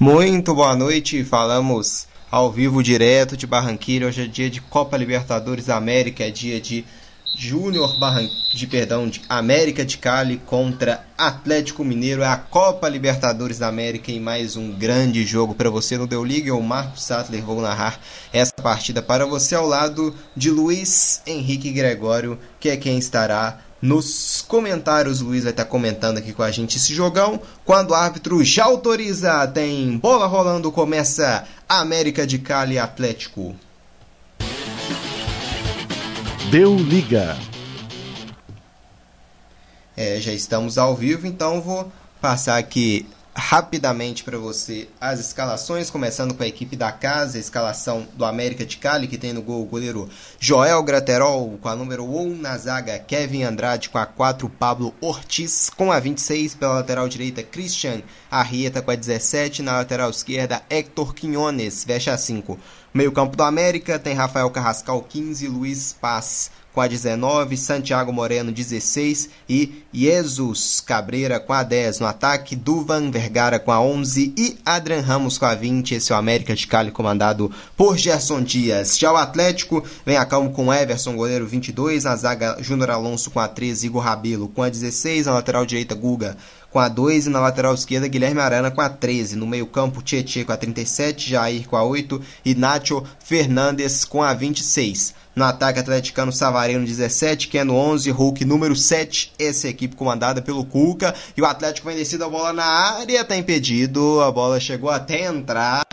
Muito boa noite, falamos ao vivo direto de Barranquilla. Hoje é dia de Copa Libertadores da América, é dia de Júnior Barran... de perdão, de América de Cali contra Atlético Mineiro. É a Copa Libertadores da América e mais um grande jogo para você no Deu Liga. O Marcos Sattler vou narrar essa partida para você ao lado de Luiz Henrique Gregório, que é quem estará nos comentários. O Luiz vai estar comentando aqui com a gente esse jogão. Quando o árbitro já autoriza, tem bola rolando, começa América de Cali Atlético. Deu liga. É, já estamos ao vivo, então vou passar aqui rapidamente para você as escalações, começando com a equipe da casa, a escalação do América de Cali, que tem no gol o goleiro Joel Graterol, com a número 1 na zaga, Kevin Andrade com a 4, Pablo Ortiz, com a 26 pela lateral direita, Christian Arrieta com a 17, na lateral esquerda, Hector Quinones, fecha a 5. Meio campo do América tem Rafael Carrascal 15, Luiz Paz com a 19, Santiago Moreno 16 e Jesus Cabreira com a 10 no ataque, Duvan Vergara com a 11 e Adrian Ramos com a 20. Esse é o América de Cali comandado por Gerson Dias. Já o Atlético vem a calmo com Everson, goleiro 22, na zaga Júnior Alonso com a 13, Igor Rabelo com a 16, na lateral direita Guga com a 2 e na lateral esquerda Guilherme Arana com a 13. No meio-campo, Tietchan com a 37, Jair com a 8 e Nacho Fernandes com a 26. No ataque atleticano, Savarino 17, Keno 11, Hulk número 7. Essa equipe comandada pelo Cuca. E o Atlético vem descido a bola na área, está impedido. A bola chegou até entrar.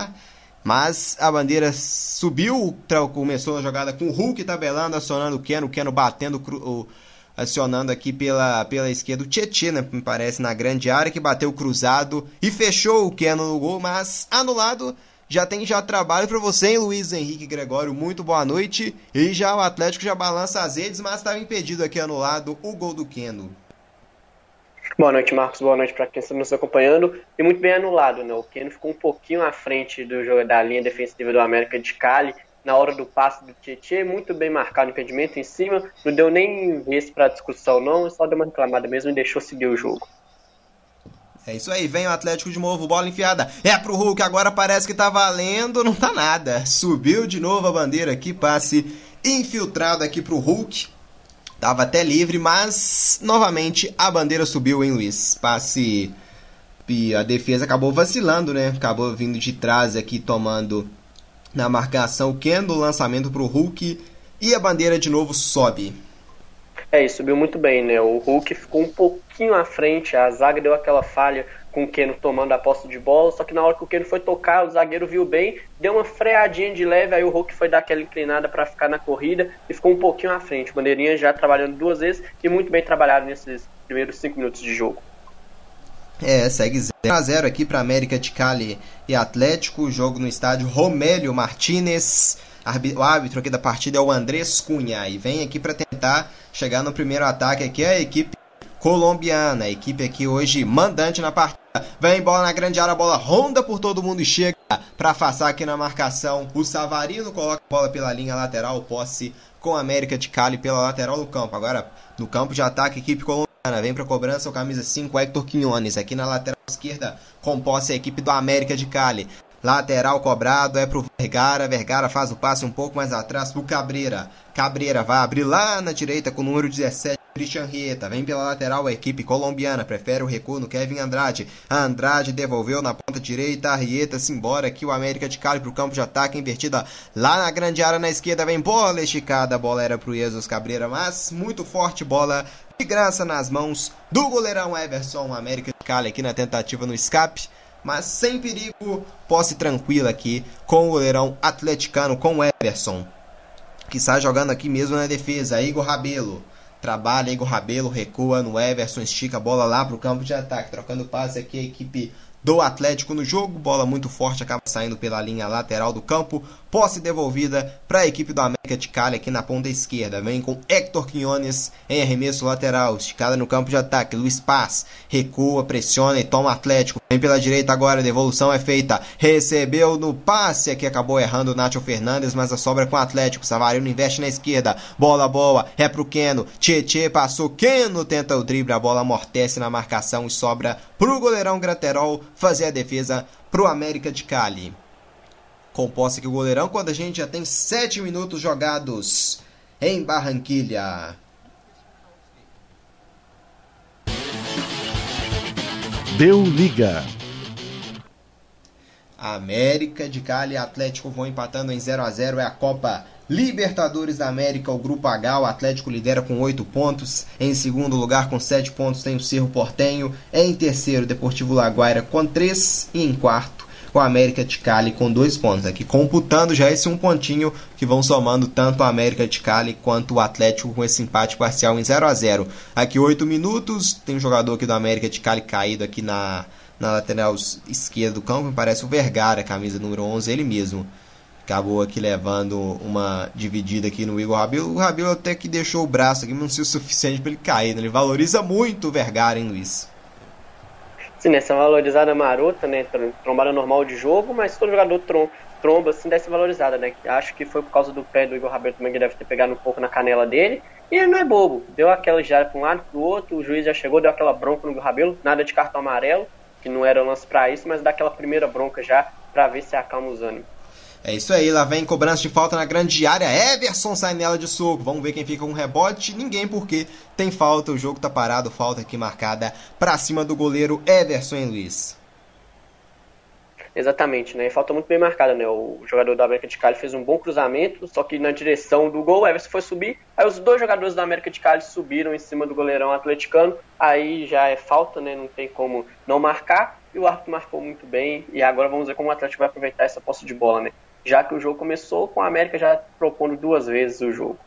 Mas a bandeira subiu, começou a jogada com o Hulk tabelando, acionando o Keno, o Keno batendo o acionando aqui pela, pela esquerda o Tietchan, né, me parece, na grande área, que bateu cruzado e fechou o Keno no gol, mas anulado. Já tem já trabalho para você, hein, Luiz Henrique Gregório? Muito boa noite. E já o Atlético já balança as redes, mas estava impedido aqui anulado o gol do Keno. Boa noite, Marcos. Boa noite para quem está nos acompanhando. E muito bem anulado, né? O Keno ficou um pouquinho à frente do jogo da linha defensiva do América de Cali na hora do passe do Tietchan, muito bem marcado o impedimento em cima, não deu nem vez para discussão não, só deu uma reclamada mesmo e deixou seguir o jogo. É isso aí, vem o Atlético de novo, bola enfiada. É pro Hulk, agora parece que tá valendo, não tá nada. Subiu de novo a bandeira aqui, passe infiltrado aqui pro Hulk. Tava até livre, mas novamente a bandeira subiu, hein, Luiz? Passe. E a defesa acabou vacilando, né? Acabou vindo de trás aqui, tomando na marcação Ken do lançamento para o Hulk e a bandeira de novo sobe. É, isso subiu muito bem, né? O Hulk ficou um pouquinho à frente, a zaga deu aquela falha com o Keno tomando a posse de bola, só que na hora que o Keno foi tocar, o zagueiro viu bem, deu uma freadinha de leve, aí o Hulk foi dar aquela inclinada para ficar na corrida e ficou um pouquinho à frente. Bandeirinha já trabalhando duas vezes e muito bem trabalhado nesses primeiros cinco minutos de jogo. É, segue 0 a 0 aqui para América de Cali e Atlético. Jogo no estádio Romélio Martinez. O árbitro aqui da partida é o Andrés Cunha e vem aqui para tentar chegar no primeiro ataque aqui a equipe colombiana. A equipe aqui hoje mandante na partida. Vem bola na grande área, bola ronda por todo mundo e chega para afastar aqui na marcação. O Savarino coloca a bola pela linha lateral, posse com a América de Cali pela lateral do campo. Agora no campo de ataque, equipe colombiana Vem para cobrança o camisa 5, Hector Quinones. Aqui na lateral esquerda, com posse a equipe do América de Cali. Lateral cobrado é pro Vergara. Vergara faz o passe um pouco mais atrás pro Cabreira. Cabreira vai abrir lá na direita com o número 17. Christian Rieta vem pela lateral a equipe colombiana, prefere o recuo no Kevin Andrade. Andrade devolveu na ponta direita, a Rieta se embora aqui o América de Cali pro campo de ataque, invertida lá na grande área na esquerda, vem bola esticada, a bola era pro Jesus Cabreira, mas muito forte bola de graça nas mãos do goleirão Everson, América de Cali aqui na tentativa no escape mas sem perigo, posse tranquila aqui com o goleirão atleticano, com o Everson, que está jogando aqui mesmo na defesa, Igor Rabelo, trabalha, Igor Rabelo recua no Everson, estica a bola lá para o campo de ataque, trocando passe aqui a equipe do Atlético no jogo, bola muito forte, acaba saindo pela linha lateral do campo, posse devolvida para a equipe do América de Cali aqui na ponta esquerda. Vem com Hector Quinones em arremesso lateral. Esticada no campo de ataque. Luiz Paz recua, pressiona e toma Atlético. Vem pela direita agora, a devolução é feita. Recebeu no passe aqui, acabou errando o Nacho Fernandes, mas a sobra é com o Atlético. Savarino investe na esquerda. Bola boa, é pro Keno. Tietê passou. Keno tenta o drible, a bola amortece na marcação e sobra pro goleirão Graterol fazer a defesa pro América de Cali composta aqui o goleirão quando a gente já tem 7 minutos jogados em Barranquilha. Deu liga. América de Cali e Atlético vão empatando em 0 a 0 é a Copa Libertadores da América, o grupo H, o Atlético lidera com 8 pontos. Em segundo lugar, com 7 pontos, tem o Cerro Portenho. Em terceiro, Deportivo Laguaira com 3. E em quarto, com a América de Cali com dois pontos. Aqui computando já esse um pontinho que vão somando tanto a América de Cali quanto o Atlético com esse empate parcial em 0 a 0 Aqui 8 minutos, tem um jogador aqui do América de Cali caído aqui na, na lateral esquerda do campo, parece o Vergara, camisa número 11, ele mesmo. Acabou aqui levando uma dividida aqui no Igor Rabelo. O Rabelo até que deixou o braço aqui, mas não sei o suficiente para ele cair. Né? Ele valoriza muito o Vergara, hein, Luiz? Sim, essa valorizada marota, né? Trombada normal de jogo, mas todo jogador trom tromba assim ser valorizada, né? Acho que foi por causa do pé do Igor Roberto também que deve ter pegado um pouco na canela dele. E ele não é bobo. Deu aquela girada para um lado, para o outro, o juiz já chegou, deu aquela bronca no Igor Rabelo, nada de cartão amarelo, que não era lance para isso, mas dá aquela primeira bronca já para ver se acalma os ânimos. É isso aí, lá vem cobrança de falta na grande área. Everson sai nela de soco. Vamos ver quem fica com rebote. Ninguém, porque tem falta. O jogo tá parado. Falta aqui marcada pra cima do goleiro Everson e Luiz. Exatamente, né? Falta muito bem marcada, né? O jogador da América de Cali fez um bom cruzamento, só que na direção do gol, o Everson foi subir. Aí os dois jogadores da América de Cali subiram em cima do goleirão atleticano. Aí já é falta, né? Não tem como não marcar. E o árbitro marcou muito bem. E agora vamos ver como o Atlético vai aproveitar essa posse de bola, né? Já que o jogo começou com a América já propondo duas vezes o jogo.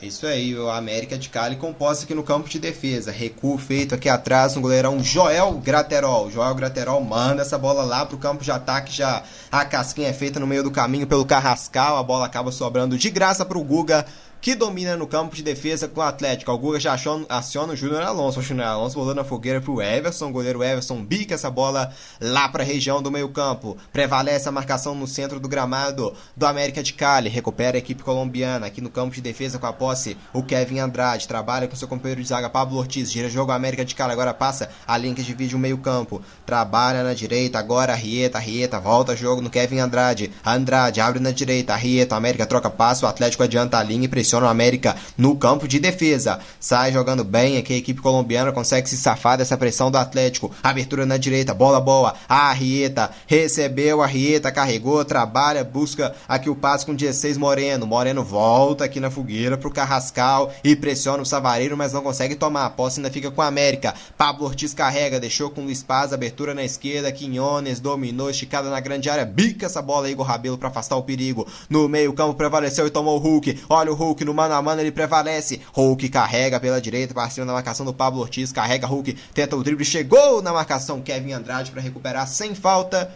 É isso aí, o América de Cali composta aqui no campo de defesa. Recuo feito aqui atrás no goleirão Joel Graterol. Joel Graterol manda essa bola lá pro campo de ataque. Já a casquinha é feita no meio do caminho pelo Carrascal. A bola acaba sobrando de graça pro Guga que domina no campo de defesa com o Atlético. O Guga já aciona o Júnior Alonso. O Júnior Alonso bolou na fogueira pro Everson. O goleiro Everson bica essa bola lá para a região do meio-campo. Prevalece a marcação no centro do gramado do América de Cali. Recupera a equipe colombiana aqui no campo de defesa com a posse. O Kevin Andrade trabalha com seu companheiro de zaga Pablo Ortiz. Gira jogo América de Cali. Agora passa a linha que divide o meio-campo. Trabalha na direita. Agora a Rieta. Rieta volta jogo no Kevin Andrade. Andrade abre na direita. Rieta. América troca passo. O Atlético adianta a linha e pressiona pressiona o América no campo de defesa. Sai jogando bem aqui a equipe colombiana consegue se safar dessa pressão do Atlético. Abertura na direita, bola boa. A Rieta recebeu, a Rieta carregou, trabalha, busca aqui o passe com 16 Moreno. Moreno volta aqui na fogueira pro Carrascal e pressiona o Savareiro, mas não consegue tomar. A posse ainda fica com a América. Pablo Ortiz carrega, deixou com Luiz Paz, abertura na esquerda. Quinones dominou, esticada na grande área. Bica essa bola aí, Igor Rabelo, para afastar o perigo. No meio-campo prevaleceu e tomou o Hulk. Olha o Hulk no mano a mano ele prevalece. Hulk carrega pela direita para cima da marcação do Pablo Ortiz. Carrega Hulk, tenta o drible, chegou na marcação Kevin Andrade para recuperar sem falta.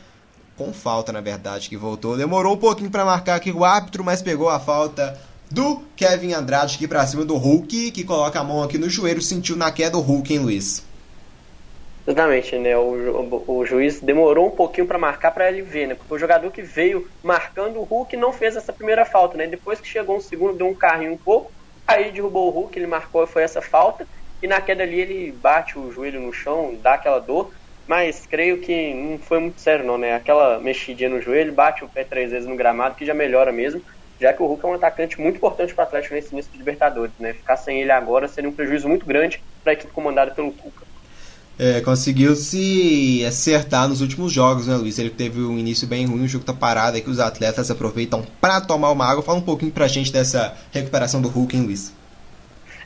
Com falta, na verdade, que voltou. Demorou um pouquinho para marcar aqui o árbitro, mas pegou a falta do Kevin Andrade aqui para cima do Hulk, que coloca a mão aqui no joelho, sentiu na queda o Hulk, hein, Luiz? Exatamente, né? O, o, juiz demorou um pouquinho para marcar para ele ver, né? Porque o jogador que veio marcando o Hulk não fez essa primeira falta, né? Depois que chegou um segundo, deu um carrinho um pouco, aí derrubou o Hulk, ele marcou, foi essa falta, e na queda ali ele bate o joelho no chão, dá aquela dor, mas creio que não foi muito sério não, né? Aquela mexidinha no joelho, bate o pé três vezes no gramado, que já melhora mesmo, já que o Hulk é um atacante muito importante para o Atlético nesse início de Libertadores, né? Ficar sem ele agora seria um prejuízo muito grande para a equipe comandada pelo Cuca é, conseguiu se acertar nos últimos jogos, né, Luiz? Ele teve um início bem ruim, o jogo tá parado, aí que os atletas aproveitam para tomar uma água. Fala um pouquinho pra gente dessa recuperação do Hulk, hein, Luiz?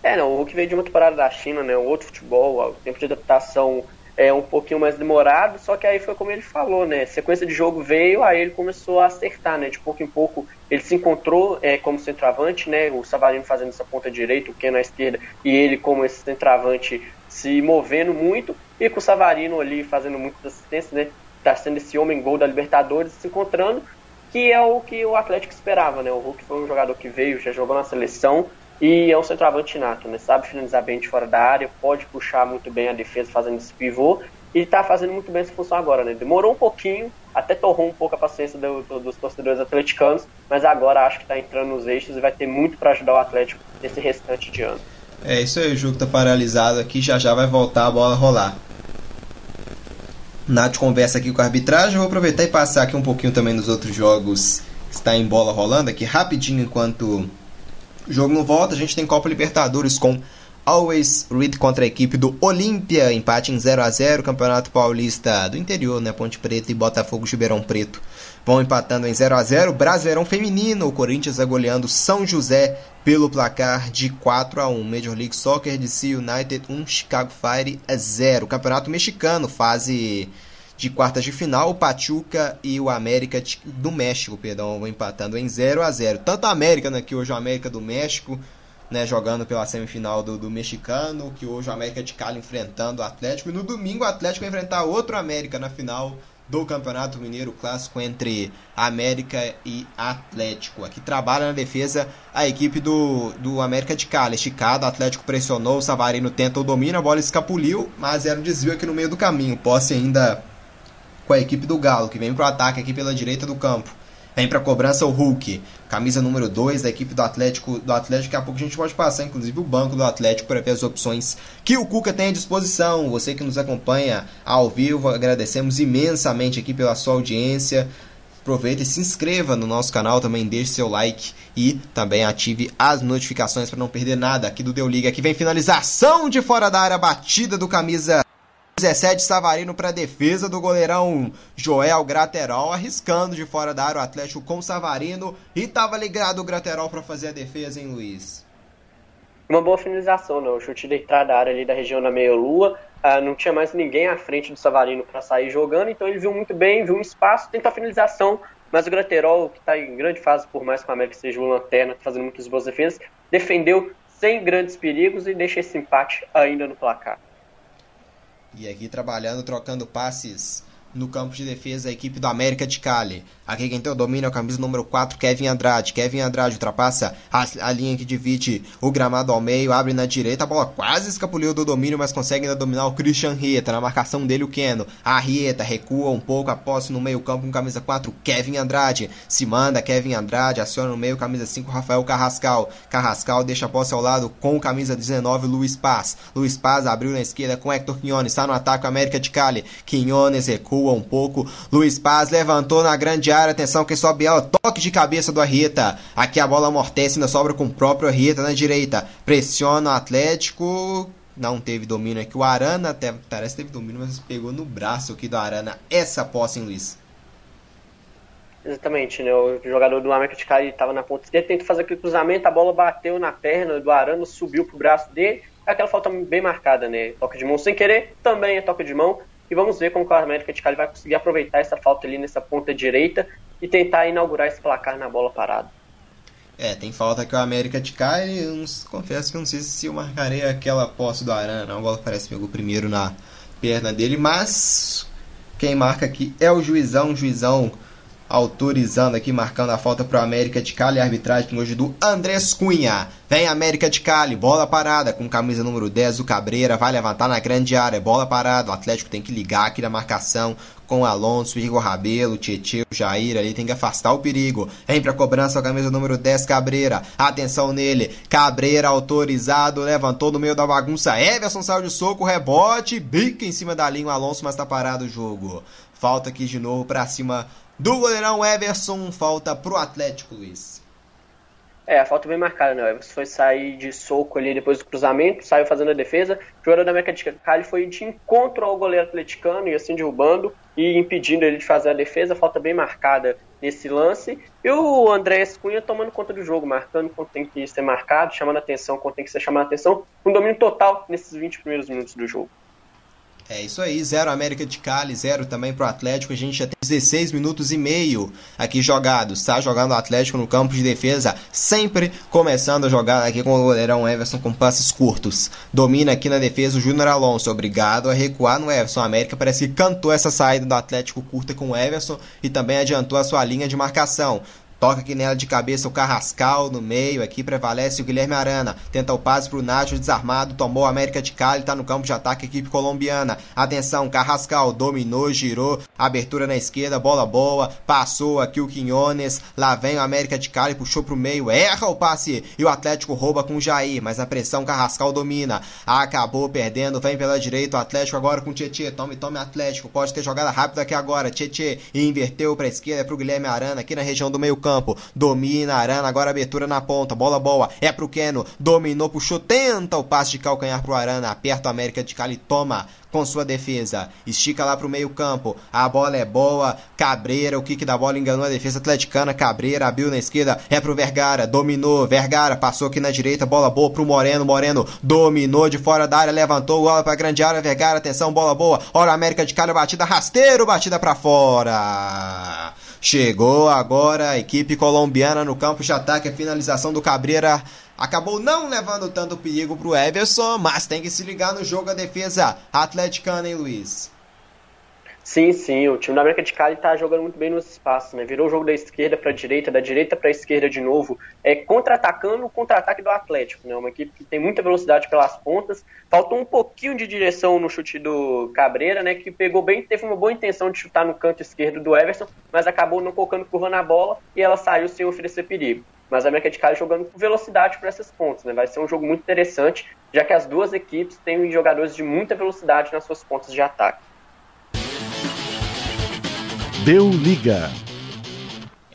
É, não, o Hulk veio de uma temporada da China, né, outro futebol, o tempo de adaptação é um pouquinho mais demorado, só que aí foi como ele falou, né, sequência de jogo veio, aí ele começou a acertar, né, de pouco em pouco ele se encontrou é, como centroavante, né, o Savarino fazendo essa ponta direita, o Ken na esquerda, e ele como esse centroavante se movendo muito e com o Savarino ali fazendo muitas assistências, né? Tá sendo esse homem gol da Libertadores se encontrando. que é o que o Atlético esperava, né? O Hulk foi um jogador que veio, já jogou na seleção e é um centroavante nato, né? Sabe finalizar bem de fora da área, pode puxar muito bem a defesa fazendo esse pivô e está fazendo muito bem essa função agora, né? Demorou um pouquinho, até torrou um pouco a paciência do, do, dos torcedores atleticanos, mas agora acho que está entrando nos eixos e vai ter muito para ajudar o Atlético nesse restante de ano. É isso aí, o jogo está paralisado aqui, já já vai voltar a bola rolar. Nath conversa aqui com a arbitragem. Vou aproveitar e passar aqui um pouquinho também nos outros jogos que está em bola rolando aqui rapidinho enquanto o jogo não volta. A gente tem Copa Libertadores com Always Read contra a equipe do Olímpia, empate em 0 a 0 Campeonato Paulista do interior, né? Ponte Preta e Botafogo Ribeirão Preto vão empatando em 0 a 0 Brasileirão Feminino, o Corinthians goleando São José pelo placar de 4 a 1 Major League Soccer DC United 1, Chicago Fire 0. Campeonato Mexicano, fase de quartas de final, o Pachuca e o América do México, perdão, vão empatando em 0 a 0 Tanto a América, né, que hoje o América do México, né, jogando pela semifinal do, do mexicano, que hoje o América de Cali enfrentando o Atlético, e no domingo o Atlético vai enfrentar outro América na final do Campeonato Mineiro Clássico entre América e Atlético. Aqui trabalha na defesa a equipe do, do América de Cali. Esticado, Atlético pressionou, o Savarino tenta o domínio, a bola escapuliu, mas era um desvio aqui no meio do caminho. Posse ainda com a equipe do Galo, que vem para o ataque aqui pela direita do campo. Vem para cobrança o Hulk, camisa número 2 da equipe do Atlético. Do Atlético, daqui a pouco a gente pode passar, inclusive, o banco do Atlético para ver as opções que o Cuca tem à disposição. Você que nos acompanha ao vivo, agradecemos imensamente aqui pela sua audiência. Aproveita e se inscreva no nosso canal, também deixe seu like e também ative as notificações para não perder nada aqui do Deu Liga. Aqui vem finalização de fora da área, batida do camisa 17 Savarino para defesa do goleirão Joel Graterol, arriscando de fora da área o Atlético com Savarino e estava ligado o Graterol para fazer a defesa, em Luiz? Uma boa finalização, né? O chute de entrada da área ali da região da meia-lua. Uh, não tinha mais ninguém à frente do Savarino para sair jogando, então ele viu muito bem, viu um espaço, tentou a finalização, mas o Graterol, que está em grande fase, por mais que o América seja uma lanterna, fazendo muitas boas defesas, defendeu sem grandes perigos e deixa esse empate ainda no placar. E aqui trabalhando, trocando passes no campo de defesa a equipe do América de Cali. Aqui quem tem o domínio é o camisa número 4, Kevin Andrade. Kevin Andrade ultrapassa a, a, linha que divide o gramado ao meio, abre na direita, a bola quase escapuliu do domínio, mas consegue ainda dominar o Christian Rieta. Na marcação dele o Keno. A Rieta recua um pouco a posse no meio campo com camisa 4, Kevin Andrade. Se manda Kevin Andrade, aciona no meio camisa 5, Rafael Carrascal. Carrascal deixa a posse ao lado com camisa 19, Luiz Paz. Luiz Paz abriu na esquerda com Hector Quinones, está no ataque América de Cali. Quinones recua um pouco. Luiz Paz levantou na grande área atenção que sobe ela, toque de cabeça do Arrieta. Aqui a bola amortece, ainda sobra com o próprio Arrieta na direita. Pressiona o Atlético, não teve domínio aqui. O Arana até, parece que teve domínio, mas pegou no braço aqui do Arana essa posse em Luiz. Exatamente, né? O jogador do América de Cali estava na ponta esquerda, tentou fazer aquele cruzamento, a bola bateu na perna do Arana, subiu pro braço dele. Aquela falta bem marcada, né? Toque de mão sem querer, também é toque de mão. E vamos ver como o América de Cali vai conseguir aproveitar essa falta ali nessa ponta direita e tentar inaugurar esse placar na bola parada. É, tem falta que o América de Cali, confesso que eu não sei se eu marcarei aquela posse do Arana, a bola parece que pegou primeiro na perna dele, mas quem marca aqui é o juizão, juizão autorizando aqui, marcando a falta para o América de Cali. A arbitragem hoje do Andrés Cunha. Vem América de Cali, bola parada com camisa número 10, o Cabreira. Vai levantar na grande área, bola parada. O Atlético tem que ligar aqui na marcação com Alonso, Igor Rabelo, Tietchan, Jair ali. Tem que afastar o perigo. Vem para cobrança, a camisa número 10, Cabreira. Atenção nele. Cabreira autorizado, levantou no meio da bagunça. Everson saiu de soco, rebote, bica em cima da linha. O Alonso, mas tá parado o jogo. Falta aqui de novo para cima do goleirão Everson, falta pro Atlético, Luiz. É, a falta bem marcada, né? O Everson foi sair de soco ali depois do cruzamento, saiu fazendo a defesa. O jogador da América de Cali foi de encontro ao goleiro atleticano e assim derrubando e impedindo ele de fazer a defesa. Falta bem marcada nesse lance. E o Andrés Cunha tomando conta do jogo, marcando quando tem que ser marcado, chamando atenção quando tem que ser chamado a atenção. Um domínio total nesses 20 primeiros minutos do jogo. É isso aí, zero América de Cali, zero também pro Atlético. A gente já tem 16 minutos e meio aqui jogados, tá? Jogando o Atlético no campo de defesa, sempre começando a jogar aqui com o goleirão Everson com passes curtos. Domina aqui na defesa o Júnior Alonso, obrigado a recuar no Everson. A América parece que cantou essa saída do Atlético curta com o Everson e também adiantou a sua linha de marcação. Toca aqui nela de cabeça o Carrascal no meio. Aqui prevalece o Guilherme Arana. Tenta o passe pro Nacho desarmado. Tomou a América de Cali. Tá no campo de ataque equipe colombiana. Atenção, Carrascal dominou, girou. Abertura na esquerda, bola boa. Passou aqui o Quinones. Lá vem o América de Cali. Puxou pro meio. Erra o passe. E o Atlético rouba com o Jair. Mas a pressão Carrascal domina. Acabou perdendo. Vem pela direita. O Atlético agora com o Tietê. Tome, tome Atlético. Pode ter jogada rápida aqui agora. Tietê. Inverteu pra esquerda pro Guilherme Arana. Aqui na região do meio campo campo. Domina Arana, agora abertura na ponta. Bola boa. É pro Keno. Dominou, puxou. Tenta o passe de calcanhar pro Arana. Aperta o América de Cali. Toma com sua defesa. Estica lá pro meio campo. A bola é boa. Cabreira, o kick da bola enganou a defesa atleticana. Cabreira abriu na esquerda. É pro Vergara. Dominou. Vergara passou aqui na direita. Bola boa pro Moreno. Moreno dominou de fora da área. Levantou. Bola pra grande área. Vergara. Atenção. Bola boa. Olha América de Cali. Batida rasteiro. Batida pra fora. Chegou agora a equipe colombiana no campo de ataque. A finalização do Cabreira acabou não levando tanto perigo para o Everson, mas tem que se ligar no jogo a defesa atleticana, hein, Luiz? Sim, sim, o time da América de Cali está jogando muito bem nos espaços, né? Virou o jogo da esquerda para direita, da direita para esquerda de novo, é contra-atacando o contra-ataque do Atlético, né? Uma equipe que tem muita velocidade pelas pontas. Faltou um pouquinho de direção no chute do Cabreira, né? Que pegou bem, teve uma boa intenção de chutar no canto esquerdo do Everson, mas acabou não colocando curva na bola e ela saiu sem oferecer perigo. Mas a América de Cali jogando com velocidade para essas pontas, né? Vai ser um jogo muito interessante, já que as duas equipes têm jogadores de muita velocidade nas suas pontas de ataque. Deu liga.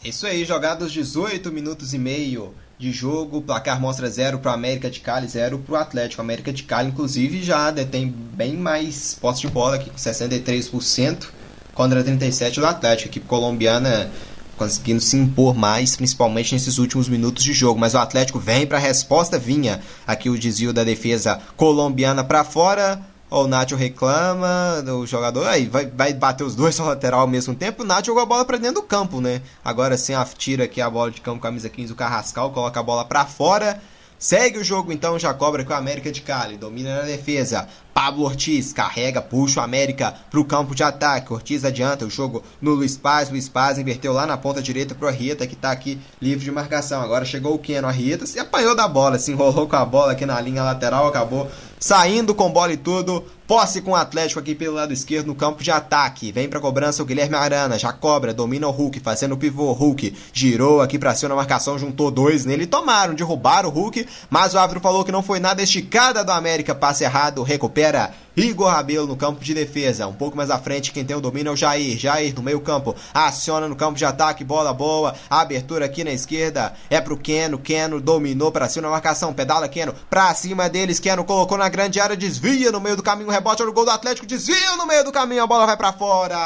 É isso aí, jogados 18 minutos e meio de jogo. Placar mostra 0 para América de Cali, 0 para o Atlético. América de Cali, inclusive, já detém bem mais posse de bola aqui, com 63% contra 37% do Atlético. A equipe colombiana conseguindo se impor mais, principalmente nesses últimos minutos de jogo. Mas o Atlético vem para a resposta, vinha aqui o desvio da defesa colombiana para fora o Nacho reclama, o jogador aí vai, vai bater os dois no lateral ao mesmo tempo. O Nacho jogou a bola para dentro do campo, né? Agora sim, tira aqui a bola de campo, camisa 15, o Carrascal, coloca a bola para fora. Segue o jogo então, já cobra com a América de Cali, domina na defesa. Pablo Ortiz carrega, puxa o América pro campo de ataque. Ortiz adianta o jogo no Luiz Paz. Luiz Paz inverteu lá na ponta direita pro Arrieta, que tá aqui livre de marcação. Agora chegou o Keno. Arrieta se apanhou da bola, se enrolou com a bola aqui na linha lateral, acabou saindo com bola e tudo. Posse com o Atlético aqui pelo lado esquerdo no campo de ataque. Vem pra cobrança o Guilherme Arana. Já cobra, domina o Hulk, fazendo o pivô. Hulk girou aqui pra cima na marcação, juntou dois nele. Tomaram, derrubaram o Hulk. Mas o árbitro falou que não foi nada esticada do América. Passe errado, recupera Igor Rabelo no campo de defesa. Um pouco mais à frente, quem tem o domínio é o Jair. Jair no meio campo. Aciona no campo de ataque. Bola boa. Abertura aqui na esquerda. É pro Keno. Keno dominou pra cima na marcação. Pedala Keno pra cima deles. Keno colocou na grande área. Desvia no meio do caminho. Rebote no gol do Atlético. Desvia no meio do caminho. A bola vai para fora.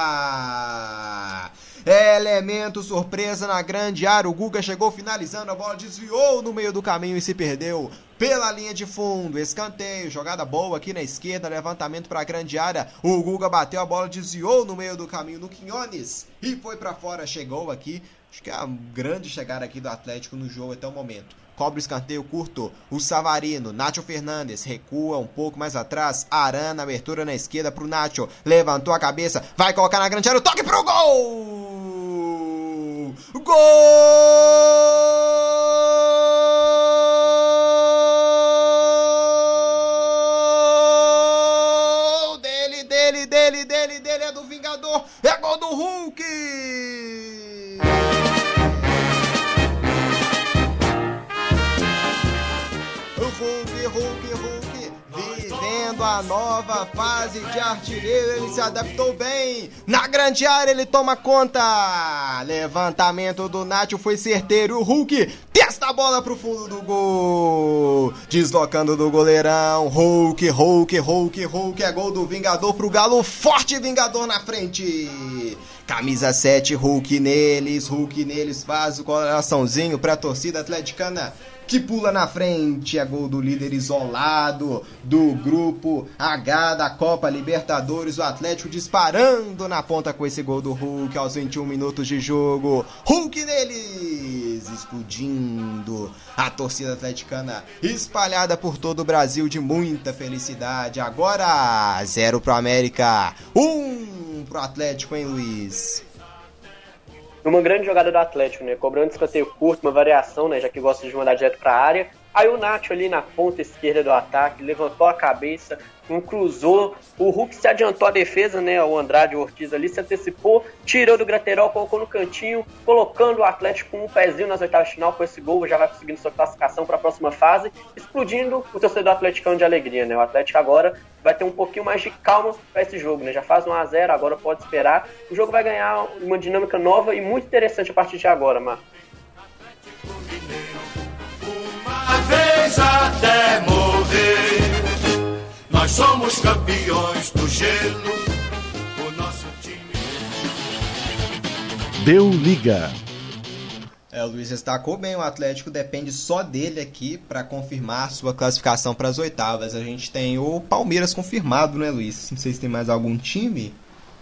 Elemento surpresa na grande área. O Guga chegou finalizando. A bola desviou no meio do caminho e se perdeu pela linha de fundo. Escanteio, jogada boa aqui na esquerda, levantamento para a grande área. O Guga bateu a bola, desviou no meio do caminho no Quinones e foi para fora. Chegou aqui, acho que é a grande chegada aqui do Atlético no jogo até o momento. Cobre o escanteio curto, o Savarino, Nacho Fernandes recua um pouco mais atrás, Arana, abertura na esquerda pro Nacho, levantou a cabeça, vai colocar na grande área, o toque pro gol! Gol! dele, dele, dele, é do Vingador, é gol do! Hulk, vivendo a nova fase de artilheiro, ele se adaptou bem. Na grande área ele toma conta. Levantamento do Nacho foi certeiro. O Hulk testa a bola pro fundo do gol. Deslocando do goleirão. Hulk, Hulk, Hulk, Hulk. É gol do Vingador pro Galo. Forte Vingador na frente. Camisa 7, Hulk neles. Hulk neles faz o coraçãozinho pra torcida atleticana que pula na frente. É gol do líder isolado do grupo H da Copa Libertadores. O Atlético disparando na ponta com esse gol do Hulk aos 21 minutos de jogo. Hulk neles! Explodindo. A torcida atleticana espalhada por todo o Brasil de muita felicidade. Agora, zero pro América, um pro Atlético, hein, Luiz? Numa grande jogada do Atlético, né? Cobrando escanteio curto, uma variação, né? Já que gosta de mandar direto para a área. Aí o Nacho ali na ponta esquerda do ataque levantou a cabeça, um cruzou, o Hulk se adiantou à defesa, né? O Andrade o Ortiz ali se antecipou, tirou do Graterol, colocou no cantinho, colocando o Atlético com um pezinho nas oitavas de final com esse gol, já vai conseguindo sua classificação para a próxima fase, explodindo o torcedor atleticano de alegria, né? O Atlético agora vai ter um pouquinho mais de calma para esse jogo, né? Já faz 1 a 0 agora pode esperar. O jogo vai ganhar uma dinâmica nova e muito interessante a partir de agora, Marcos. Uma vez até morrer. Nós somos campeões do gelo. O nosso time. Deu liga. É, o Luiz destacou bem, o Atlético depende só dele aqui para confirmar sua classificação para as oitavas. A gente tem o Palmeiras confirmado, né, Luiz? Não sei se tem mais algum time.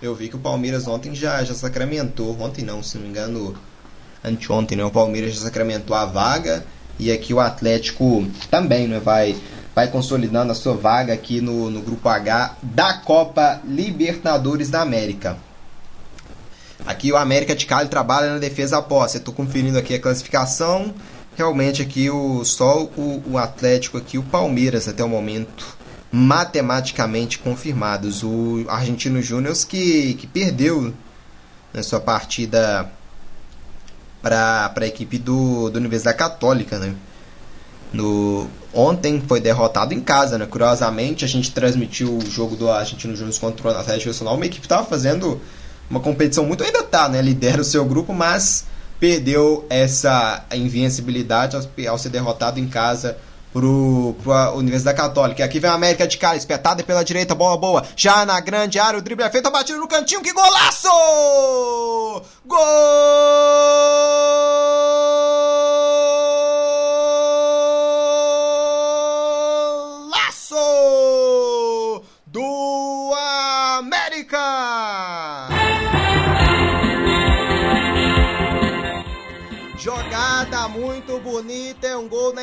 Eu vi que o Palmeiras ontem já, já sacramentou. Ontem não, se não me engano, anteontem, né? O Palmeiras já sacramentou a vaga. E aqui o Atlético também, né? Vai vai consolidando a sua vaga aqui no, no Grupo H da Copa Libertadores da América. Aqui o América de Cali trabalha na defesa após. Estou conferindo aqui a classificação. Realmente aqui o só o, o Atlético aqui, o Palmeiras até o momento matematicamente confirmados. O Argentino Júnior que, que perdeu na sua partida para a equipe do, do Universidade Católica, né? No, ontem foi derrotado em casa, né? Curiosamente, a gente transmitiu o jogo do Argentino Júnior contra o Atlético Nacional, uma equipe que estava fazendo uma competição muito ainda tá, né? Lidera o seu grupo, mas perdeu essa invencibilidade ao, ao ser derrotado em casa pro, pro Universidade Católica. Aqui vem a América de Cali, espetada pela direita, bola boa. Já na grande área, o drible é feito, a batida no cantinho, que golaço! Golaço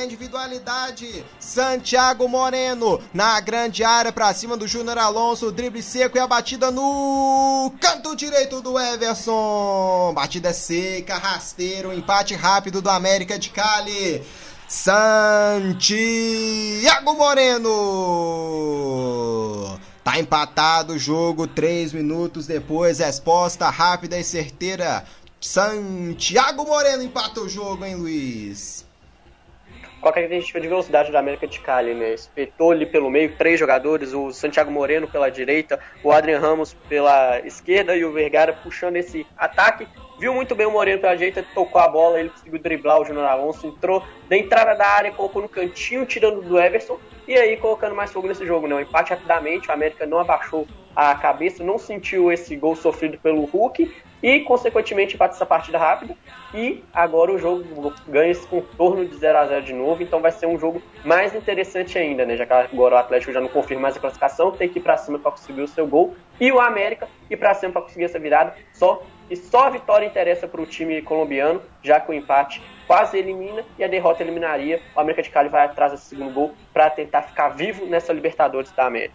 individualidade. Santiago Moreno na grande área para cima do Júnior Alonso, drible seco e a batida no canto direito do Everson. Batida seca, rasteiro, empate rápido do América de Cali. Santiago Moreno. Tá empatado o jogo, três minutos depois, resposta rápida e certeira Santiago Moreno empata o jogo, hein, Luiz? É a característica de velocidade da América de Cali, né? Espetou ali pelo meio, três jogadores, o Santiago Moreno pela direita, o Adrian Ramos pela esquerda e o Vergara puxando esse ataque. Viu muito bem o Moreno pela direita, tocou a bola, ele conseguiu driblar o Júnior Alonso, entrou da entrada da área, colocou no cantinho, tirando do Everson, e aí colocando mais fogo nesse jogo, né? Empate rapidamente, o América não abaixou a cabeça, não sentiu esse gol sofrido pelo Hulk, e, consequentemente, empata essa partida rápida. E agora o jogo ganha esse contorno de 0 a 0 de novo, então vai ser um jogo mais interessante ainda, né? Já que agora o Atlético já não confirma mais a classificação, tem que ir para cima para conseguir o seu gol. E o América ir para cima para conseguir essa virada. Só e só a vitória interessa para o time colombiano, já que o empate quase elimina e a derrota eliminaria. O América de Cali vai atrás desse segundo gol para tentar ficar vivo nessa Libertadores da América.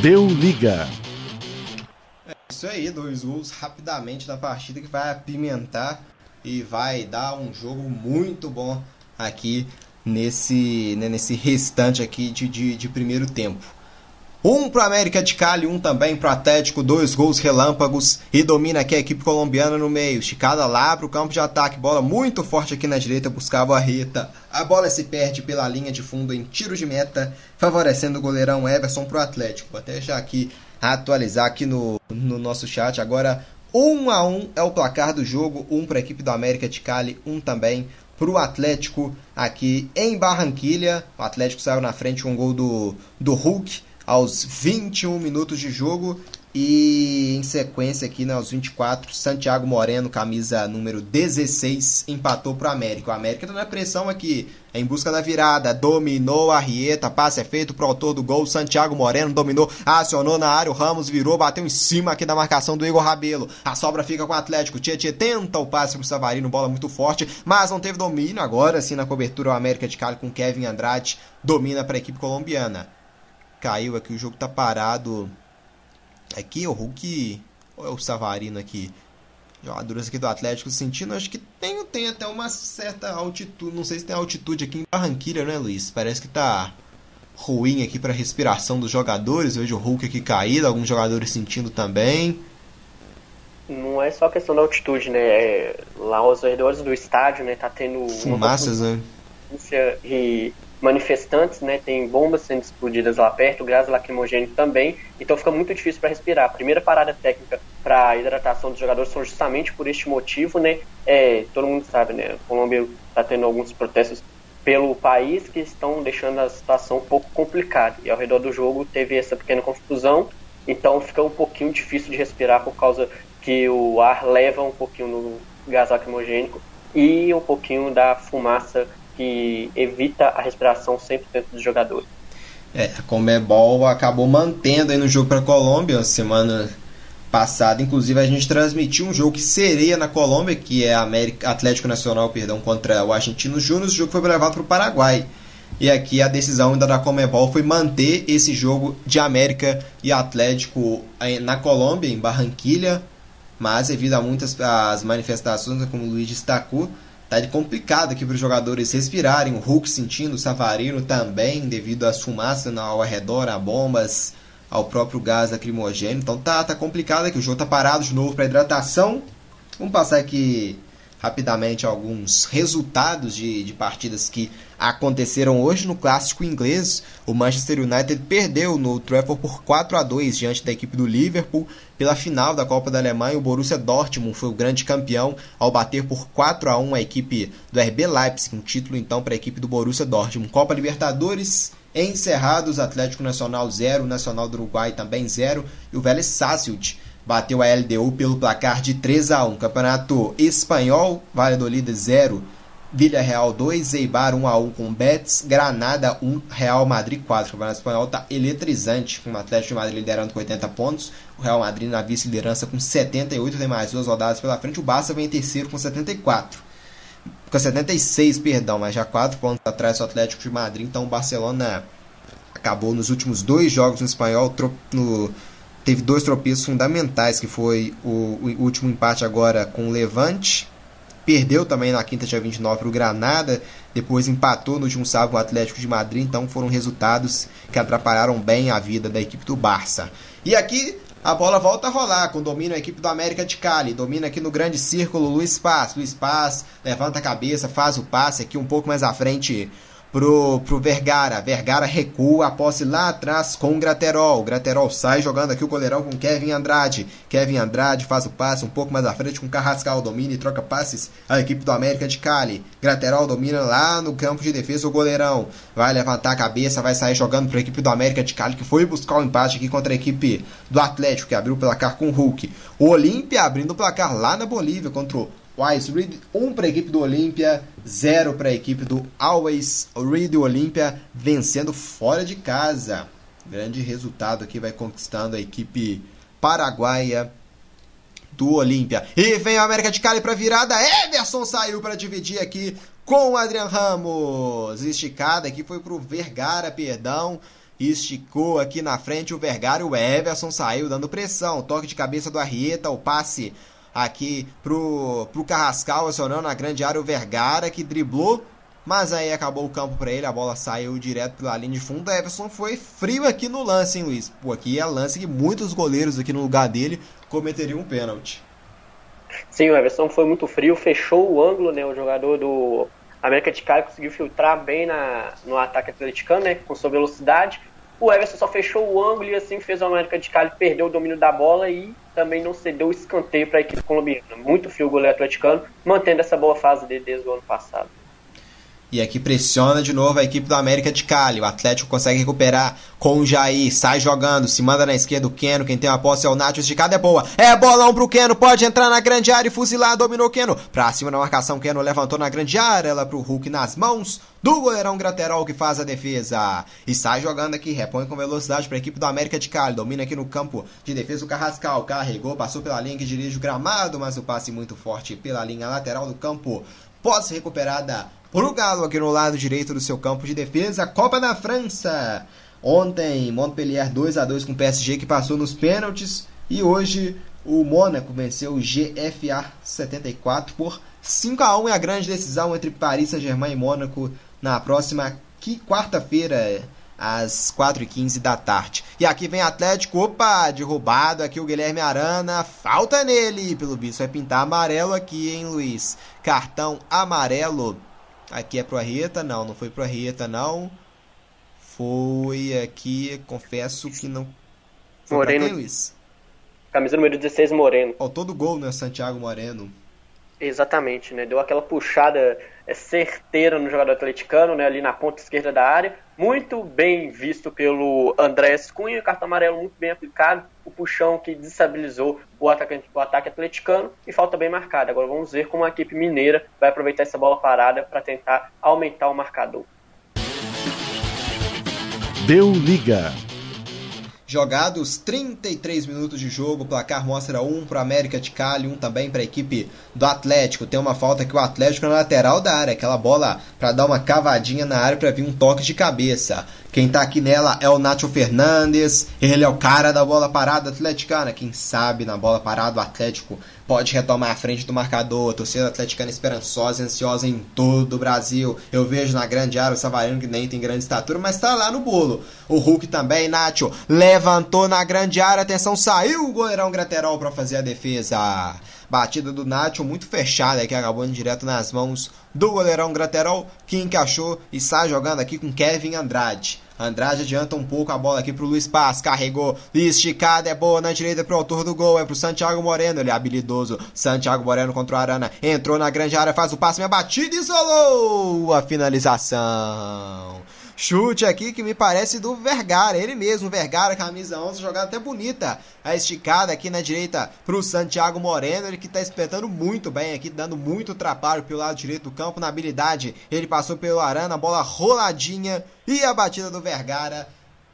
Deu liga. É isso aí, dois gols rapidamente na partida que vai apimentar e vai dar um jogo muito bom aqui nesse, né, nesse restante aqui de, de, de primeiro tempo. Um para América de Cali, um também para Atlético, dois gols relâmpagos e domina aqui a equipe colombiana no meio. Esticada lá para o campo de ataque, bola muito forte aqui na direita, buscava a reta. A bola se perde pela linha de fundo em tiro de meta, favorecendo o goleirão Everson para o Atlético. Vou até já aqui atualizar aqui no, no nosso chat. Agora, um a um é o placar do jogo, um para a equipe do América de Cali, um também para o Atlético aqui em Barranquilha. O Atlético saiu na frente com um gol do, do Hulk aos 21 minutos de jogo. E em sequência aqui, né, aos 24, Santiago Moreno, camisa número 16, empatou para o América. O América está na pressão aqui, em busca da virada, dominou a Rieta, passe é feito pro autor do gol, Santiago Moreno dominou, acionou na área, o Ramos virou, bateu em cima aqui da marcação do Igor Rabelo. A sobra fica com o Atlético, Tietchan tenta o passe pro Savarino, bola muito forte, mas não teve domínio. Agora sim na cobertura o América de Cali com Kevin Andrade, domina para a equipe colombiana. Caiu aqui, o jogo tá parado Aqui o Hulk. Olha o Savarino aqui. Jogadores aqui do Atlético sentindo, acho que tem, tem até uma certa altitude. Não sei se tem altitude aqui em Barranquilha, né, Luiz? Parece que tá ruim aqui para respiração dos jogadores. Eu vejo o Hulk aqui caído, alguns jogadores sentindo também. Não é só questão da altitude, né? É, lá os redores do estádio, né, tá tendo fumaças, né? E manifestantes, né? Tem bombas sendo explodidas lá perto, gás lacrimogêneo também, então fica muito difícil para respirar. A primeira parada técnica para hidratação dos jogadores são justamente por este motivo, né? É, todo mundo sabe, né? A Colômbia está tendo alguns protestos pelo país que estão deixando a situação um pouco complicada. E ao redor do jogo teve essa pequena confusão, então fica um pouquinho difícil de respirar por causa que o ar leva um pouquinho no gás lacrimogênico e um pouquinho da fumaça que evita a respiração 100% dos jogadores. É, a Comebol acabou mantendo aí no jogo para a Colômbia, semana passada, inclusive a gente transmitiu um jogo que seria na Colômbia, que é América, Atlético Nacional, perdão, contra o Argentino Júnior, o jogo foi levado para o Paraguai. E aqui a decisão ainda da Comebol foi manter esse jogo de América e Atlético na Colômbia, em Barranquilha, mas devido a muitas as manifestações, como o Luiz destacou, Tá complicado aqui para os jogadores respirarem. O Hulk sentindo, o Savarino também, devido às fumaças ao redor, a bombas, ao próprio gás lacrimogêneo. Então tá, tá complicado aqui. O jogo tá parado de novo para hidratação. Vamos passar aqui rapidamente alguns resultados de, de partidas que aconteceram hoje no clássico inglês. O Manchester United perdeu no Trafford por 4 a 2 diante da equipe do Liverpool pela final da Copa da Alemanha. O Borussia Dortmund foi o grande campeão ao bater por 4 a 1 a equipe do RB Leipzig, um título então para a equipe do Borussia Dortmund. Copa Libertadores encerrados, Atlético Nacional 0, Nacional do Uruguai também 0 e o Vélez Sarsfield bateu a LDU pelo placar de 3 a 1. Campeonato Espanhol, Valladolid 0, Villarreal 2, Eibar 1 a 1 com Betis, Granada 1, Real Madrid 4. O Campeonato Espanhol está eletrizante, com o Atlético de Madrid liderando com 80 pontos, o Real Madrid na vice-liderança com 78, tem mais duas rodadas pela frente, o Barça vem em terceiro com 74. Com 76, perdão, mas já 4 pontos atrás do Atlético de Madrid, então o Barcelona acabou nos últimos dois jogos no espanhol no teve dois tropeços fundamentais, que foi o, o último empate agora com o Levante, perdeu também na quinta dia 29 para o Granada, depois empatou no último sábado com o Atlético de Madrid, então foram resultados que atrapalharam bem a vida da equipe do Barça. E aqui a bola volta a rolar com domínio a equipe do América de Cali. Domina aqui no grande círculo Luiz Paz. Luiz Paz levanta a cabeça, faz o passe aqui um pouco mais à frente pro, pro Vergara. Vergara recua a posse lá atrás com o Graterol. Graterol sai jogando aqui o goleirão com Kevin Andrade. Kevin Andrade faz o passe um pouco mais à frente com Carrascal. Domina e troca passes a equipe do América de Cali. Graterol domina lá no campo de defesa o goleirão. Vai levantar a cabeça, vai sair jogando para a equipe do América de Cali que foi buscar o um empate aqui contra a equipe do Atlético que abriu o placar com o Hulk. O Olímpia abrindo o placar lá na Bolívia contra o Wise Reed, 1 um para a equipe do Olímpia, 0 para a equipe do Always Reed Olímpia, vencendo fora de casa. Grande resultado aqui vai conquistando a equipe paraguaia do Olímpia. E vem a América de Cali para virada. Everson saiu para dividir aqui com o Adrian Ramos. Esticada aqui foi para o Vergara, perdão. Esticou aqui na frente o Vergara o Everson saiu dando pressão. Toque de cabeça do Arrieta, o passe aqui pro, pro Carrascal, acionando na grande área o Vergara, que driblou, mas aí acabou o campo para ele, a bola saiu direto pela linha de fundo. Everson foi frio aqui no lance, hein, Luiz? Pô, aqui é lance que muitos goleiros aqui no lugar dele cometeriam um pênalti. Sim, o Everson foi muito frio, fechou o ângulo, né? O jogador do América de Cali conseguiu filtrar bem na, no ataque atleticano, né? Com sua velocidade. O Everson só fechou o ângulo e assim fez o América de Cali perder o domínio da bola e também não cedeu o escanteio para a equipe colombiana. Muito fio o goleiro atleticano, mantendo essa boa fase dele desde o ano passado. E aqui pressiona de novo a equipe do América de Cali. O Atlético consegue recuperar com o Jair. Sai jogando. Se manda na esquerda o Keno. Quem tem a posse é o Nacho. Esticada é boa. É bolão pro Keno. Pode entrar na grande área e fuzilar. Dominou o Keno. Pra cima na marcação. Keno levantou na grande área. Ela pro Hulk nas mãos do goleirão Graterol que faz a defesa. E sai jogando aqui. Repõe com velocidade pra equipe do América de Cali. Domina aqui no campo de defesa o Carrascal. Carregou. Passou pela linha que dirige o gramado. Mas o passe muito forte pela linha lateral do campo. Pode ser recuperada pro Galo aqui no lado direito do seu campo de defesa. Copa da França. Ontem, Montpellier 2 a 2 com o PSG que passou nos pênaltis. E hoje o Mônaco venceu o GFA 74 por 5 a 1 é a grande decisão entre Paris Saint-Germain e Mônaco na próxima quarta-feira às 4h15 da tarde. E aqui vem Atlético, opa, derrubado aqui o Guilherme Arana, falta nele, pelo visto vai pintar amarelo aqui, hein, Luiz? Cartão amarelo, aqui é pro Arrieta, não, não foi pro Arrieta, não, foi aqui, confesso que não... Foi Moreno. Quem, Luiz? Camisa número 16, Moreno. Ó, todo gol, né, Santiago Moreno. Exatamente, né? Deu aquela puxada é, certeira no jogador atleticano, né? Ali na ponta esquerda da área. Muito bem visto pelo Andrés Cunha, cartão amarelo muito bem aplicado. O puxão que desestabilizou o, atacante, o ataque atleticano e falta bem marcada. Agora vamos ver como a equipe mineira vai aproveitar essa bola parada para tentar aumentar o marcador. Deu liga. Jogados 33 minutos de jogo, o placar mostra um para América de Cali, um também para a equipe do Atlético. Tem uma falta que o Atlético na lateral da área, aquela bola para dar uma cavadinha na área para vir um toque de cabeça. Quem tá aqui nela é o Nacho Fernandes, ele é o cara da bola parada atleticana. Quem sabe na bola parada o Atlético pode retomar a frente do marcador. Torcida atleticana esperançosa e ansiosa em todo o Brasil. Eu vejo na grande área o Savarino que nem tem grande estatura, mas tá lá no bolo. O Hulk também, Nacho, levantou na grande área, atenção, saiu o goleirão Graterol para fazer a defesa. Batida do Nacho muito fechada que acabou indo direto nas mãos do goleirão Graterol, que encaixou e sai jogando aqui com Kevin Andrade. Andrade adianta um pouco a bola aqui pro Luiz Paz, carregou, esticada, é boa na direita pro autor do gol, é pro Santiago Moreno, ele é habilidoso. Santiago Moreno contra o Arana, entrou na grande área, faz o passe, minha batida isolou a finalização. Chute aqui que me parece do Vergara, ele mesmo, Vergara, camisa 11, jogada até bonita. A esticada aqui na direita pro Santiago Moreno, ele que tá espetando muito bem aqui, dando muito trabalho pelo lado direito do campo na habilidade. Ele passou pelo Arana, bola roladinha e a batida do Vergara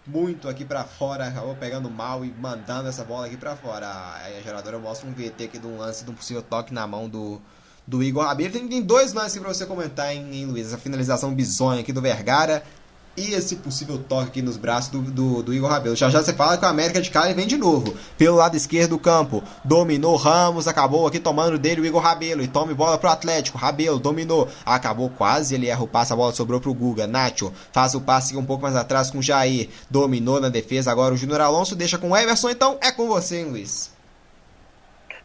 muito aqui para fora, acabou pegando mal e mandando essa bola aqui para fora. Aí a geradora mostra um VT aqui de um lance de um possível toque na mão do do Igor Rabelo. Tem, tem dois lances para você comentar, hein, hein, Luiz? Essa finalização bizonha aqui do Vergara e esse possível toque aqui nos braços do, do, do, Igor Rabelo. Já já você fala que o América de Cali vem de novo. Pelo lado esquerdo do campo. Dominou Ramos, acabou aqui tomando dele o Igor Rabelo. E tome bola pro Atlético. Rabelo dominou. Acabou quase, ele erra o passe, a bola sobrou pro Guga. Nacho faz o passe um pouco mais atrás com o Jair. Dominou na defesa, agora o Júnior Alonso deixa com o Everson. Então é com você, hein, Luiz.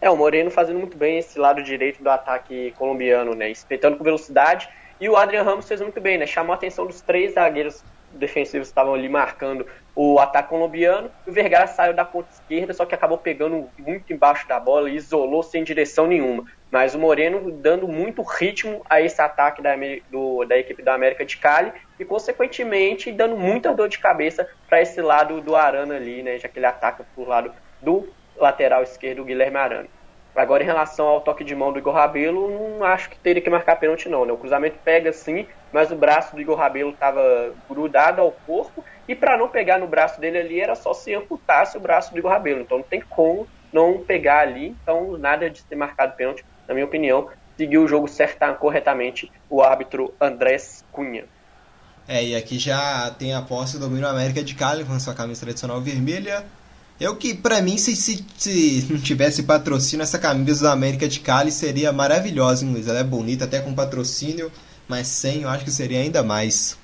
É, o Moreno fazendo muito bem esse lado direito do ataque colombiano, né? Espetando com velocidade e o Adrian Ramos fez muito bem, né? Chamou a atenção dos três zagueiros defensivos que estavam ali marcando o ataque colombiano. O Vergara saiu da ponta esquerda, só que acabou pegando muito embaixo da bola e isolou sem direção nenhuma. Mas o Moreno dando muito ritmo a esse ataque da, do, da equipe da América de Cali e, consequentemente, dando muita dor de cabeça para esse lado do Arana ali, né? Já que ele ataca por lado do lateral esquerdo, o Guilherme Arana. Agora, em relação ao toque de mão do Igor Rabelo, não acho que teria que marcar pênalti, não. Né? O cruzamento pega sim, mas o braço do Igor Rabelo estava grudado ao corpo. E para não pegar no braço dele ali, era só se amputasse o braço do Igor Rabelo. Então não tem como não pegar ali. Então, nada de ter marcado pênalti, na minha opinião. Seguiu o jogo certa, corretamente o árbitro Andrés Cunha. É, e aqui já tem a posse do domínio América de Cali com a sua camisa tradicional vermelha. Eu que, para mim, se, se, se, não tivesse patrocínio, essa camisa da América de Cali seria maravilhosa, hein, Luiz? Ela é bonita até com patrocínio, mas sem eu acho que seria ainda mais.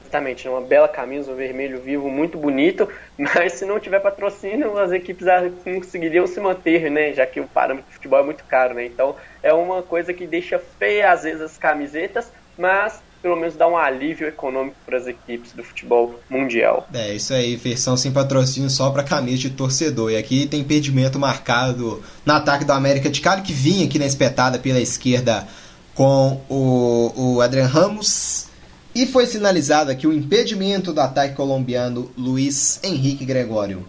Exatamente, uma bela camisa, um vermelho vivo, muito bonito, mas se não tiver patrocínio, as equipes conseguiriam se manter, né? Já que o parâmetro de futebol é muito caro, né? Então é uma coisa que deixa feia às vezes as camisetas, mas pelo menos dar um alívio econômico para as equipes do futebol mundial. É, isso aí, versão sem patrocínio só para camisa de torcedor. E aqui tem impedimento marcado no ataque do América de Cali, que vinha aqui na espetada pela esquerda com o, o Adrian Ramos. E foi sinalizado aqui o impedimento do ataque colombiano Luiz Henrique Gregório.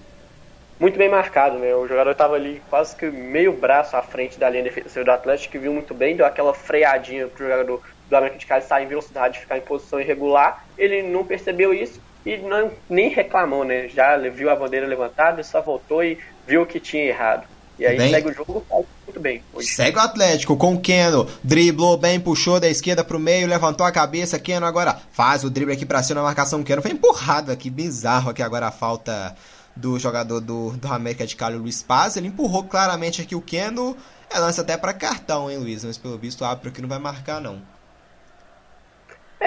Muito bem marcado, né? O jogador estava ali quase que meio braço à frente da linha defensiva do Atlético, que viu muito bem, deu aquela freadinha pro jogador do América de Cali sair em velocidade, ficar em posição irregular. Ele não percebeu isso e não, nem reclamou, né? Já viu a bandeira levantada, só voltou e viu que tinha errado. E aí bem, segue o jogo muito bem. Hoje. Segue o Atlético com o Keno. Driblou bem, puxou da esquerda pro meio, levantou a cabeça. Keno agora faz o drible aqui pra cima na marcação. Keno foi empurrado aqui, bizarro aqui agora a falta do jogador do, do América de Cali, Luiz Paz. Ele empurrou claramente aqui o Keno. É lance até para cartão, hein, Luiz? Mas pelo visto o árbitro aqui não vai marcar, não.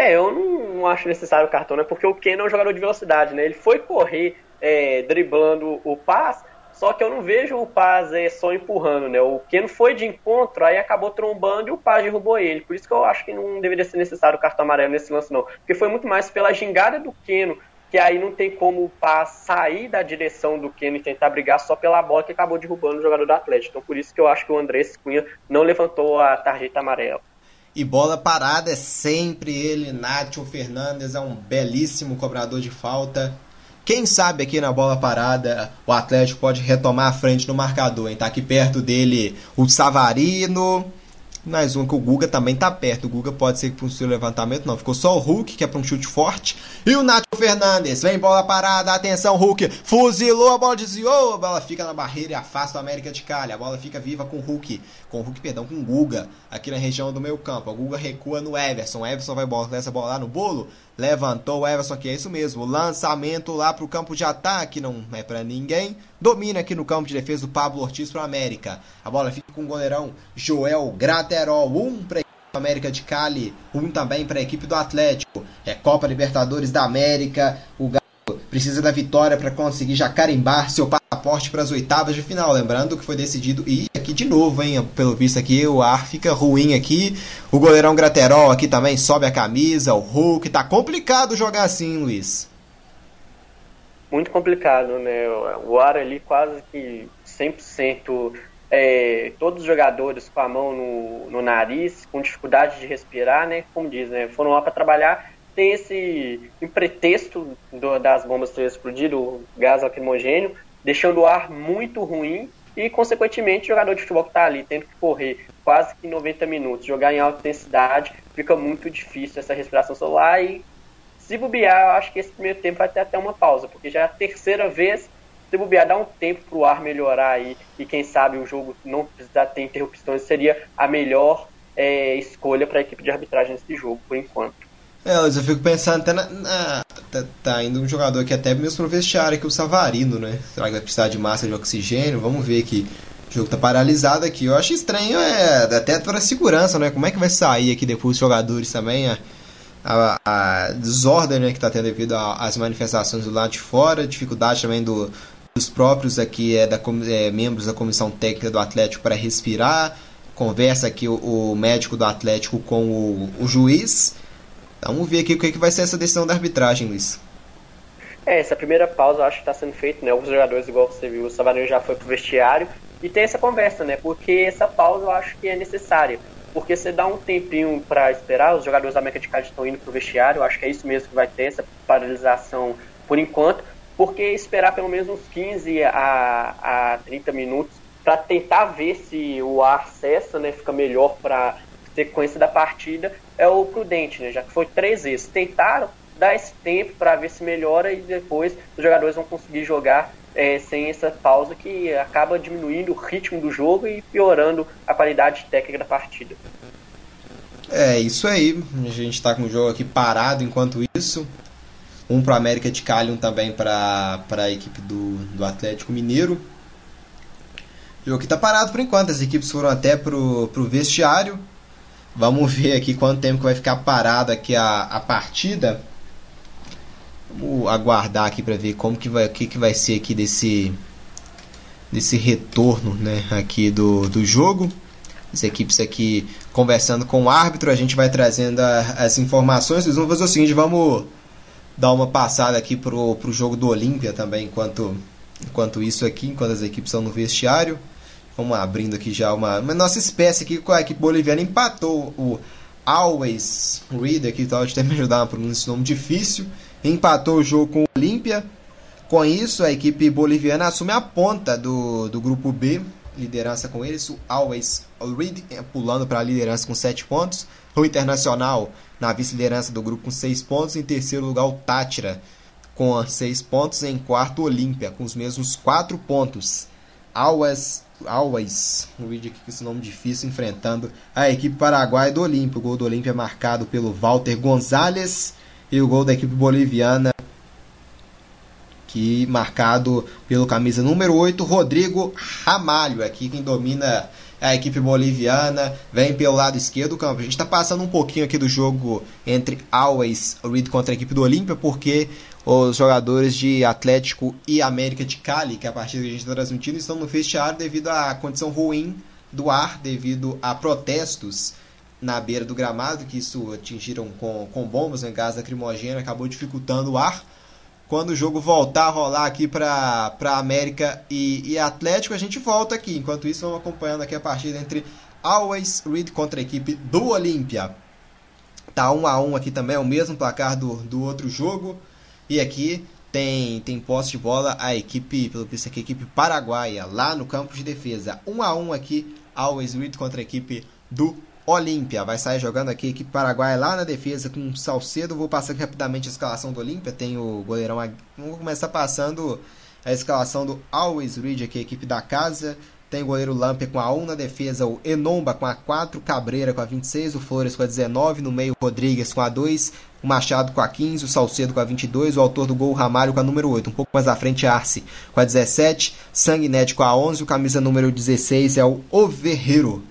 É, eu não, acho necessário o cartão, né? Porque o Keno é um jogador de velocidade, né? Ele foi correr é, driblando o Paz só que eu não vejo o Paz é, só empurrando, né? O Keno foi de encontro, aí acabou trombando e o Paz derrubou ele. Por isso que eu acho que não deveria ser necessário o cartão amarelo nesse lance, não. Porque foi muito mais pela gingada do Keno, que aí não tem como o Paz sair da direção do Keno e tentar brigar só pela bola que acabou derrubando o jogador do Atlético. Então por isso que eu acho que o Andrés Cunha não levantou a tarjeta amarela. E bola parada é sempre ele, Nacho Fernandes é um belíssimo cobrador de falta. Quem sabe aqui na bola parada o Atlético pode retomar a frente no marcador, hein? Tá aqui perto dele o Savarino, mais um que o Guga também tá perto. O Guga pode ser para um seu levantamento, não. Ficou só o Hulk, que é para um chute forte. E o Nacho Fernandes. Vem bola parada, atenção, Hulk. Fuzilou, a bola desviou. A bola fica na barreira e afasta o América de Cali. A bola fica viva com o Hulk. Com o Hulk, perdão, com o Guga. Aqui na região do meio campo. O Guga recua no Everson. O Everson vai bola, essa bola lá no bolo. Levantou o Everson, que é isso mesmo. Lançamento lá pro campo de ataque. Não é para ninguém. Domina aqui no campo de defesa do Pablo Ortiz para o América. A bola fica com o goleirão Joel Graterol. Um para a América de Cali, um também para a equipe do Atlético. É Copa Libertadores da América. O precisa da vitória para conseguir já carimbar seu passaporte para as oitavas de final. Lembrando que foi decidido. E aqui de novo, hein? Pelo visto aqui, o ar fica ruim aqui. O goleirão Graterol aqui também sobe a camisa. O Hulk. Tá complicado jogar assim, Luiz muito complicado, né? O ar ali quase que 100%, é, todos os jogadores com a mão no, no, nariz, com dificuldade de respirar, né? Como diz, né? Foram lá para trabalhar, tem esse pretexto do, das bombas terem explodido, o gás lacrimogênio, deixando o ar muito ruim e, consequentemente, o jogador de futebol que está ali tendo que correr quase que 90 minutos, jogar em alta intensidade, fica muito difícil essa respiração celular e se bobear, eu acho que esse primeiro tempo vai ter até uma pausa, porque já é a terceira vez. Se bobear, dá um tempo para o ar melhorar aí e quem sabe o jogo não precisar ter interrupções seria a melhor é, escolha para a equipe de arbitragem nesse jogo, por enquanto. É, eu fico pensando até na. na tá, tá, indo um jogador que até mesmo pro vestiário, que é o Savarino, né? Será que vai precisar de massa de oxigênio? Vamos ver que o jogo tá paralisado aqui. Eu acho estranho, é, até para segurança, né? Como é que vai sair aqui depois os jogadores também? É, a, a desordem né, que está tendo devido às manifestações do lado de fora, dificuldade também do, dos próprios aqui é, da, é, membros da comissão técnica do Atlético para respirar. Conversa aqui o, o, médico do Atlético com o, o juiz. Vamos ver aqui o que, é que vai ser essa decisão da arbitragem, Luiz. É, essa primeira pausa eu acho que está sendo feita, né? Os jogadores, igual você viu, o Savarino já foi pro vestiário e tem essa conversa, né? Porque essa pausa eu acho que é necessária porque você dá um tempinho para esperar, os jogadores da América de Cali estão indo para o vestiário, acho que é isso mesmo que vai ter, essa paralisação por enquanto, porque esperar pelo menos uns 15 a, a 30 minutos para tentar ver se o ar cessa, né, fica melhor para sequência da partida, é o prudente, né, já que foi três vezes. Tentaram dar esse tempo para ver se melhora e depois os jogadores vão conseguir jogar é, sem essa pausa que acaba diminuindo o ritmo do jogo e piorando a qualidade técnica da partida. É, isso aí. A gente está com o jogo aqui parado enquanto isso. Um para América de Cali, um também para a equipe do, do Atlético Mineiro. O jogo que está parado por enquanto. As equipes foram até pro, pro vestiário. Vamos ver aqui quanto tempo que vai ficar parado aqui a, a partida. Vamos aguardar aqui para ver como que vai, que, que vai ser aqui desse desse retorno, né, aqui do, do jogo. As equipes aqui conversando com o árbitro, a gente vai trazendo a, as informações. Nós vamos fazer o seguinte, vamos dar uma passada aqui pro, pro jogo do Olímpia também, enquanto enquanto isso aqui, enquanto as equipes estão no vestiário. Vamos abrindo aqui já uma, nossa espécie aqui a equipe boliviana empatou o Always Reader, que pode até me ajudar a pronunciar esse nome difícil, empatou o jogo com o Olímpia. Com isso, a equipe boliviana assume a ponta do, do grupo B, liderança com eles, o Always Read pulando para a liderança com 7 pontos, o Internacional na vice-liderança do grupo com 6 pontos, em terceiro lugar o Tátira com 6 pontos, em quarto Olímpia com os mesmos 4 pontos. Always Always, um vídeo aqui com esse nome difícil, enfrentando a equipe paraguaia do Olímpio. O gol do Olímpio é marcado pelo Walter Gonzalez e o gol da equipe boliviana que marcado pelo camisa número 8, Rodrigo Ramalho, aqui quem domina a equipe boliviana, vem pelo lado esquerdo do campo. A gente está passando um pouquinho aqui do jogo entre Always Reed contra a equipe do Olímpia, porque os jogadores de Atlético e América de Cali, que é a partida que a gente está transmitindo, estão no vestiário devido à condição ruim do ar, devido a protestos na beira do gramado, que isso atingiram com, com bombas, né, gás lacrimogêneo, acabou dificultando o ar. Quando o jogo voltar a rolar aqui para América e, e Atlético, a gente volta aqui. Enquanto isso, vamos acompanhando aqui a partida entre Always Reed contra a equipe do Olímpia. Tá 1 um a 1 um aqui também, é o mesmo placar do, do outro jogo. E aqui tem, tem posse de bola a equipe, pelo visto aqui, a equipe paraguaia, lá no campo de defesa. 1 a 1 aqui, Always Reed contra a equipe do Olímpia. Vai sair jogando aqui a equipe paraguaia lá na defesa com Salcedo. Vou passar aqui rapidamente a escalação do Olímpia. Tem o goleirão. Vamos começar passando a escalação do Always Reed aqui, a equipe da casa. Tem o goleiro Lamper com a 1 na defesa, o Enomba com a 4, Cabreira com a 26, o Flores com a 19, no meio Rodrigues com a 2, o Machado com a 15, o Salcedo com a 22, o autor do gol Ramalho com a número 8. Um pouco mais à frente, Arce com a 17, Sanguinete com a 11, o camisa número 16 é o Overreiro.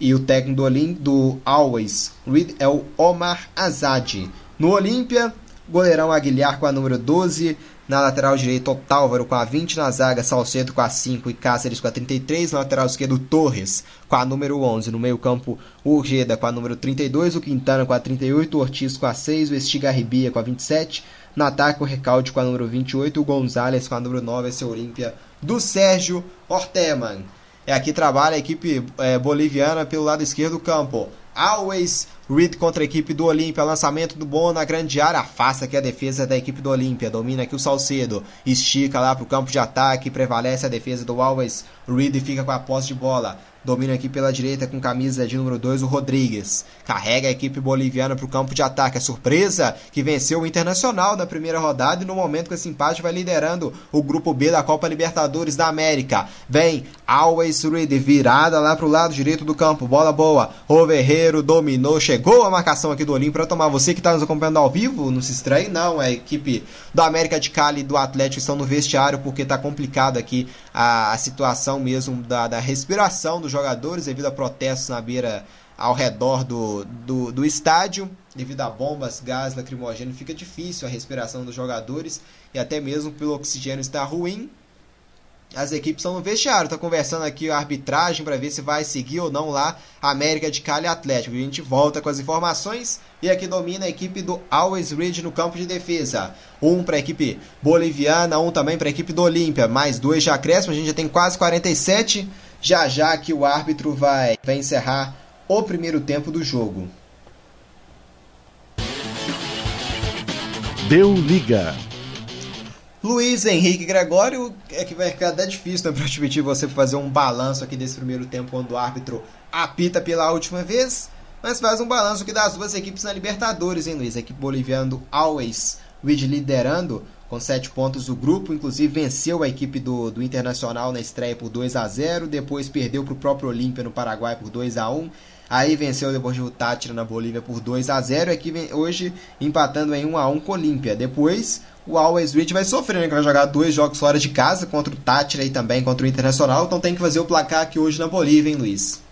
E o técnico do, Olim, do Always Reed é o Omar Azad. No Olímpia, goleirão Aguilhar com a número 12, na lateral direita, Otálvaro com a 20. Na zaga, Salcedo com a 5 e Cáceres com a 33. Na lateral esquerdo, Torres com a número 11. No meio-campo, Urgeda com a número 32. O Quintana com a 38. O Ortiz com a 6. O Estigarribia com a 27. No ataque, o Recalde com a número 28. O Gonzalez com a número 9. Esse é o Olímpia do Sérgio Orteman. É aqui trabalha a equipe é, boliviana pelo lado esquerdo do campo. Always Reed contra a equipe do Olímpia. Lançamento do bom na grande área. Afasta aqui a defesa da equipe do Olímpia. Domina aqui o Salcedo. Estica lá para o campo de ataque. Prevalece a defesa do Always Reed fica com a posse de bola. Domina aqui pela direita com camisa de número 2 o Rodrigues. Carrega a equipe boliviana para o campo de ataque. A surpresa que venceu o Internacional na primeira rodada e no momento com esse empate vai liderando o grupo B da Copa Libertadores da América. Vem Always Ready virada lá para o lado direito do campo. Bola boa. O dominou. Chegou a marcação aqui do Olim para tomar. Você que está nos acompanhando ao vivo, não se estranhe não. A equipe do América de Cali e do Atlético estão no vestiário porque está complicado aqui a, a situação mesmo da, da respiração dos jogadores devido a protestos na beira ao redor do, do, do, estádio, devido a bombas, gás lacrimogêneo, fica difícil a respiração dos jogadores e até mesmo pelo oxigênio estar ruim. As equipes estão no vestiário, está conversando aqui a arbitragem para ver se vai seguir ou não lá América de Cali Atlético. A gente volta com as informações e aqui domina a equipe do Always Ridge no campo de defesa. Um para a equipe boliviana, um também para a equipe do Olímpia. Mais dois já acréscimo, a gente já tem quase 47 já já que o árbitro vai, vai encerrar o primeiro tempo do jogo. Deu liga. Luiz Henrique Gregório, é que vai ficar até difícil né, para admitir você fazer um balanço aqui desse primeiro tempo quando o árbitro apita pela última vez, mas faz um balanço aqui das duas equipes na Libertadores, hein, Luiz? A equipe boliviana do Always Reed liderando com 7 pontos do grupo, inclusive venceu a equipe do, do Internacional na estreia por 2 a 0 depois perdeu para o próprio Olímpia no Paraguai por 2 a 1 aí venceu o Deportivo Tátira na Bolívia por 2 a 0 aqui vem, hoje empatando em 1 a 1 com o Olímpia. Depois o Always Reach vai sofrer, né, que vai jogar dois jogos fora de casa contra o Tátira e também contra o Internacional, então tem que fazer o placar aqui hoje na Bolívia, hein, Luiz?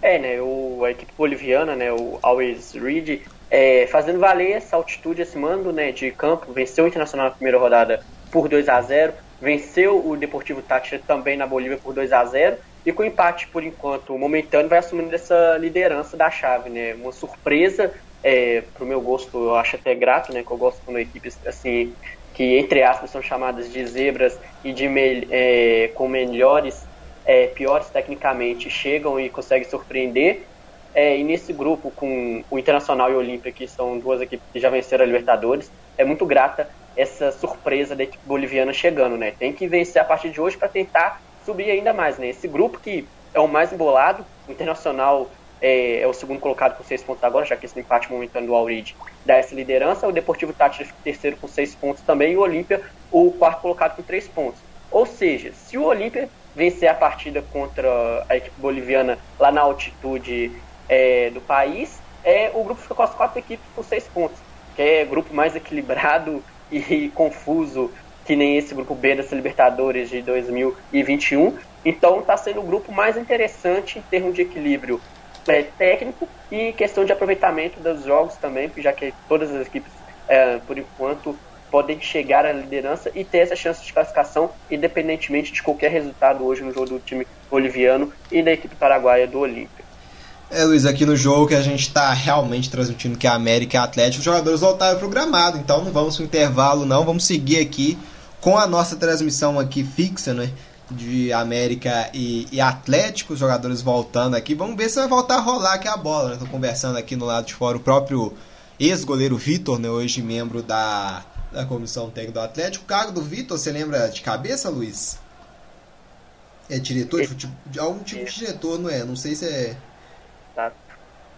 É, né, o, a equipe boliviana, né, o Always Read, é, fazendo valer essa altitude, esse mando né, de campo, venceu o Internacional na primeira rodada por 2 a 0 venceu o Deportivo Táchira também na Bolívia por 2 a 0 e com empate por enquanto momentâneo vai assumindo essa liderança da chave, né? Uma surpresa é, pro meu gosto, eu acho até grato, né? Que eu gosto quando equipes assim que entre aspas são chamadas de zebras e de me, é, com melhores é, piores tecnicamente chegam e conseguem surpreender. É, e nesse grupo, com o Internacional e o Olímpia, que são duas equipes que já venceram a Libertadores, é muito grata essa surpresa da equipe boliviana chegando, né? Tem que vencer a partir de hoje para tentar subir ainda mais, né? Esse grupo que é o mais embolado, o Internacional é, é, o segundo colocado com seis pontos agora, já que esse empate momentâneo do Auride dá essa liderança. O Deportivo fica terceiro com seis pontos também e o Olímpia o quarto colocado com três pontos. Ou seja, se o Olímpia vencer a partida contra a equipe boliviana lá na altitude é, do país, é, o grupo fica com as quatro equipes com seis pontos, que é grupo mais equilibrado e confuso que nem esse grupo B dessa Libertadores de 2021. Então está sendo o grupo mais interessante em termos de equilíbrio é, técnico e questão de aproveitamento dos jogos também, já que todas as equipes, é, por enquanto, podem chegar à liderança e ter essa chance de classificação, independentemente de qualquer resultado hoje no jogo do time boliviano e da equipe paraguaia do Olímpia. É, Luiz, aqui no jogo que a gente está realmente transmitindo que a América e Atlético, os jogadores voltaram pro gramado, então não vamos para intervalo não, vamos seguir aqui com a nossa transmissão aqui fixa, né? de América e, e, Atlético, os jogadores voltando aqui. Vamos ver se vai voltar a rolar aqui a bola. Estou né? conversando aqui no lado de fora o próprio ex-goleiro Vitor, né? hoje membro da, da comissão técnica do Atlético. O cargo do Vitor, você lembra de cabeça, Luiz? É diretor de futebol? Algum tipo de diretor, não é? Não sei se é. Tá.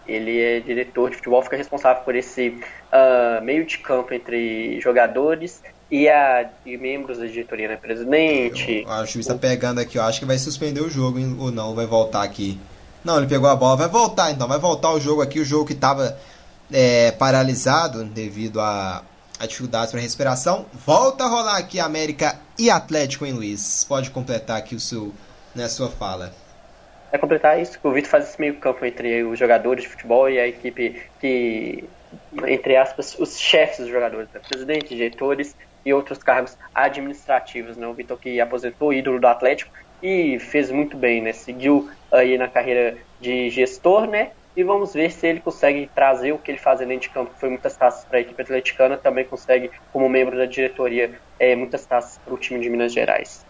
Ele é diretor de futebol, fica responsável por esse uh, meio de campo entre jogadores e, a, e membros da diretoria, né? Presidente. Eu, acho que está pegando aqui, eu acho que vai suspender o jogo hein, ou não, vai voltar aqui. Não, ele pegou a bola, vai voltar então, vai voltar o jogo aqui, o jogo que estava é, paralisado devido a, a dificuldades para respiração. Volta a rolar aqui América e Atlético, hein, Luiz? Pode completar aqui o seu, né, sua fala. É completar isso, o Vitor faz esse meio campo entre os jogadores de futebol e a equipe que, entre aspas, os chefes dos jogadores, né? presidente, diretores e outros cargos administrativos. Né? O Vitor que aposentou, ídolo do Atlético, e fez muito bem, né? Seguiu aí na carreira de gestor, né? E vamos ver se ele consegue trazer o que ele faz dentro de campo, que foi muitas taças para a equipe atleticana, também consegue, como membro da diretoria, é, muitas taças para o time de Minas Gerais.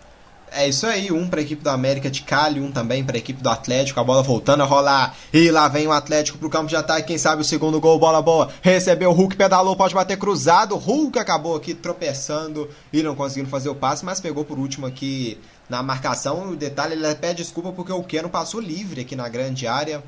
É isso aí, um para a equipe do América de Cali, um também para a equipe do Atlético. A bola voltando a rolar. E lá vem o Atlético pro campo de ataque. Quem sabe o segundo gol, bola boa. Recebeu o Hulk, pedalou, pode bater cruzado. Hulk acabou aqui tropeçando e não conseguindo fazer o passe, mas pegou por último aqui na marcação. O detalhe, ele pede desculpa porque o Keno passou livre aqui na grande área.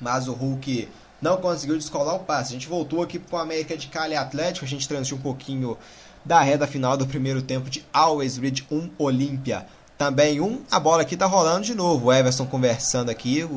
Mas o Hulk não conseguiu descolar o passe. A gente voltou aqui com o América de Cali Atlético. A gente transmitiu um pouquinho da reta final do primeiro tempo de Always Read 1 Olímpia. Também um, a bola aqui tá rolando de novo. O Everson conversando aqui.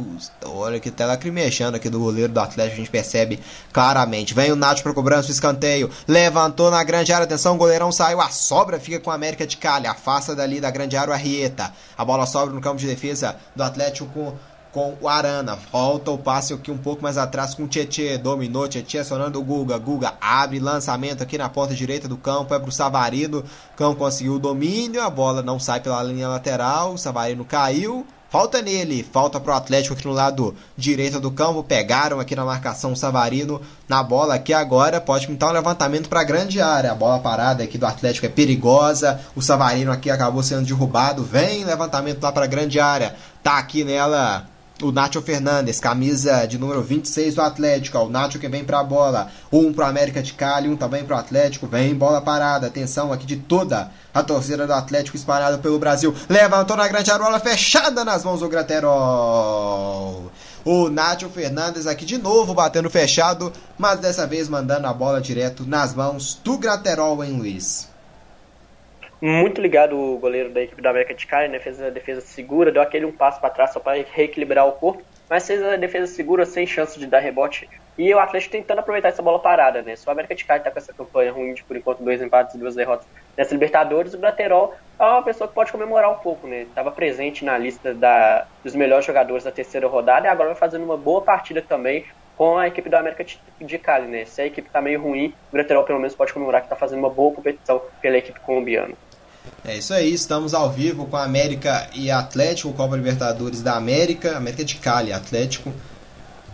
Olha que tela mexendo aqui do goleiro do Atlético, a gente percebe claramente. Vem o Nath para cobrança, o escanteio. Levantou na grande área, atenção, o goleirão saiu. A sobra fica com a América de Cali. Afasta dali da grande área o Arrieta. A bola sobra no campo de defesa do Atlético com com o Arana. Volta o passe aqui um pouco mais atrás com o Tietê. Dominou, Tietê acionando o Guga. Guga abre lançamento aqui na ponta direita do campo. É pro Savarino. O campo conseguiu o domínio. A bola não sai pela linha lateral. O Savarino caiu. Falta nele, falta pro Atlético aqui no lado direito do campo. Pegaram aqui na marcação o Savarino na bola aqui agora. Pode pintar um levantamento para grande área. A bola parada aqui do Atlético é perigosa. O Savarino aqui acabou sendo derrubado. Vem levantamento lá para grande área. Tá aqui nela o Nacho Fernandes, camisa de número 26 do Atlético. O Nacho que vem para a bola. Um para América de Cali, um também para o Atlético. Vem bola parada. Atenção aqui de toda a torcida do Atlético espalhada pelo Brasil. Levantou na grande arola fechada nas mãos do Graterol. O Nacho Fernandes aqui de novo batendo fechado, mas dessa vez mandando a bola direto nas mãos do Graterol em Luiz muito ligado o goleiro da equipe da América de Cali, né? Fez a defesa segura, deu aquele um passo para trás só para reequilibrar o corpo, mas fez a defesa segura sem chance de dar rebote. E o Atlético tentando aproveitar essa bola parada, né? Se o América de Cali tá com essa campanha ruim de por enquanto dois empates e duas derrotas nessa Libertadores, o Braterol é uma pessoa que pode comemorar um pouco, né? Estava presente na lista da, dos melhores jogadores da terceira rodada e agora vai fazendo uma boa partida também com a equipe da América de Cali, né? Se a equipe tá meio ruim, o Graterol pelo menos pode comemorar que tá fazendo uma boa competição pela equipe colombiana. É isso aí, estamos ao vivo com a América e Atlético, Copa Libertadores da América, América de Cali, Atlético.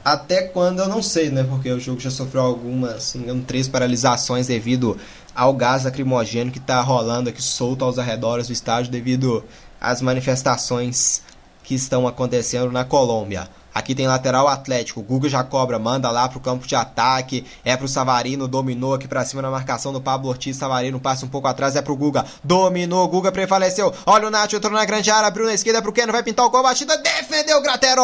Até quando eu não sei, né? Porque o jogo já sofreu algumas, se não engano, três paralisações devido ao gás lacrimogêneo que está rolando aqui solto aos arredores do estádio devido às manifestações que estão acontecendo na Colômbia. Aqui tem lateral Atlético. Guga já cobra, manda lá pro campo de ataque. É pro Savarino, dominou aqui pra cima na marcação do Pablo Ortiz. Savarino passa um pouco atrás, é pro Guga. Dominou, Guga prevaleceu. Olha o Nath, entrou na grande área, abriu na esquerda pro Keno, vai pintar o gol, batida, defendeu o Graterol.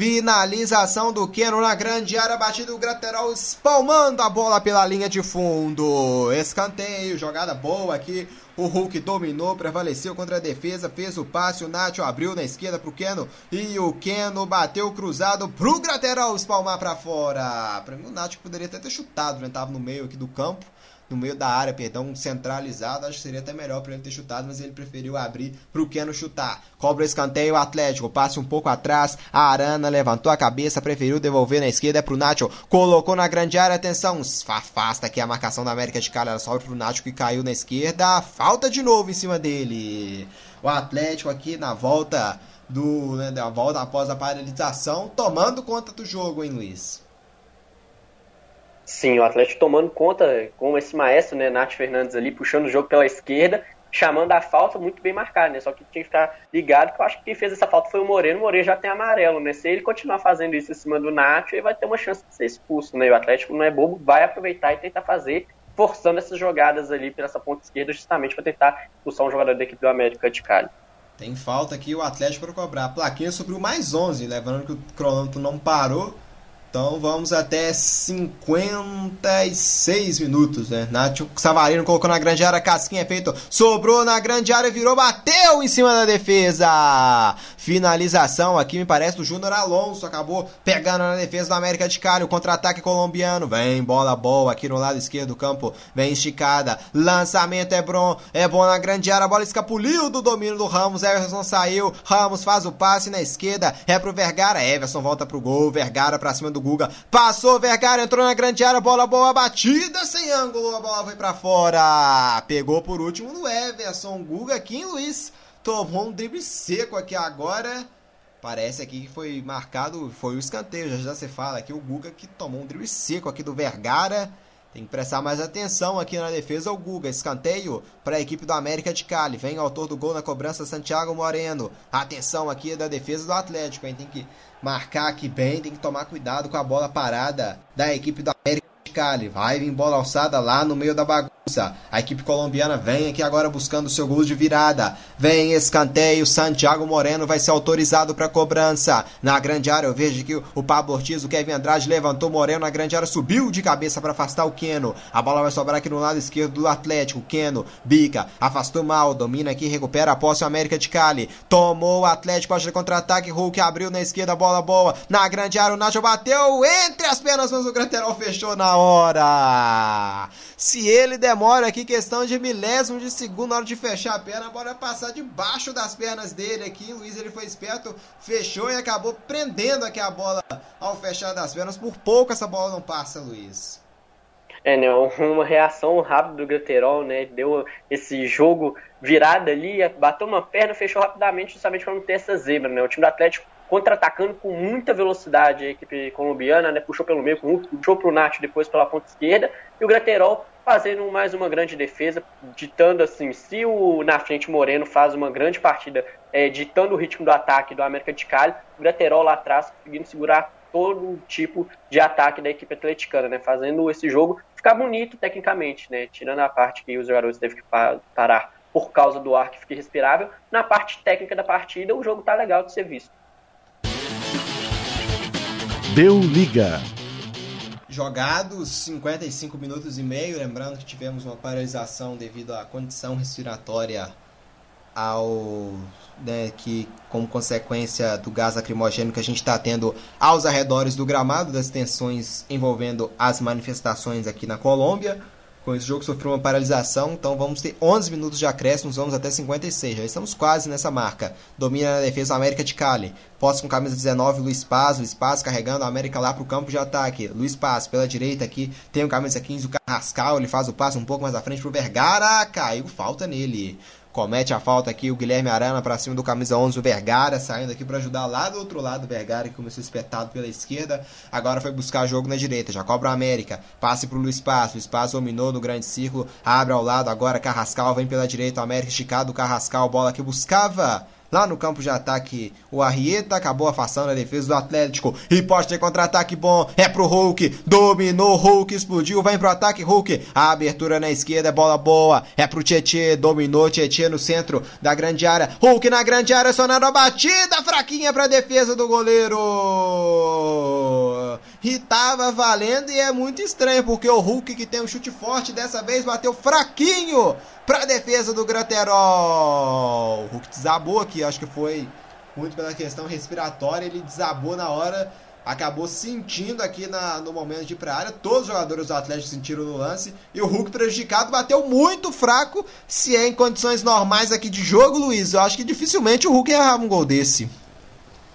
Finalização do Keno na grande área, batida do Graterol, espalmando a bola pela linha de fundo. Escanteio, jogada boa aqui o Hulk dominou, prevaleceu contra a defesa, fez o passe, o Nacho abriu na esquerda pro Keno e o Keno bateu cruzado pro Graterol espalmar para fora. Para mim o Nacho poderia até ter chutado, né? Tava no meio aqui do campo no meio da área, perdão, centralizado, acho que seria até melhor para ele ter chutado, mas ele preferiu abrir para o Keno chutar. Cobra o escanteio, Atlético passa um pouco atrás, a Arana levantou a cabeça, preferiu devolver na esquerda é pro Nacho, colocou na grande área, atenção, afasta aqui a marcação da América de era só pro Nacho que caiu na esquerda, falta de novo em cima dele. O Atlético aqui na volta do, né, da volta após a paralisação, tomando conta do jogo, hein, Luiz? Sim, o Atlético tomando conta com esse maestro, né, Nath Fernandes ali, puxando o jogo pela esquerda, chamando a falta muito bem marcada, né? Só que tinha que ficar ligado que eu acho que quem fez essa falta foi o Moreno. O Moreno já tem amarelo, né? Se ele continuar fazendo isso em cima do Nath, ele vai ter uma chance de ser expulso, né? E o Atlético não é bobo, vai aproveitar e tentar fazer, forçando essas jogadas ali pela essa ponta esquerda, justamente para tentar expulsar um jogador da equipe do América de Cali. Tem falta aqui o Atlético para cobrar. A plaquinha subiu mais 11, lembrando que o cronômetro não parou. Então vamos até 56 minutos, né? Nath Savarino colocou na grande área, casquinha é feito, sobrou na grande área, virou, bateu em cima da defesa. Finalização aqui, me parece, do Júnior Alonso. Acabou pegando na defesa do América de Cali. O contra-ataque colombiano. Vem bola boa aqui no lado esquerdo do campo. Vem esticada. Lançamento é bom, é bom na grande área. A bola escapuliu do domínio do Ramos. Everson saiu. Ramos faz o passe na esquerda. É pro Vergara. Everson volta pro gol. Vergara pra cima do Guga. Passou Vergara, entrou na grande área. Bola boa, batida sem ângulo. A bola foi pra fora. Pegou por último no Everson. Guga em Luiz tomou um drible seco aqui agora. Parece aqui que foi marcado, foi o escanteio, já já você fala aqui, o Guga que tomou um drible seco aqui do Vergara. Tem que prestar mais atenção aqui na defesa o Guga. Escanteio para a equipe do América de Cali. Vem o autor do gol na cobrança, Santiago Moreno. Atenção aqui da defesa do Atlético, hein? Tem que marcar aqui bem, tem que tomar cuidado com a bola parada da equipe do América de Cali. Vai vir bola alçada lá no meio da bagunça. A equipe colombiana vem aqui agora buscando o seu gol de virada. Vem escanteio, Santiago Moreno vai ser autorizado para cobrança. Na grande área eu vejo que o Pablo Ortiz, o Kevin Andrade levantou Moreno na grande área, subiu de cabeça para afastar o Keno. A bola vai sobrar aqui no lado esquerdo do Atlético. Keno, bica, afastou mal, domina aqui, recupera a posse o América de Cali. Tomou o Atlético, acha contra-ataque, Hulk abriu na esquerda, bola boa. Na grande área o Nacho bateu entre as pernas, mas o Granterol fechou na hora. Se ele demora aqui, questão de milésimo de segundo na hora de fechar a perna, a bola passar debaixo das pernas dele aqui. O Luiz ele foi esperto, fechou e acabou prendendo aqui a bola ao fechar das pernas. Por pouco essa bola não passa, Luiz. É, né, uma reação rápida do Graterol, né, deu esse jogo virado ali, bateu uma perna, fechou rapidamente justamente para não ter essa zebra, né, o time do Atlético contra-atacando com muita velocidade a equipe colombiana, né? Puxou pelo meio, puxou para o Nath depois pela ponta esquerda, e o Graterol fazendo mais uma grande defesa, ditando assim, se o na frente Moreno faz uma grande partida, é, ditando o ritmo do ataque do América de Cali, o Graterol lá atrás conseguindo segurar todo tipo de ataque da equipe atleticana, né? Fazendo esse jogo ficar bonito tecnicamente, né? Tirando a parte que os jogadores teve que parar por causa do ar que fica respirável, na parte técnica da partida o jogo tá legal de ser visto. Deu liga. Jogados 55 minutos e meio, lembrando que tivemos uma paralisação devido à condição respiratória ao né, que como consequência do gás lacrimogêneo que a gente está tendo aos arredores do gramado das tensões envolvendo as manifestações aqui na Colômbia. Com esse jogo sofreu uma paralisação, então vamos ter 11 minutos de acréscimos, vamos até 56. Já estamos quase nessa marca. Domina na defesa o América de Cali. Posse com camisa 19, Luiz Paz. Luiz Paz carregando a América lá para o campo de ataque. Luiz Paz pela direita aqui. Tem o camisa 15, o Carrascal. Ele faz o passe um pouco mais à frente para o Vergara. Caiu falta nele. Comete a falta aqui o Guilherme Arana para cima do camisa 11, o Vergara, saindo aqui para ajudar lá do outro lado, o Vergara que começou espetado pela esquerda, agora foi buscar jogo na direita, já cobra o América, passe pro Luiz Paz, Luiz Paz dominou no grande círculo, abre ao lado agora, Carrascal vem pela direita, o América esticado, Carrascal, bola que buscava Lá no campo de ataque, o Arrieta acabou afastando a defesa do Atlético. E pode ter contra-ataque bom. É pro Hulk. Dominou, Hulk explodiu. Vem pro ataque, Hulk. A abertura na esquerda, bola boa. É pro Tietê. Dominou Tietê no centro da grande área. Hulk na grande área, sonando a batida. Fraquinha pra defesa do goleiro. E tava valendo e é muito estranho, porque o Hulk que tem um chute forte dessa vez bateu fraquinho para defesa do Graterol. O Hulk desabou aqui, acho que foi muito pela questão respiratória, ele desabou na hora, acabou sentindo aqui na, no momento de ir para a área. Todos os jogadores do Atlético sentiram no lance e o Hulk prejudicado bateu muito fraco. Se é em condições normais aqui de jogo, Luiz, eu acho que dificilmente o Hulk errava um gol desse.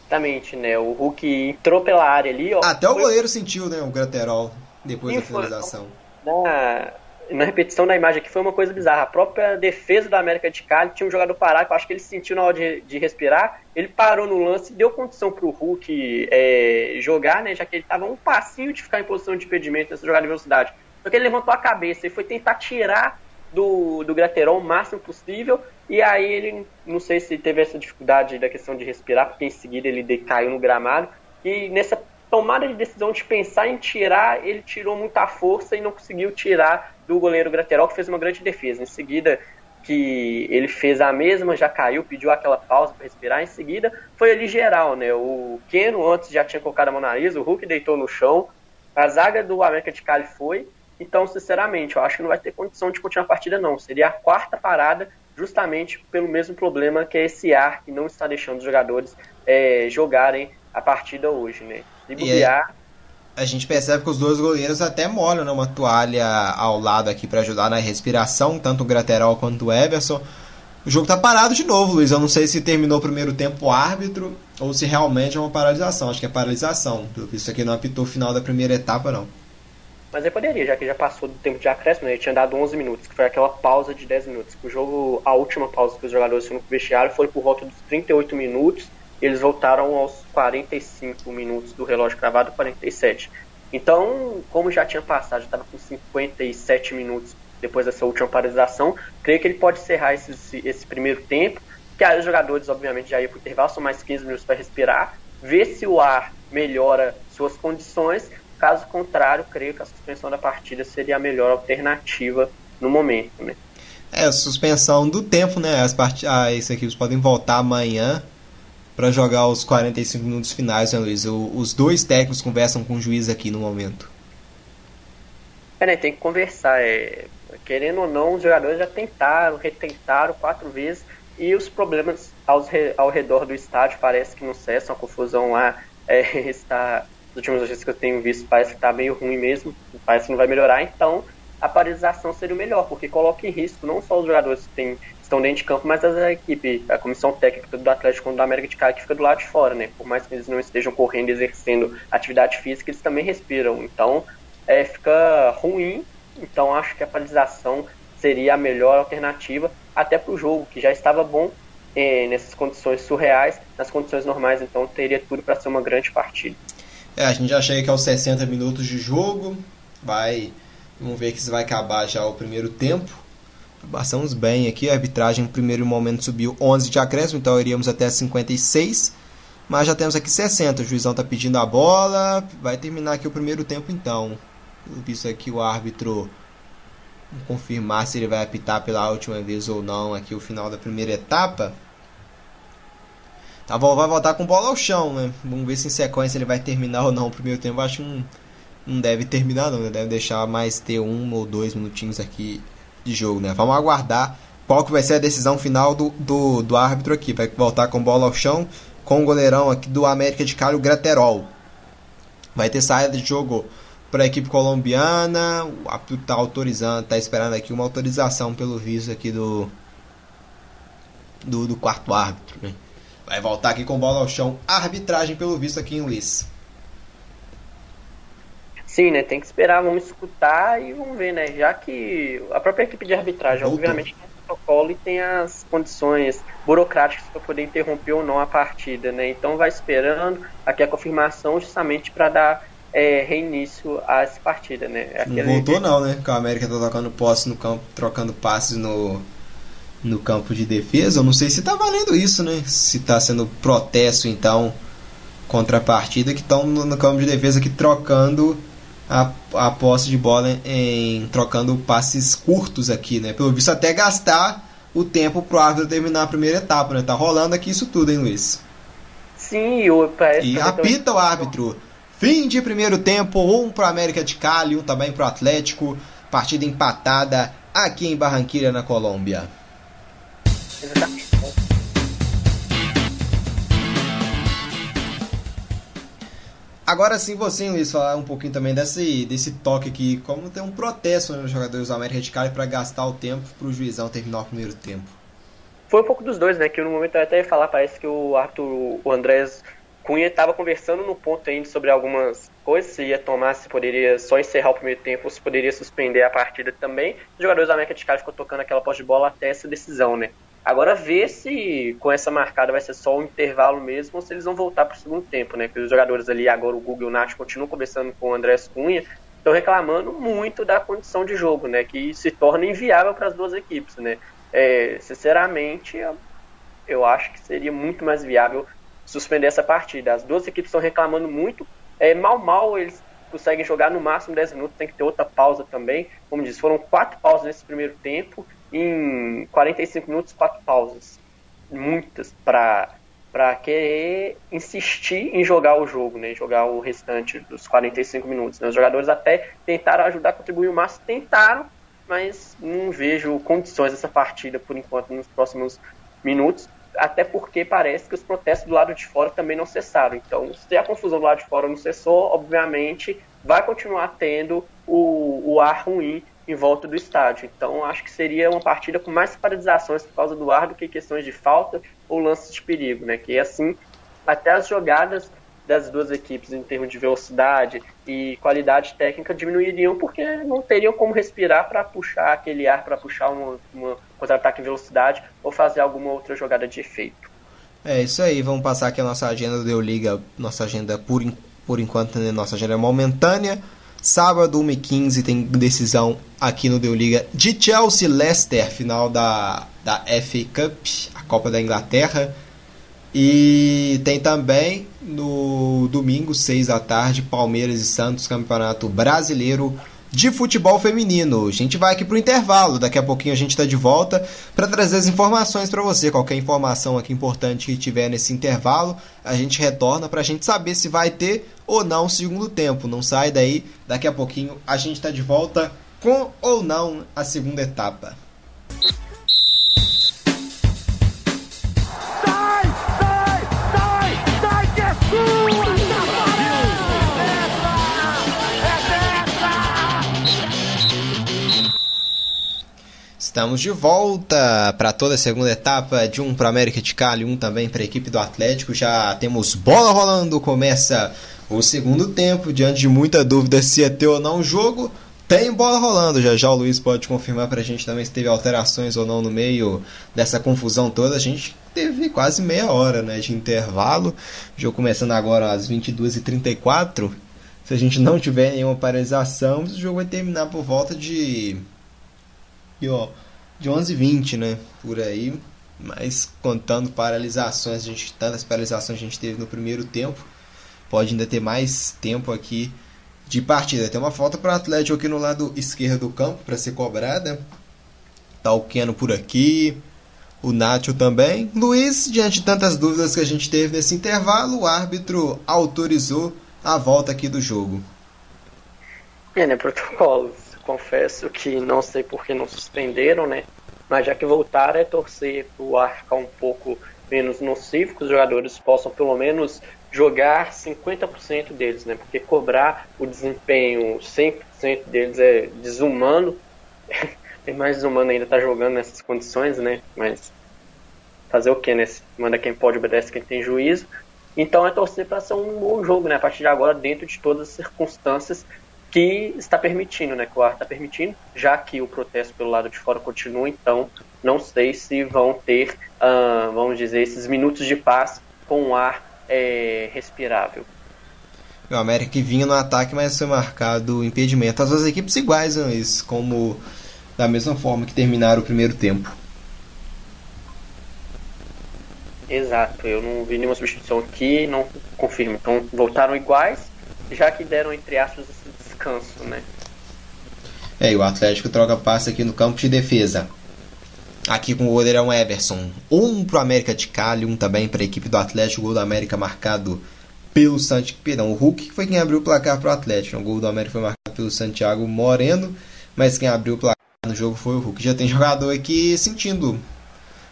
Exatamente, né? O Hulk entrou pela área ali. Ó, Até foi... o goleiro sentiu, né? O Graterol depois Sim, da finalização. Na, na repetição da imagem aqui foi uma coisa bizarra. A própria defesa da América de Cali tinha um jogador parado, que eu acho que ele sentiu na hora de, de respirar. Ele parou no lance e deu condição para o Hulk é, jogar, né? Já que ele estava um passinho de ficar em posição de impedimento nessa jogada de velocidade. Só que ele levantou a cabeça e foi tentar tirar do, do Graterol o máximo possível. E aí ele, não sei se teve essa dificuldade da questão de respirar, porque em seguida ele caiu no gramado. E nessa tomada de decisão de pensar em tirar, ele tirou muita força e não conseguiu tirar do goleiro Graterol, que fez uma grande defesa. Em seguida, que ele fez a mesma, já caiu, pediu aquela pausa para respirar. Em seguida, foi ali geral, né? O Keno antes já tinha colocado a mão na nariz, o Hulk deitou no chão, a zaga do América de Cali foi. Então, sinceramente, eu acho que não vai ter condição de continuar a partida, não. Seria a quarta parada, justamente pelo mesmo problema que é esse ar que não está deixando os jogadores é, jogarem a partida hoje, né? Se bobear, a gente percebe que os dois goleiros até molham né, uma toalha ao lado aqui para ajudar na respiração, tanto o Graterol quanto o Everson. O jogo tá parado de novo, Luiz. Eu não sei se terminou o primeiro tempo o árbitro ou se realmente é uma paralisação. Acho que é paralisação. Visto aqui não apitou o final da primeira etapa, não. Mas aí poderia, já que já passou do tempo de acréscimo, né? ele tinha dado 11 minutos, que foi aquela pausa de 10 minutos. O jogo, a última pausa que os jogadores foram pro vestiário foi por volta dos 38 minutos eles voltaram aos 45 minutos do relógio cravado, 47. Então, como já tinha passado, já estava com 57 minutos depois dessa última paralisação, creio que ele pode encerrar esse, esse primeiro tempo, que aí os jogadores, obviamente, já iam para o intervalo, são mais 15 minutos para respirar, ver se o ar melhora suas condições, caso contrário, creio que a suspensão da partida seria a melhor alternativa no momento, né? É, suspensão do tempo, né? As part... esses equipes podem voltar amanhã para jogar os 45 minutos finais, né, Luiz? O, os dois técnicos conversam com o juiz aqui no momento. É, né, tem que conversar. É, querendo ou não, os jogadores já tentaram, retentaram quatro vezes e os problemas aos, ao redor do estádio parece que não cessam. A confusão lá é, está. Nos últimos dias que eu tenho visto, parece que está meio ruim mesmo, parece que não vai melhorar. Então, a paralisação seria o melhor, porque coloca em risco não só os jogadores que estão dentro de campo, mas a equipe, a comissão técnica do Atlético da América de Cali que fica do lado de fora, né? Por mais que eles não estejam correndo, exercendo atividade física, eles também respiram. Então, é, fica ruim. Então, acho que a paralisação seria a melhor alternativa, até para o jogo, que já estava bom é, nessas condições surreais. Nas condições normais, então, teria tudo para ser uma grande partida. É, a gente já chega aqui aos 60 minutos de jogo. Vai. Vamos ver que se vai acabar já o primeiro tempo. Passamos bem aqui, a arbitragem no primeiro momento subiu 11 de acréscimo, então iríamos até 56. Mas já temos aqui 60, o juizão está pedindo a bola, vai terminar aqui o primeiro tempo então. Pelo visto aqui o árbitro confirmar se ele vai apitar pela última vez ou não aqui o final da primeira etapa. Tá vai voltar com bola ao chão, né? Vamos ver se em sequência ele vai terminar ou não o primeiro tempo. Acho que não, não deve terminar não, né? deve deixar mais ter um ou dois minutinhos aqui de jogo, né? Vamos aguardar qual que vai ser a decisão final do, do, do árbitro aqui. Vai voltar com bola ao chão com o goleirão aqui do América de Cali, o Graterol. Vai ter saída de jogo para a equipe colombiana. O árbitro está autorizando, está esperando aqui uma autorização pelo visto aqui do, do, do quarto árbitro. Né? Vai voltar aqui com bola ao chão. Arbitragem pelo visto aqui em Luiz. Sim, né? Tem que esperar, vamos escutar e vamos ver, né? Já que a própria equipe de arbitragem, Voltou. obviamente, protocolo e tem as condições burocráticas para poder interromper ou não a partida, né? Então vai esperando aqui a confirmação justamente para dar é, reinício a essa partida, né? É aquele... Não voltou não, né? Porque a América tá tocando posse no campo, trocando passes no, no campo de defesa. Eu não sei se tá valendo isso, né? Se tá sendo protesto, então, contra a partida que estão no, campo de defesa aqui trocando a, a posse de bola em trocando passes curtos aqui, né? Pelo visto até gastar o tempo pro árbitro terminar a primeira etapa, né? Tá rolando aqui isso tudo, hein, Luiz? Sim, o E apita o árbitro. Fim de primeiro tempo, um pro América de Cali, um também pro Atlético. Partida empatada aqui em Barranquilla, na Colômbia. Agora sim, você, Luiz, falar um pouquinho também desse, desse toque aqui, como tem um protesto nos jogadores do América de Cali para gastar o tempo para o juizão terminar o primeiro tempo. Foi um pouco dos dois, né? Que no momento eu até ia falar, parece que o Arthur, o Andrés Cunha estava conversando no ponto ainda sobre algumas coisas, se ia tomar, se poderia só encerrar o primeiro tempo, se poderia suspender a partida também. Os jogadores da América de Cali ficou tocando aquela posse de bola até essa decisão, né? Agora ver se com essa marcada vai ser só um intervalo mesmo ou se eles vão voltar para o segundo tempo, né? Porque os jogadores ali, agora o Google Nath continuam conversando com o André Cunha, estão reclamando muito da condição de jogo, né? Que se torna inviável para as duas equipes, né? É, sinceramente, eu acho que seria muito mais viável suspender essa partida. As duas equipes estão reclamando muito. É, mal, mal eles conseguem jogar no máximo 10 minutos, tem que ter outra pausa também. Como disse, foram quatro pausas nesse primeiro tempo em 45 minutos, quatro pausas. Muitas para para querer insistir em jogar o jogo, né, jogar o restante dos 45 minutos. Né. Os jogadores até tentaram ajudar a contribuir o máximo, tentaram, mas não vejo condições dessa partida por enquanto nos próximos minutos, até porque parece que os protestos do lado de fora também não cessaram. Então, se a confusão do lado de fora não cessou, obviamente vai continuar tendo o, o ar ruim em volta do estádio. Então acho que seria uma partida com mais paralisações por causa do ar do que questões de falta ou lances de perigo, né? Que assim até as jogadas das duas equipes em termos de velocidade e qualidade técnica diminuiriam porque não teriam como respirar para puxar aquele ar, para puxar um contra-ataque em velocidade ou fazer alguma outra jogada de efeito. É isso aí, vamos passar aqui a nossa agenda do Liga, nossa agenda por, por enquanto, né? nossa agenda é momentânea. Sábado, 1h15, tem decisão aqui no Deu Liga de Chelsea Leicester, final da, da FA Cup, a Copa da Inglaterra. E tem também no domingo, 6 da tarde, Palmeiras e Santos, Campeonato Brasileiro de futebol feminino. A gente vai aqui para o intervalo, daqui a pouquinho a gente está de volta para trazer as informações para você. Qualquer informação aqui importante que tiver nesse intervalo, a gente retorna para a gente saber se vai ter ou não o segundo tempo. Não sai daí, daqui a pouquinho a gente está de volta com ou não a segunda etapa. Estamos de volta para toda a segunda etapa de um para América de Cali, um também para a equipe do Atlético. Já temos bola rolando, começa o segundo tempo, diante de muita dúvida se ia ter ou não o jogo. Tem bola rolando, já já o Luiz pode confirmar para a gente também se teve alterações ou não no meio dessa confusão toda. A gente teve quase meia hora né, de intervalo, o jogo começando agora às 22h34. Se a gente não tiver nenhuma paralisação, o jogo vai terminar por volta de. E, ó, de 11h20, né? Por aí. Mas contando paralisações, a gente, tantas paralisações a gente teve no primeiro tempo, pode ainda ter mais tempo aqui de partida. Tem uma falta para o Atlético aqui no lado esquerdo do campo para ser cobrada. Tá o Keno por aqui, o Nacho também. Luiz, diante de tantas dúvidas que a gente teve nesse intervalo, o árbitro autorizou a volta aqui do jogo. É, né, protocolos confesso que não sei por que não suspenderam, né? Mas já que voltaram, é torcer para o ar ficar um pouco menos nocivo, que os jogadores possam pelo menos jogar 50% deles, né? Porque cobrar o desempenho 100% deles é desumano. é mais desumano ainda estar tá jogando nessas condições, né? Mas fazer o que, né? Manda quem pode, obedece quem tem juízo. Então é torcer para ser um bom jogo, né? A partir de agora, dentro de todas as circunstâncias que está permitindo, né? Que o ar está permitindo, já que o protesto pelo lado de fora continua, então não sei se vão ter, uh, vamos dizer, esses minutos de paz com o ar é, respirável. O América que vinha no ataque, mas foi marcado impedimento. As duas equipes iguais, né, como da mesma forma que terminaram o primeiro tempo. Exato, eu não vi nenhuma substituição aqui, não confirmo. Então voltaram iguais, já que deram, entre aspas, descanso, né? É, e o Atlético troca passe aqui no campo de defesa. Aqui com o goleirão Everson. Um pro América de Cali, um também para a equipe do Atlético. Gol do América marcado pelo Santiago. Perdão, o Hulk foi quem abriu o placar pro Atlético. O gol do América foi marcado pelo Santiago Moreno, mas quem abriu o placar no jogo foi o Hulk. Já tem jogador aqui sentindo.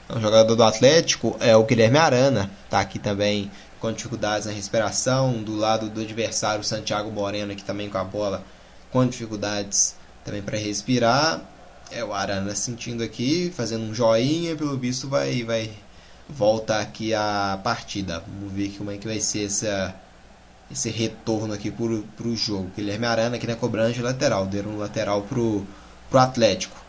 O jogador do Atlético é o Guilherme Arana. Tá aqui também com dificuldades na respiração. Do lado do adversário, Santiago Moreno aqui também com a bola com dificuldades também para respirar. É o Arana sentindo aqui, fazendo um joinha, pelo visto vai vai voltar aqui a partida. Vamos ver como é que vai ser essa esse retorno aqui para o jogo. Guilherme Arana aqui na cobrança de lateral, deram um lateral pro pro Atlético.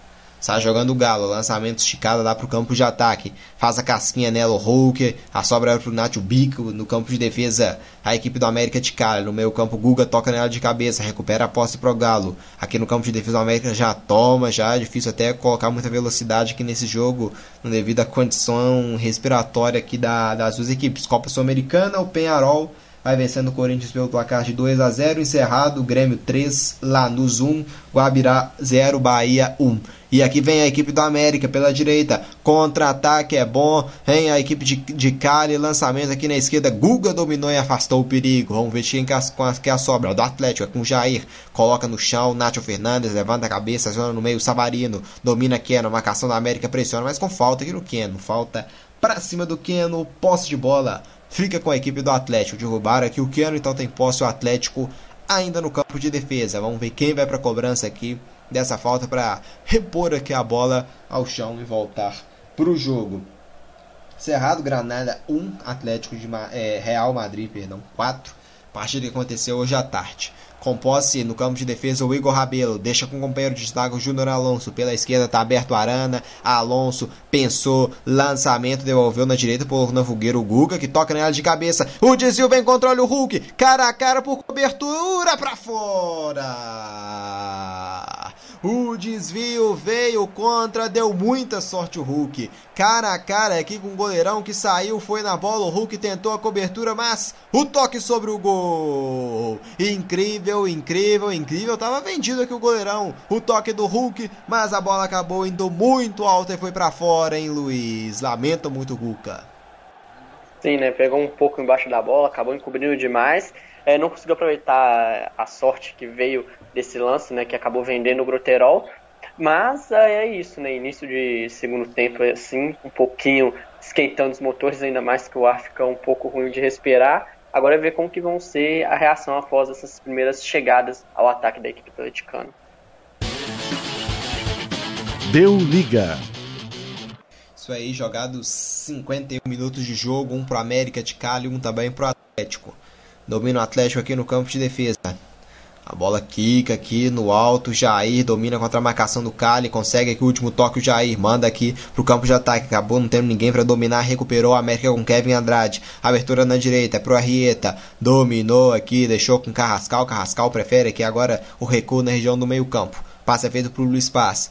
Está jogando o Galo, lançamento esticado lá para o campo de ataque. Faz a casquinha Nelo Hulk, a sobra é para o Nacho Bico no campo de defesa. A equipe do América de Cali, no meio campo Guga toca nela de cabeça, recupera a posse pro Galo. Aqui no campo de defesa do América já toma, já é difícil até colocar muita velocidade aqui nesse jogo, devido à condição respiratória aqui da, das duas equipes. Copa Sul-Americana, o Penharol vai vencendo o Corinthians pelo placar de 2 a 0 encerrado, Grêmio 3, Lanús 1, Guabirá 0, Bahia 1. E aqui vem a equipe do América pela direita, contra-ataque é bom, vem a equipe de, de Cali, lançamento aqui na esquerda, Guga dominou e afastou o perigo, vamos ver quem que a, sobra, do Atlético, é com Jair, coloca no chão, Nacho Fernandes, levanta a cabeça, aciona no meio, Savarino, domina Keno, marcação da América, pressiona, mas com falta aqui no Keno, falta pra cima do Keno, posse de bola, fica com a equipe do Atlético. Derrubaram aqui o Keno, então tem posse o Atlético ainda no campo de defesa. Vamos ver quem vai para a cobrança aqui dessa falta para repor aqui a bola ao chão e voltar para o jogo. Cerrado, Granada 1, Atlético de é, Real Madrid, perdão, 4. Partida que aconteceu hoje à tarde. Com posse no campo de defesa, o Igor Rabelo deixa com o companheiro de destaque o Júnior Alonso. Pela esquerda está aberto Arana. Alonso pensou, lançamento, devolveu na direita por Nafugueiro o Guga, que toca nela de cabeça. O desvio vem controle o Hulk. Cara a cara por cobertura para fora. O desvio veio contra, deu muita sorte o Hulk. Cara a cara aqui com o goleirão que saiu, foi na bola. O Hulk tentou a cobertura, mas o toque sobre o gol. Incrível, incrível, incrível. Tava vendido aqui o goleirão. O toque do Hulk, mas a bola acabou indo muito alta e foi para fora, hein, Luiz? Lamento muito, Guca. Sim, né? Pegou um pouco embaixo da bola, acabou encobrindo demais. É, não conseguiu aproveitar a sorte que veio desse lance, né? Que acabou vendendo o Groterol. Mas é, é isso, né? Início de segundo tempo, é assim, um pouquinho esquentando os motores, ainda mais que o ar fica um pouco ruim de respirar. Agora é ver como que vão ser a reação após essas primeiras chegadas ao ataque da equipe atleticana. Deu liga. Isso aí, jogados 51 minutos de jogo, um pro América de Cali, um também pro Atlético. Domina o Atlético aqui no campo de defesa. A bola quica aqui no alto. Jair domina contra a marcação do Cali. Consegue aqui o último toque. O Jair manda aqui pro campo de ataque. Acabou não tendo ninguém para dominar. Recuperou a América com Kevin Andrade. Abertura na direita pro Arrieta. Dominou aqui. Deixou com Carrascal. Carrascal prefere aqui agora o recuo na região do meio-campo. Passe é feito pro Luiz Paz.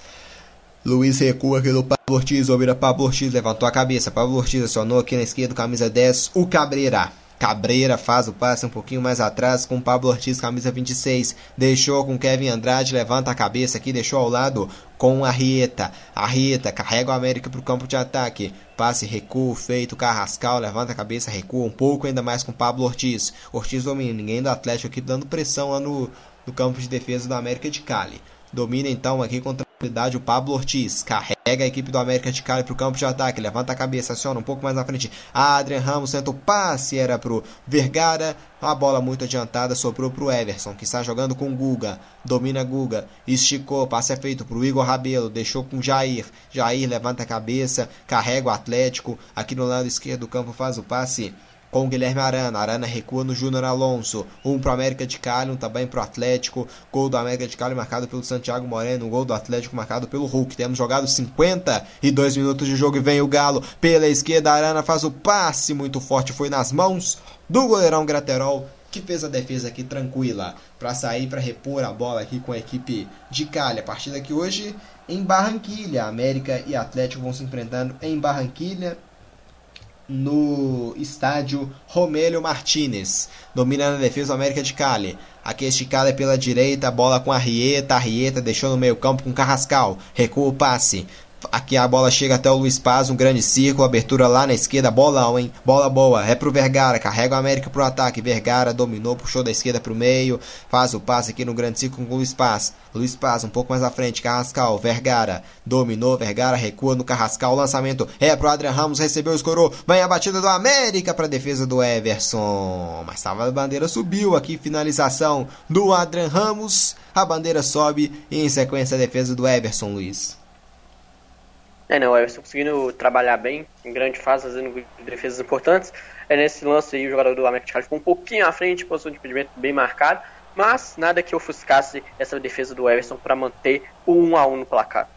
Luiz recua aqui do Pablo Ortiz. Ouvira Pablo Ortiz. Levantou a cabeça. Pablo Ortiz acionou aqui na esquerda. Camisa 10. O Cabreira. Cabreira faz o passe um pouquinho mais atrás com Pablo Ortiz, camisa 26. Deixou com Kevin Andrade, levanta a cabeça aqui, deixou ao lado com a Rieta. A Rieta carrega o América para o campo de ataque. Passe, recuo, feito, Carrascal, levanta a cabeça, recua um pouco, ainda mais com Pablo Ortiz. Ortiz domina, ninguém do Atlético aqui dando pressão lá no, no campo de defesa do América de Cali. Domina então aqui contra o Pablo Ortiz. Carrega a equipe do América de Cali para o campo de ataque. Levanta a cabeça, aciona um pouco mais na frente. Adrian Ramos senta o passe, era pro Vergara. A bola muito adiantada sobrou pro Everson, que está jogando com Guga. Domina Guga. Esticou, passe é feito pro Igor Rabelo. Deixou com Jair. Jair levanta a cabeça, carrega o Atlético. Aqui no lado esquerdo do campo faz o passe com o Guilherme Arana. Arana recua no Júnior Alonso. Um pro América de Cali, um também pro Atlético. Gol do América de Cali marcado pelo Santiago Moreno. Um gol do Atlético marcado pelo Hulk. Temos jogado 52 minutos de jogo e vem o Galo pela esquerda. Arana faz o passe muito forte. Foi nas mãos do goleirão Graterol que fez a defesa aqui tranquila para sair para repor a bola aqui com a equipe de Cali. A partida que hoje em Barranquilha, América e Atlético vão se enfrentando em Barranquilha no estádio Romélio Martinez. Dominando a defesa do América de Cali. Aqui esticada é pela direita, bola com a Rieta. A Rieta deixou no meio campo com Carrascal. Recua o passe. Aqui a bola chega até o Luiz Paz, um grande círculo, abertura lá na esquerda, bolão, hein? Bola boa, é pro Vergara, carrega o América pro ataque. Vergara dominou, puxou da esquerda pro meio, faz o passe aqui no grande círculo com o Luiz Paz. Luiz Paz um pouco mais à frente, Carrascal, Vergara, dominou, Vergara recua no Carrascal, lançamento é pro Adrian Ramos, recebeu, escorou, vem a batida do América pra defesa do Everson. Mas tava a bandeira subiu aqui, finalização do Adrian Ramos, a bandeira sobe e em sequência a defesa do Everson, Luiz. É, não, o Everson conseguindo trabalhar bem, em grande fase, fazendo defesas importantes. É nesse lance aí, o jogador do América de Cali ficou um pouquinho à frente, posição de impedimento bem marcado, mas nada que ofuscasse essa defesa do Everson para manter o 1 a 1 no placar.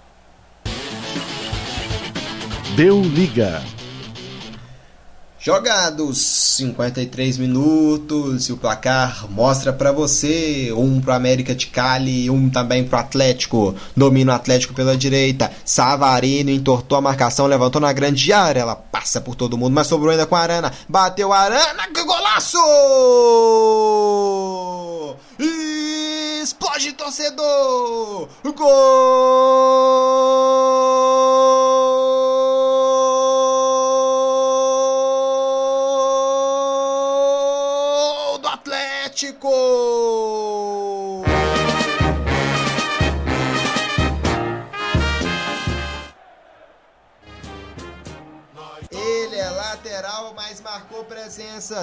Deu liga. Jogados 53 minutos e o placar mostra para você um pro América de Cali, um também pro Atlético. Domina o Atlético pela direita. Savarino entortou a marcação, levantou na grande área. Ela passa por todo mundo, mas sobrou ainda com Arana. Bateu Arana, que golaço! Explode torcedor! Gol!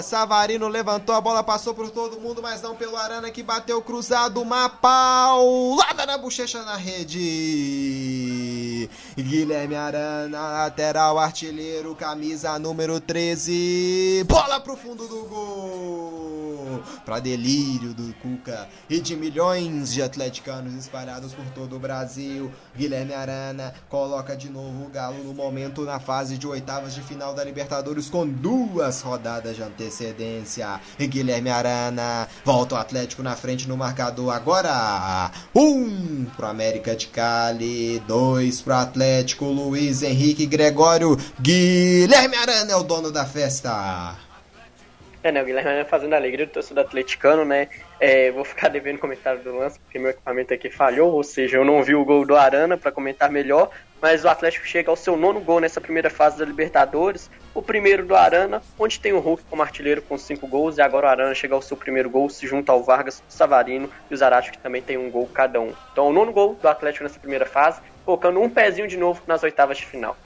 Savarino levantou a bola, passou por todo mundo, mas não pelo Arana que bateu cruzado. Uma paulada na bochecha na rede. Guilherme Arana, lateral artilheiro, camisa número 13. Bola pro fundo do gol. Para delírio do Cuca e de milhões de atleticanos espalhados por todo o Brasil. Guilherme Arana coloca de novo o Galo no momento na fase de oitavas de final da Libertadores com duas rodadas de antecedência. E Guilherme Arana volta o Atlético na frente no marcador agora. Um pro América de Cali, dois pro Atlético, Luiz Henrique Gregório. Guilherme Arana é o dono da festa. É, né, o Guilherme Arana fazendo a alegria do torcedor atleticano, né? É, vou ficar devendo comentário do lance, porque meu equipamento aqui falhou, ou seja, eu não vi o gol do Arana para comentar melhor, mas o Atlético chega ao seu nono gol nessa primeira fase da Libertadores, o primeiro do Arana, onde tem o Hulk como artilheiro com cinco gols, e agora o Arana chega ao seu primeiro gol, se junta ao Vargas, o Savarino e o Zarate, que também tem um gol cada um. Então, o nono gol do Atlético nessa primeira fase, colocando um pezinho de novo nas oitavas de final.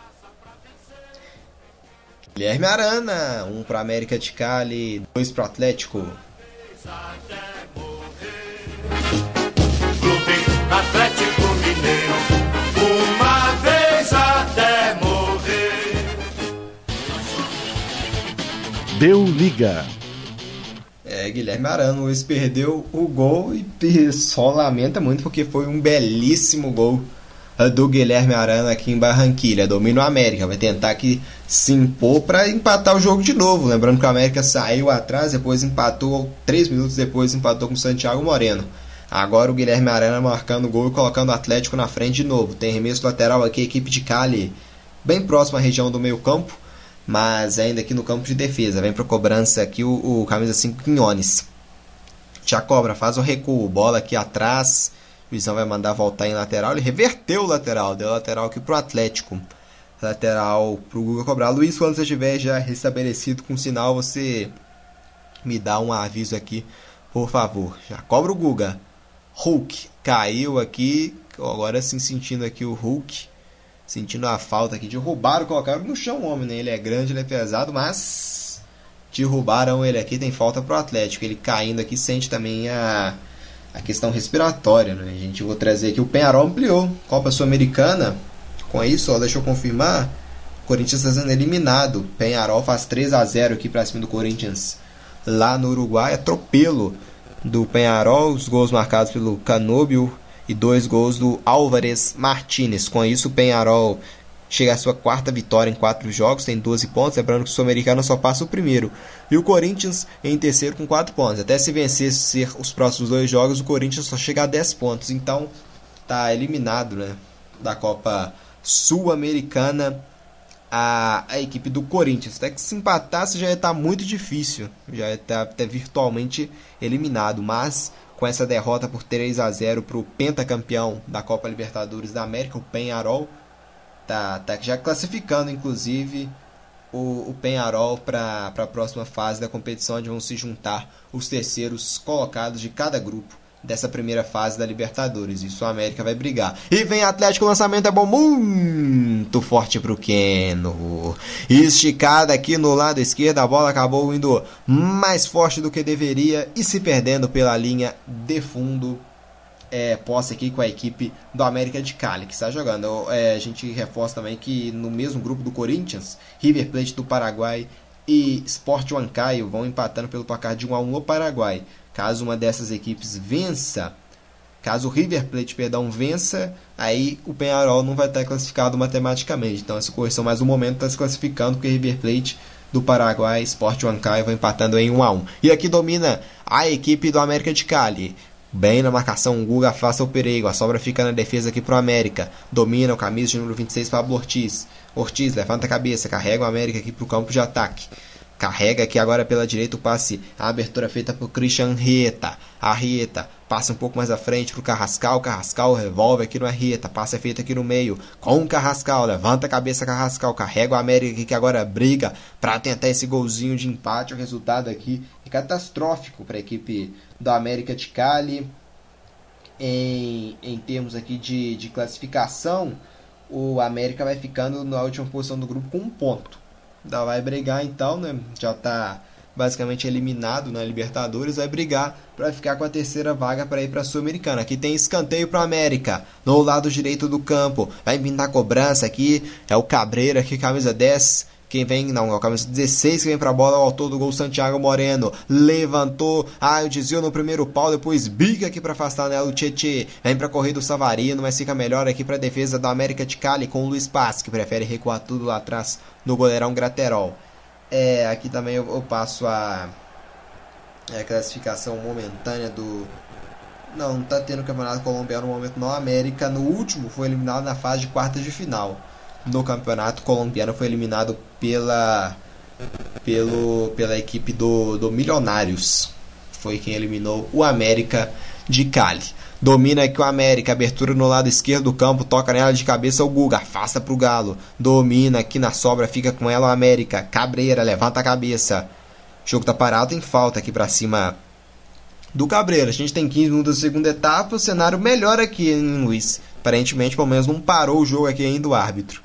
Guilherme Arana, um para América de Cali, dois para Atlético. Clube Atlético Mineiro, uma vez até morrer. Deu liga. É, Guilherme Arana, Luiz perdeu o gol e só lamenta muito porque foi um belíssimo gol do Guilherme Arana aqui em Barranquilha. Domina o América, vai tentar aqui se impor para empatar o jogo de novo. Lembrando que o América saiu atrás, depois empatou, três minutos depois empatou com o Santiago Moreno. Agora o Guilherme Arana marcando o gol e colocando o Atlético na frente de novo. Tem remesso lateral aqui, equipe de Cali, bem próxima à região do meio campo, mas ainda aqui no campo de defesa. Vem para cobrança aqui o, o camisa 5 Quinones. Já cobra, faz o recuo, bola aqui atrás. O Luizão vai mandar voltar em lateral. Ele reverteu o lateral, deu lateral aqui pro Atlético. Lateral pro Guga cobrar. Luiz, quando você estiver já restabelecido com sinal, você me dá um aviso aqui, por favor. Já cobra o Guga. Hulk caiu aqui. Agora sim sentindo aqui o Hulk. Sentindo a falta aqui. Derrubaram, colocaram no chão o homem, né? Ele é grande, ele é pesado, mas derrubaram ele aqui. Tem falta pro Atlético. Ele caindo aqui sente também a a questão respiratória, né? A gente vou trazer aqui o Penharol ampliou Copa Sul-Americana. Com isso, ó, deixa eu confirmar. Corinthians está sendo eliminado. Penharol faz 3 a 0 aqui para cima do Corinthians lá no Uruguai. Atropelo do Penharol. Os gols marcados pelo Canóbio e dois gols do Álvares Martinez. Com isso, o Penharol chega à sua quarta vitória em quatro jogos, tem 12 pontos. Lembrando que o Sul-Americano só passa o primeiro. E o Corinthians em terceiro com 4 pontos. Até se vencer ser os próximos dois jogos, o Corinthians só chega a 10 pontos. Então tá eliminado né, da Copa Sul-Americana a, a equipe do Corinthians. Até que se empatasse já ia estar tá muito difícil. Já ia estar tá, até virtualmente eliminado. Mas com essa derrota por 3 a 0 para o pentacampeão da Copa Libertadores da América, o Penharol tá, tá já classificando, inclusive, o, o Penharol para a próxima fase da competição, onde vão se juntar os terceiros colocados de cada grupo dessa primeira fase da Libertadores. Isso a América vai brigar. E vem Atlético, o lançamento é bom, muito forte pro Keno. Esticada aqui no lado esquerdo, a bola acabou indo mais forte do que deveria e se perdendo pela linha de fundo é, posse aqui com a equipe do América de Cali, que está jogando. É, a gente reforça também que no mesmo grupo do Corinthians, River Plate do Paraguai e Sport Huancayo vão empatando pelo placar de 1 a 1 no Paraguai. Caso uma dessas equipes vença, caso o River Plate, perdão, vença, aí o Penharol não vai estar classificado matematicamente. Então essa correção mais um momento está se classificando porque River Plate do Paraguai, Sport Huancayo vai empatando em 1 a 1. E aqui domina a equipe do América de Cali. Bem na marcação, o Guga afasta o perigo. A sobra fica na defesa aqui pro América. Domina o camisa de número 26 Pablo Ortiz. Ortiz levanta a cabeça, carrega o América aqui pro campo de ataque. Carrega aqui agora pela direita o passe. A abertura feita por Christian Rieta. A Rieta passa um pouco mais à frente pro Carrascal. Carrascal revolve aqui no Rieta. Passe é feito aqui no meio com o Carrascal. Levanta a cabeça Carrascal. Carrega o América que agora briga para tentar esse golzinho de empate. O resultado aqui é catastrófico para a equipe do América de Cali. Em, em termos aqui de, de classificação, o América vai ficando na última posição do grupo com um ponto. Ainda vai brigar então, né? Já está basicamente eliminado na Libertadores, vai brigar para ficar com a terceira vaga para ir para a Sul-Americana. Aqui tem escanteio para América, no lado direito do campo. Vai vir na cobrança aqui, é o Cabreira aqui, camisa 10 quem vem, não, é o camisa 16 que vem pra bola, o autor do gol Santiago Moreno. Levantou, ah, o desvio no primeiro pau, depois bica aqui para afastar né, o Tietê. Vem pra corrida o Savarino, mas fica melhor aqui pra defesa da América de Cali com o Luiz Paz, que prefere recuar tudo lá atrás no goleirão Graterol. É, aqui também eu, eu passo a, é, a classificação momentânea do. Não, não tá tendo campeonato colombiano no momento não. A América no último foi eliminado na fase de quartas de final no campeonato colombiano foi eliminado pela pelo pela equipe do, do Milionários. Foi quem eliminou o América de Cali. Domina aqui o América, abertura no lado esquerdo do campo, toca nela de cabeça o Guga, afasta pro Galo. Domina aqui na sobra, fica com ela o América. Cabreira, levanta a cabeça. O jogo tá parado, tem falta aqui para cima do Cabreira. A gente tem 15 minutos da segunda etapa, o cenário melhor aqui, hein, Luiz? Aparentemente, pelo menos não parou o jogo aqui ainda o árbitro.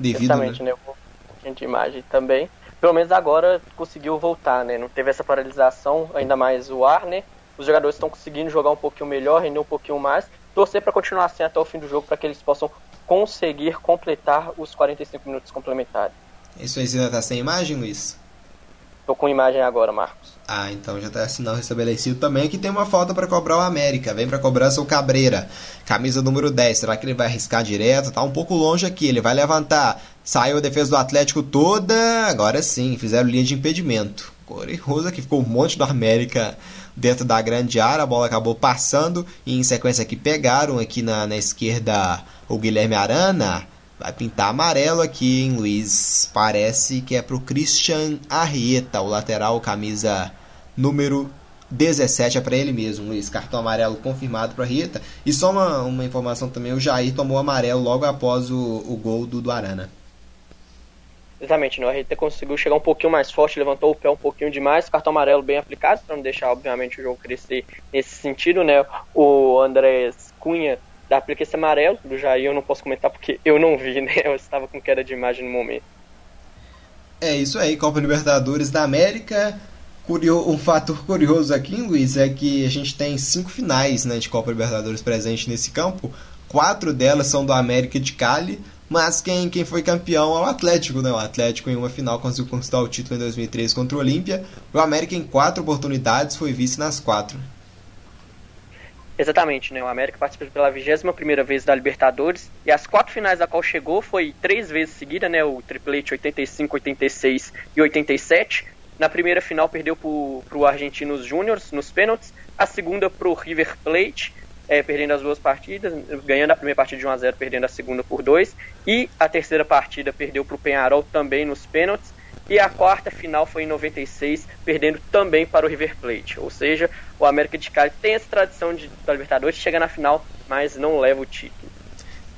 Devido, Exatamente, né? Um pouquinho de imagem também. Pelo menos agora conseguiu voltar, né? Não teve essa paralisação, ainda mais o ar, né? Os jogadores estão conseguindo jogar um pouquinho melhor, render um pouquinho mais. Torcer para continuar assim até o fim do jogo, para que eles possam conseguir completar os 45 minutos complementares. Isso aí, você ainda tá sem imagem, Luiz? Tô com imagem agora, Marcos. Ah, então já está sinal restabelecido também. Aqui tem uma falta para cobrar o América. Vem para cobrança o Cabreira. Camisa número 10. Será que ele vai arriscar direto? Tá um pouco longe aqui. Ele vai levantar. Saiu a defesa do Atlético toda. Agora sim, fizeram linha de impedimento. Curioso que ficou um monte do América dentro da grande área. A bola acabou passando. E em sequência aqui pegaram aqui na, na esquerda o Guilherme Arana. Vai pintar amarelo aqui, hein, Luiz? Parece que é pro Christian Arrieta, o lateral, camisa número 17 é para ele mesmo, Luiz. Cartão amarelo confirmado para Rita. E só uma, uma informação também: o Jair tomou amarelo logo após o, o gol do, do Arana. Exatamente, né? o Rita conseguiu chegar um pouquinho mais forte, levantou o pé um pouquinho demais, cartão amarelo bem aplicado, para não deixar, obviamente, o jogo crescer nesse sentido, né? O Andrés Cunha da aplica esse amarelo, do Jair eu não posso comentar porque eu não vi, né? Eu estava com queda de imagem no momento. É isso aí, Copa Libertadores da América um fator curioso aqui, Luiz, é que a gente tem cinco finais né, de Copa Libertadores presentes nesse campo. Quatro delas são do América de Cali, Mas quem, quem foi campeão é o Atlético, né? O Atlético em uma final conseguiu conquistar o título em 2013 contra o Olímpia. O América em quatro oportunidades foi vice nas quatro. Exatamente, né? O América participou pela 21 primeira vez da Libertadores e as quatro finais a qual chegou foi três vezes seguida, né? O triplete 85, 86 e 87. Na primeira final perdeu para o Argentinos Júniors nos pênaltis, a segunda para o River Plate é, perdendo as duas partidas, ganhando a primeira partida de 1 a 0 perdendo a segunda por 2, e a terceira partida perdeu para o Penharol também nos pênaltis, e a quarta final foi em 96, perdendo também para o River Plate. Ou seja, o América de Cali tem essa tradição de, da Libertadores, chega na final, mas não leva o título.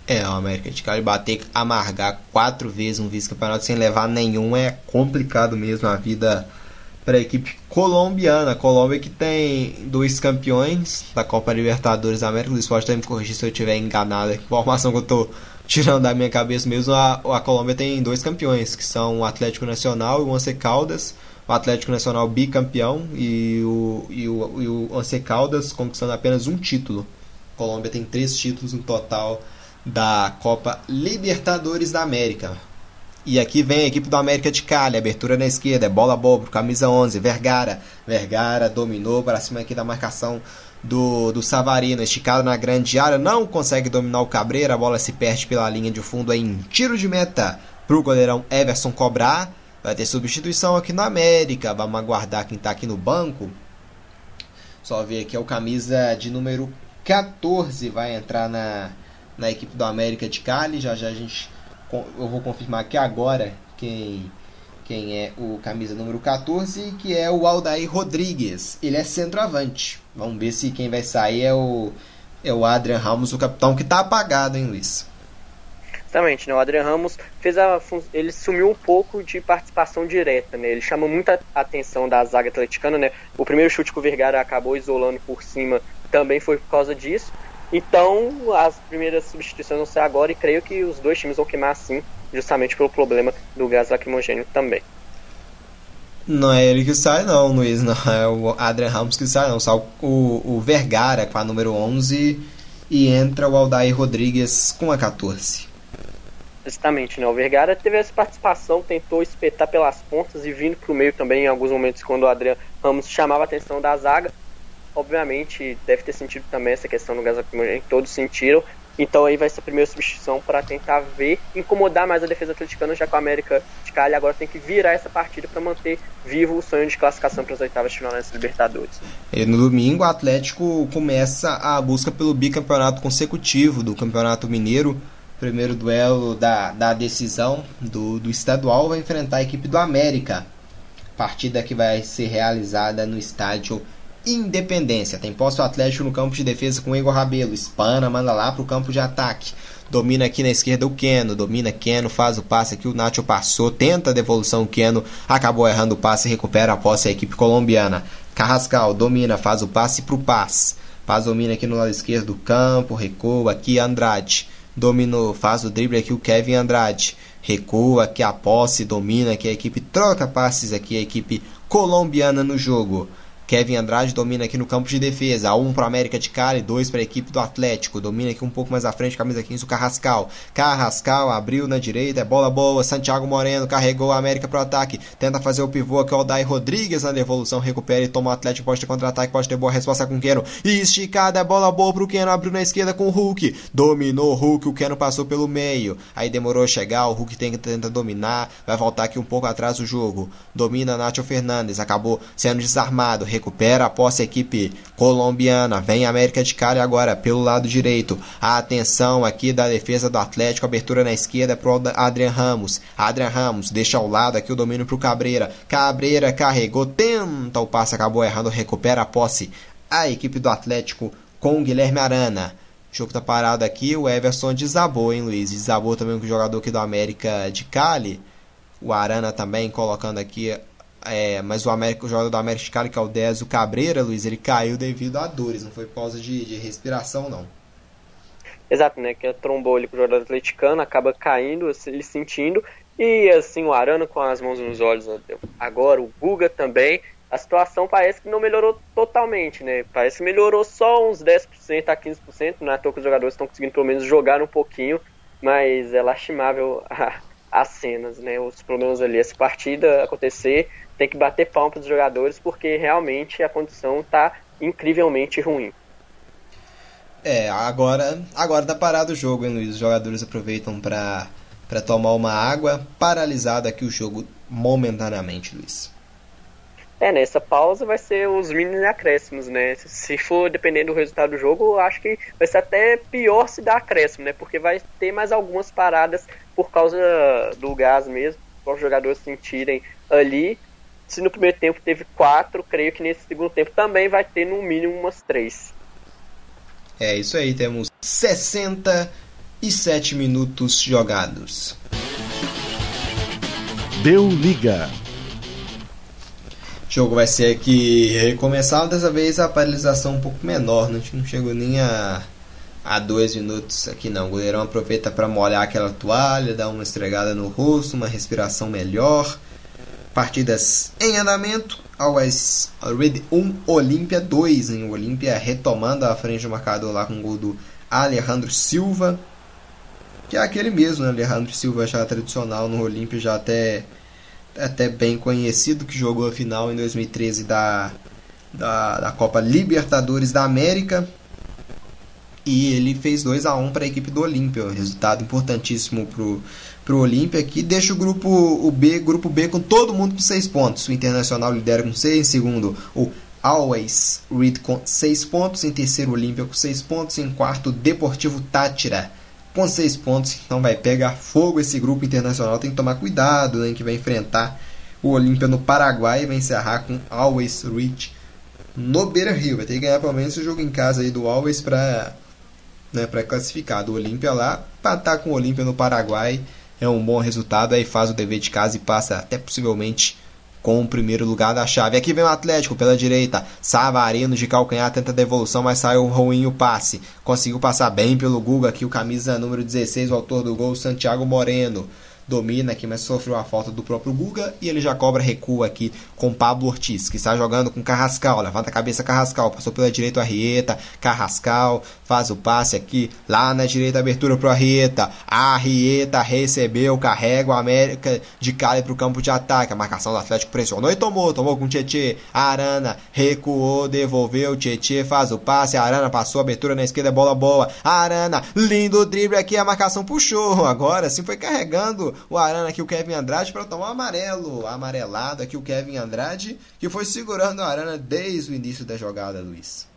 É, o América de Cali bater, amargar quatro vezes um vice-campeonato sem levar nenhum é complicado mesmo a vida para a equipe colombiana. Colômbia que tem dois campeões da Copa Libertadores da América. O esporte deve me corrigir se eu estiver enganado. A informação que eu estou tirando da minha cabeça mesmo. A, a Colômbia tem dois campeões, que são o Atlético Nacional e o Once Caldas. O Atlético Nacional bicampeão e o, e o, e o Once Caldas conquistando apenas um título. A Colômbia tem três títulos no total da Copa Libertadores da América. E aqui vem a equipe do América de Cali, abertura na esquerda, é bola boa pro camisa 11, Vergara. Vergara dominou para cima aqui da marcação do, do Savarino, esticado na grande área, não consegue dominar o Cabreira, a bola se perde pela linha de fundo em tiro de meta pro goleirão Everson cobrar. Vai ter substituição aqui no América, vamos aguardar quem tá aqui no banco. Só ver aqui é o camisa de número 14 vai entrar na, na equipe do América de Cali, já já a gente eu vou confirmar aqui agora quem, quem é o camisa número 14, que é o Aldair Rodrigues. Ele é centroavante. Vamos ver se quem vai sair é o, é o Adrian Ramos, o capitão, que está apagado, hein, Luiz? Exatamente, né? O Adrian Ramos fez a ele sumiu um pouco de participação direta, né? Ele chama muita atenção da zaga atleticana, né? O primeiro chute que o Vergara acabou isolando por cima também foi por causa disso. Então, as primeiras substituições vão ser agora e creio que os dois times vão queimar assim, justamente pelo problema do gás lacrimogênio também. Não é ele que sai, não, Luiz. Não é o Adrian Ramos que sai, não. Sai o, o Vergara com a número 11 e entra o Aldair Rodrigues com a 14. Exatamente, né? O Vergara teve essa participação, tentou espetar pelas pontas e vindo para o meio também em alguns momentos quando o Adrian Ramos chamava a atenção da zaga obviamente deve ter sentido também essa questão gás lacrimogêneo, todos sentiram. Então aí vai ser a primeira substituição para tentar ver, incomodar mais a defesa atleticana, já que o América de Cali agora tem que virar essa partida para manter vivo o sonho de classificação para as oitavas de final nas Libertadores. E no domingo o Atlético começa a busca pelo bicampeonato consecutivo do Campeonato Mineiro. Primeiro duelo da, da decisão do, do estadual vai enfrentar a equipe do América. Partida que vai ser realizada no estádio Independência. Tem posto Atlético no campo de defesa com Igor Rabelo. Espana, manda lá pro campo de ataque. Domina aqui na esquerda o Keno. Domina Keno, faz o passe aqui. O Nacho passou. Tenta a devolução. O Keno acabou errando o passe. Recupera a posse a equipe colombiana. Carrascal domina, faz o passe pro Paz. Paz domina aqui no lado esquerdo do campo. Recua aqui Andrade. Dominou, faz o drible aqui o Kevin Andrade. Recua aqui a posse, domina aqui a equipe. Troca passes aqui a equipe colombiana no jogo. Kevin Andrade domina aqui no campo de defesa. 1 um para América de Cali, 2 para a equipe do Atlético. Domina aqui um pouco mais à frente, camisa 15, o Carrascal. Carrascal abriu na direita, é bola boa. Santiago Moreno carregou a América para o ataque. Tenta fazer o pivô aqui, o Aldair Rodrigues na devolução. Recupera e toma o Atlético. Pode ter contra-ataque, pode ter boa resposta com o Keno. Esticada, é bola boa pro Keno. Abriu na esquerda com o Hulk. Dominou o Hulk, o Keno passou pelo meio. Aí demorou a chegar, o Hulk tenta, tenta dominar. Vai voltar aqui um pouco atrás do jogo. Domina Nacho Fernandes, acabou sendo desarmado recupera a posse a equipe colombiana. Vem América de Cali agora pelo lado direito. A atenção aqui da defesa do Atlético. Abertura na esquerda para o Adrian Ramos. Adrian Ramos deixa ao lado aqui o domínio para o Cabreira. Cabreira carregou, tenta o passe, acabou errando. Recupera a posse a equipe do Atlético com o Guilherme Arana. O jogo tá parado aqui. O Everson desabou, hein, Luiz? Desabou também com o jogador aqui do América de Cali. O Arana também colocando aqui é, mas o, América, o jogador do América de Cali, que é o Désio Cabreira, Luiz, ele caiu devido a dores, não foi por causa de, de respiração, não. Exato, né? Que trombou ele com o jogador atleticano, acaba caindo, ele sentindo. E assim, o Arana com as mãos nos olhos agora, o Guga também. A situação parece que não melhorou totalmente, né? Parece que melhorou só uns 10% a 15%. Não é à toa que os jogadores estão conseguindo pelo menos jogar um pouquinho. mas é lastimável a, as cenas, né? Os problemas ali. Essa partida acontecer, tem que bater palma para os jogadores, porque realmente a condição está incrivelmente ruim. É, agora, agora tá parado o jogo, hein, Luiz? Os jogadores aproveitam para para tomar uma água, paralisado aqui o jogo momentaneamente, Luiz. É, nessa pausa vai ser os mini acréscimos, né? Se for dependendo do resultado do jogo, eu acho que vai ser até pior se dar acréscimo, né? Porque vai ter mais algumas paradas por causa do gás mesmo, para os jogadores sentirem ali. Se no primeiro tempo teve quatro, creio que nesse segundo tempo também vai ter no mínimo umas três. É isso aí, temos 67 minutos jogados. Deu liga. O jogo vai ser aqui recomeçar, dessa vez a paralisação um pouco menor, né? a gente não chegou nem a, a dois minutos aqui não. O goleirão aproveita para molhar aquela toalha, dar uma estregada no rosto, uma respiração melhor. Partidas em andamento. Always Red 1, Olímpia 2. Em Olímpia retomando a frente do marcador lá com o gol do Alejandro Silva. Que é aquele mesmo, né? Alejandro Silva já tradicional no Olímpia, já até, até bem conhecido, que jogou a final em 2013 da, da, da Copa Libertadores da América e ele fez 2 a 1 para a equipe do Olímpia, resultado importantíssimo pro pro Olímpia aqui, deixa o grupo o B, grupo B com todo mundo com 6 pontos. O Internacional lidera com 6, em segundo o Always Read com 6 pontos, em terceiro o Olímpia com 6 pontos, em quarto o Deportivo Tátira com 6 pontos. Então vai pegar fogo esse grupo internacional, tem que tomar cuidado, né, que vai enfrentar o Olímpia no Paraguai e vai encerrar com Always Read no Beira-Rio. Vai ter que ganhar pelo menos o jogo em casa aí do Always para né, para classificar do Olímpia lá, para estar com o Olímpia no Paraguai é um bom resultado, aí faz o dever de casa e passa até possivelmente com o primeiro lugar da chave. Aqui vem o Atlético pela direita. Savarino de calcanhar tenta devolução, mas saiu ruim o passe. Conseguiu passar bem pelo Guga aqui, o camisa número 16, o autor do gol, Santiago Moreno domina aqui, mas sofreu a falta do próprio Guga e ele já cobra recuo aqui com Pablo Ortiz, que está jogando com Carrascal, levanta a cabeça Carrascal, passou pela direita o Arrieta, Carrascal faz o passe aqui, lá na direita abertura pro Arrieta, Arrieta recebeu, carrega o América de Cali pro campo de ataque, a marcação do Atlético pressionou e tomou, tomou com Tietê, Arana recuou, devolveu, Tietê faz o passe, Arana passou, abertura na esquerda, bola boa, Arana, lindo drible aqui, a marcação puxou, agora sim foi carregando o Arana aqui, o Kevin Andrade, para tomar amarelo. Amarelado aqui o Kevin Andrade, que foi segurando o Arana desde o início da jogada, Luiz.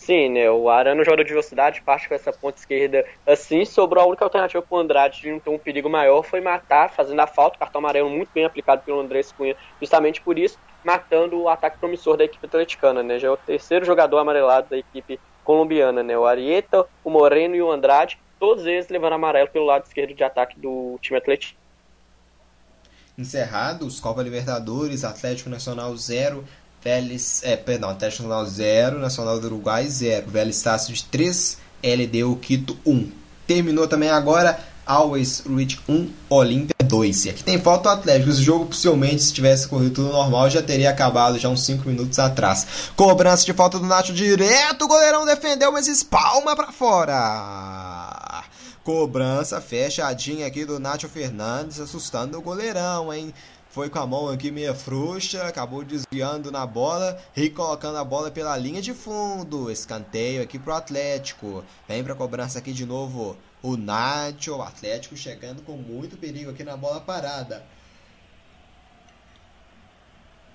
Sim, né? O Arana jogador de velocidade, parte com essa ponta esquerda assim. Sobrou a única alternativa para o Andrade de não ter um perigo maior foi matar, fazendo a falta. Cartão amarelo muito bem aplicado pelo Andrés Cunha, justamente por isso, matando o ataque promissor da equipe atleticana, né? Já é o terceiro jogador amarelado da equipe colombiana, né? O Arieta, o Moreno e o Andrade todos eles levando amarelo pelo lado esquerdo de ataque do time Atlético. Encerrados, Copa Libertadores, Atlético Nacional 0, Vélez, é, perdão, Atlético Nacional 0, Nacional do Uruguai 0, Vélez Estácio de 3, LDU Quito 1. Terminou também agora Always Reach 1, Olímpia 2. E aqui tem falta o Atlético. Esse jogo, possivelmente, se tivesse corrido tudo normal, já teria acabado já uns 5 minutos atrás. Cobrança de falta do Nacho direto. O goleirão defendeu, mas espalma para fora. Cobrança fechadinha aqui do Nacho Fernandes, assustando o goleirão, hein? foi com a mão aqui meia frouxa, acabou desviando na bola e colocando a bola pela linha de fundo. Escanteio aqui pro Atlético. Vem pra cobrança aqui de novo o Nacho, o Atlético chegando com muito perigo aqui na bola parada.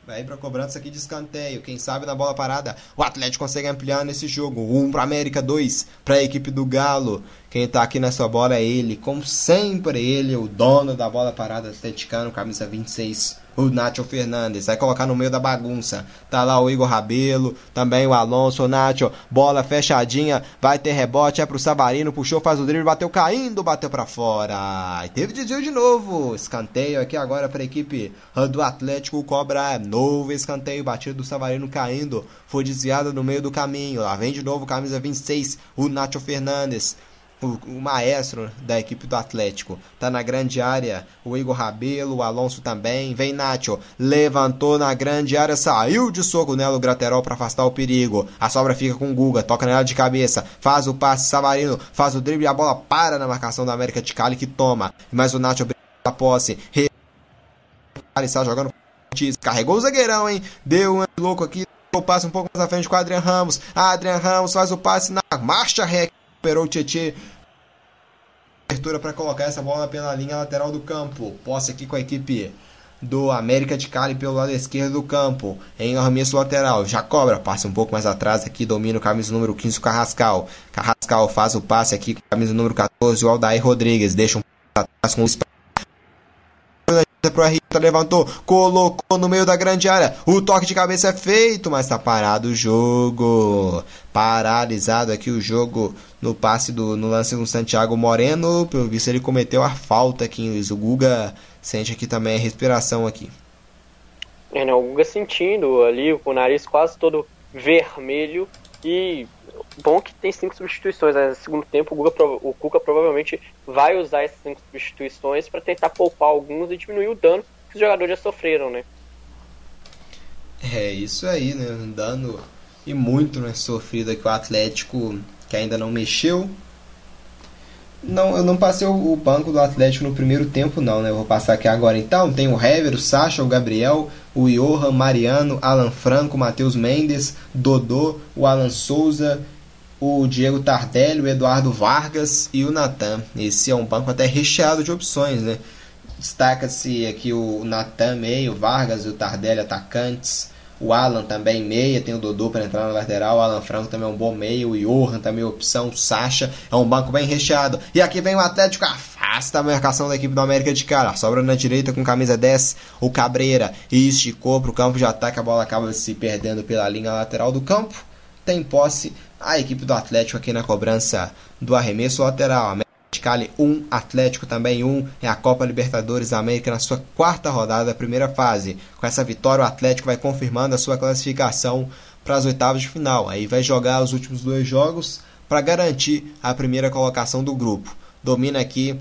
Vai para cobrança aqui de escanteio. Quem sabe na bola parada o Atlético consegue ampliar nesse jogo. 1 um para América, 2 para a equipe do Galo. Quem está aqui nessa bola é ele, como sempre, ele, o dono da bola parada atleticano, camisa 26 o Nacho Fernandes. Vai colocar no meio da bagunça. Tá lá o Igor Rabelo, também o Alonso, o Nacho. Bola fechadinha, vai ter rebote, é pro Savarino, puxou, faz o drible, bateu caindo, bateu para fora. E teve desvio de novo. Escanteio aqui agora para a equipe do Atlético. Cobra novo escanteio, batido do Savarino caindo. Foi desviado no meio do caminho. Lá vem de novo camisa 26, o Nacho Fernandes. O, o, maestro da equipe do Atlético. Tá na grande área o Igor Rabelo, o Alonso também. Vem Nacho, levantou na grande área, saiu de soco nela o Graterol para afastar o perigo. A sobra fica com o Guga, toca nela de cabeça, faz o passe, Savarino faz o drible e a bola para na marcação da América de Cali que toma. Mas o Nacho a posse. Está jogando carregou o zagueirão, hein? Deu um louco aqui, o passe um pouco mais à frente com o Adrian Ramos. Adrian Ramos faz o passe na marcha ré, recuperou o Tietchan abertura para colocar essa bola pela linha lateral do campo. Posse aqui com a equipe do América de Cali pelo lado esquerdo do campo, em arremesso lateral. Já cobra, passa um pouco mais atrás aqui, domina o camisa número 15, o Carrascal. Carrascal faz o passe aqui camisa número 14, o Aldair Rodrigues. Deixa um atrás com o pro Rita, levantou, colocou no meio da grande área. O toque de cabeça é feito, mas tá parado o jogo. Paralisado aqui o jogo no passe do no lance do Santiago Moreno. Pelo visto ele cometeu a falta aqui. O Guga sente aqui também a respiração aqui. É, né, o Guga sentindo ali com o nariz quase todo vermelho e bom que tem cinco substituições. Né? No segundo tempo, o, Guga, o Cuca provavelmente vai usar essas cinco substituições para tentar poupar alguns e diminuir o dano que os jogadores já sofreram, né? É isso aí, né? Um dano e muito né, sofrido aqui o Atlético que ainda não mexeu. Não, eu não passei o, banco do Atlético no primeiro tempo, não, né? Eu vou passar aqui agora então. Tem o Hever, o Sacha, o Gabriel, o Johan, Mariano, Alan Franco, Matheus Mendes, Dodô, o Alan Souza, o Diego Tardelli, o Eduardo Vargas e o Natan. Esse é um banco até recheado de opções, né? Destaca-se aqui o Natan meio, Vargas e o Tardelli atacantes. O Alan também meia, tem o Dodô para entrar na lateral. O Alan Franco também é um bom meio. O Johan também é opção. O Sacha é um banco bem recheado. E aqui vem o Atlético, afasta a marcação da equipe do América de cara. Sobra na direita com camisa 10, o Cabreira. E esticou para o campo de ataque. A bola acaba se perdendo pela linha lateral do campo. Tem posse a equipe do Atlético aqui na cobrança do arremesso lateral. América Cali 1, Atlético também 1. É a Copa Libertadores da América na sua quarta rodada da primeira fase. Com essa vitória, o Atlético vai confirmando a sua classificação para as oitavas de final. Aí vai jogar os últimos dois jogos para garantir a primeira colocação do grupo. Domina aqui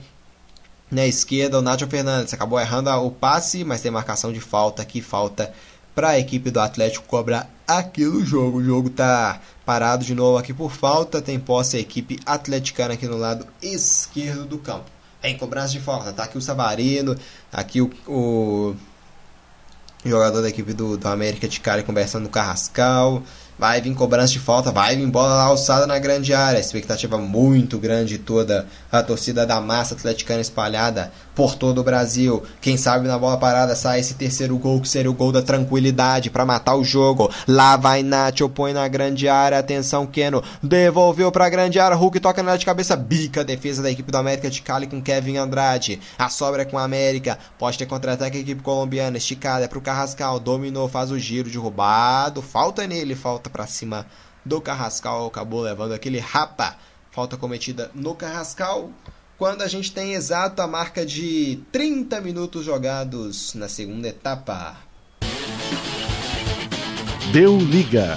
na esquerda o Nacho Fernandes. Acabou errando o passe, mas tem marcação de falta aqui. Falta para a equipe do Atlético cobrar aqui jogo. O jogo tá parado de novo aqui por falta. Tem posse a equipe atleticana aqui no lado esquerdo do campo. Em cobrança de falta, tá aqui o Savarino, aqui o, o jogador da equipe do, do América de Cali conversando com o Carrascal. Vai vir cobrança de falta, vai vir bola alçada na grande área. Expectativa muito grande toda a torcida da massa atleticana espalhada por todo o Brasil. Quem sabe na bola parada sai esse terceiro gol que seria o gol da tranquilidade para matar o jogo. Lá vai Nacho, põe na grande área. Atenção, Keno. Devolveu para a grande área. Hulk toca na de cabeça. Bica a defesa da equipe do América de Cali com Kevin Andrade. A sobra é com a América. Pode ter contra-ataque a equipe colombiana. Esticada é pro Carrascal. Dominou, faz o giro de roubado. Falta nele, falta para cima do Carrascal, acabou levando aquele rapa. Falta cometida no Carrascal. Quando a gente tem exato a marca de 30 minutos jogados na segunda etapa. Deu liga.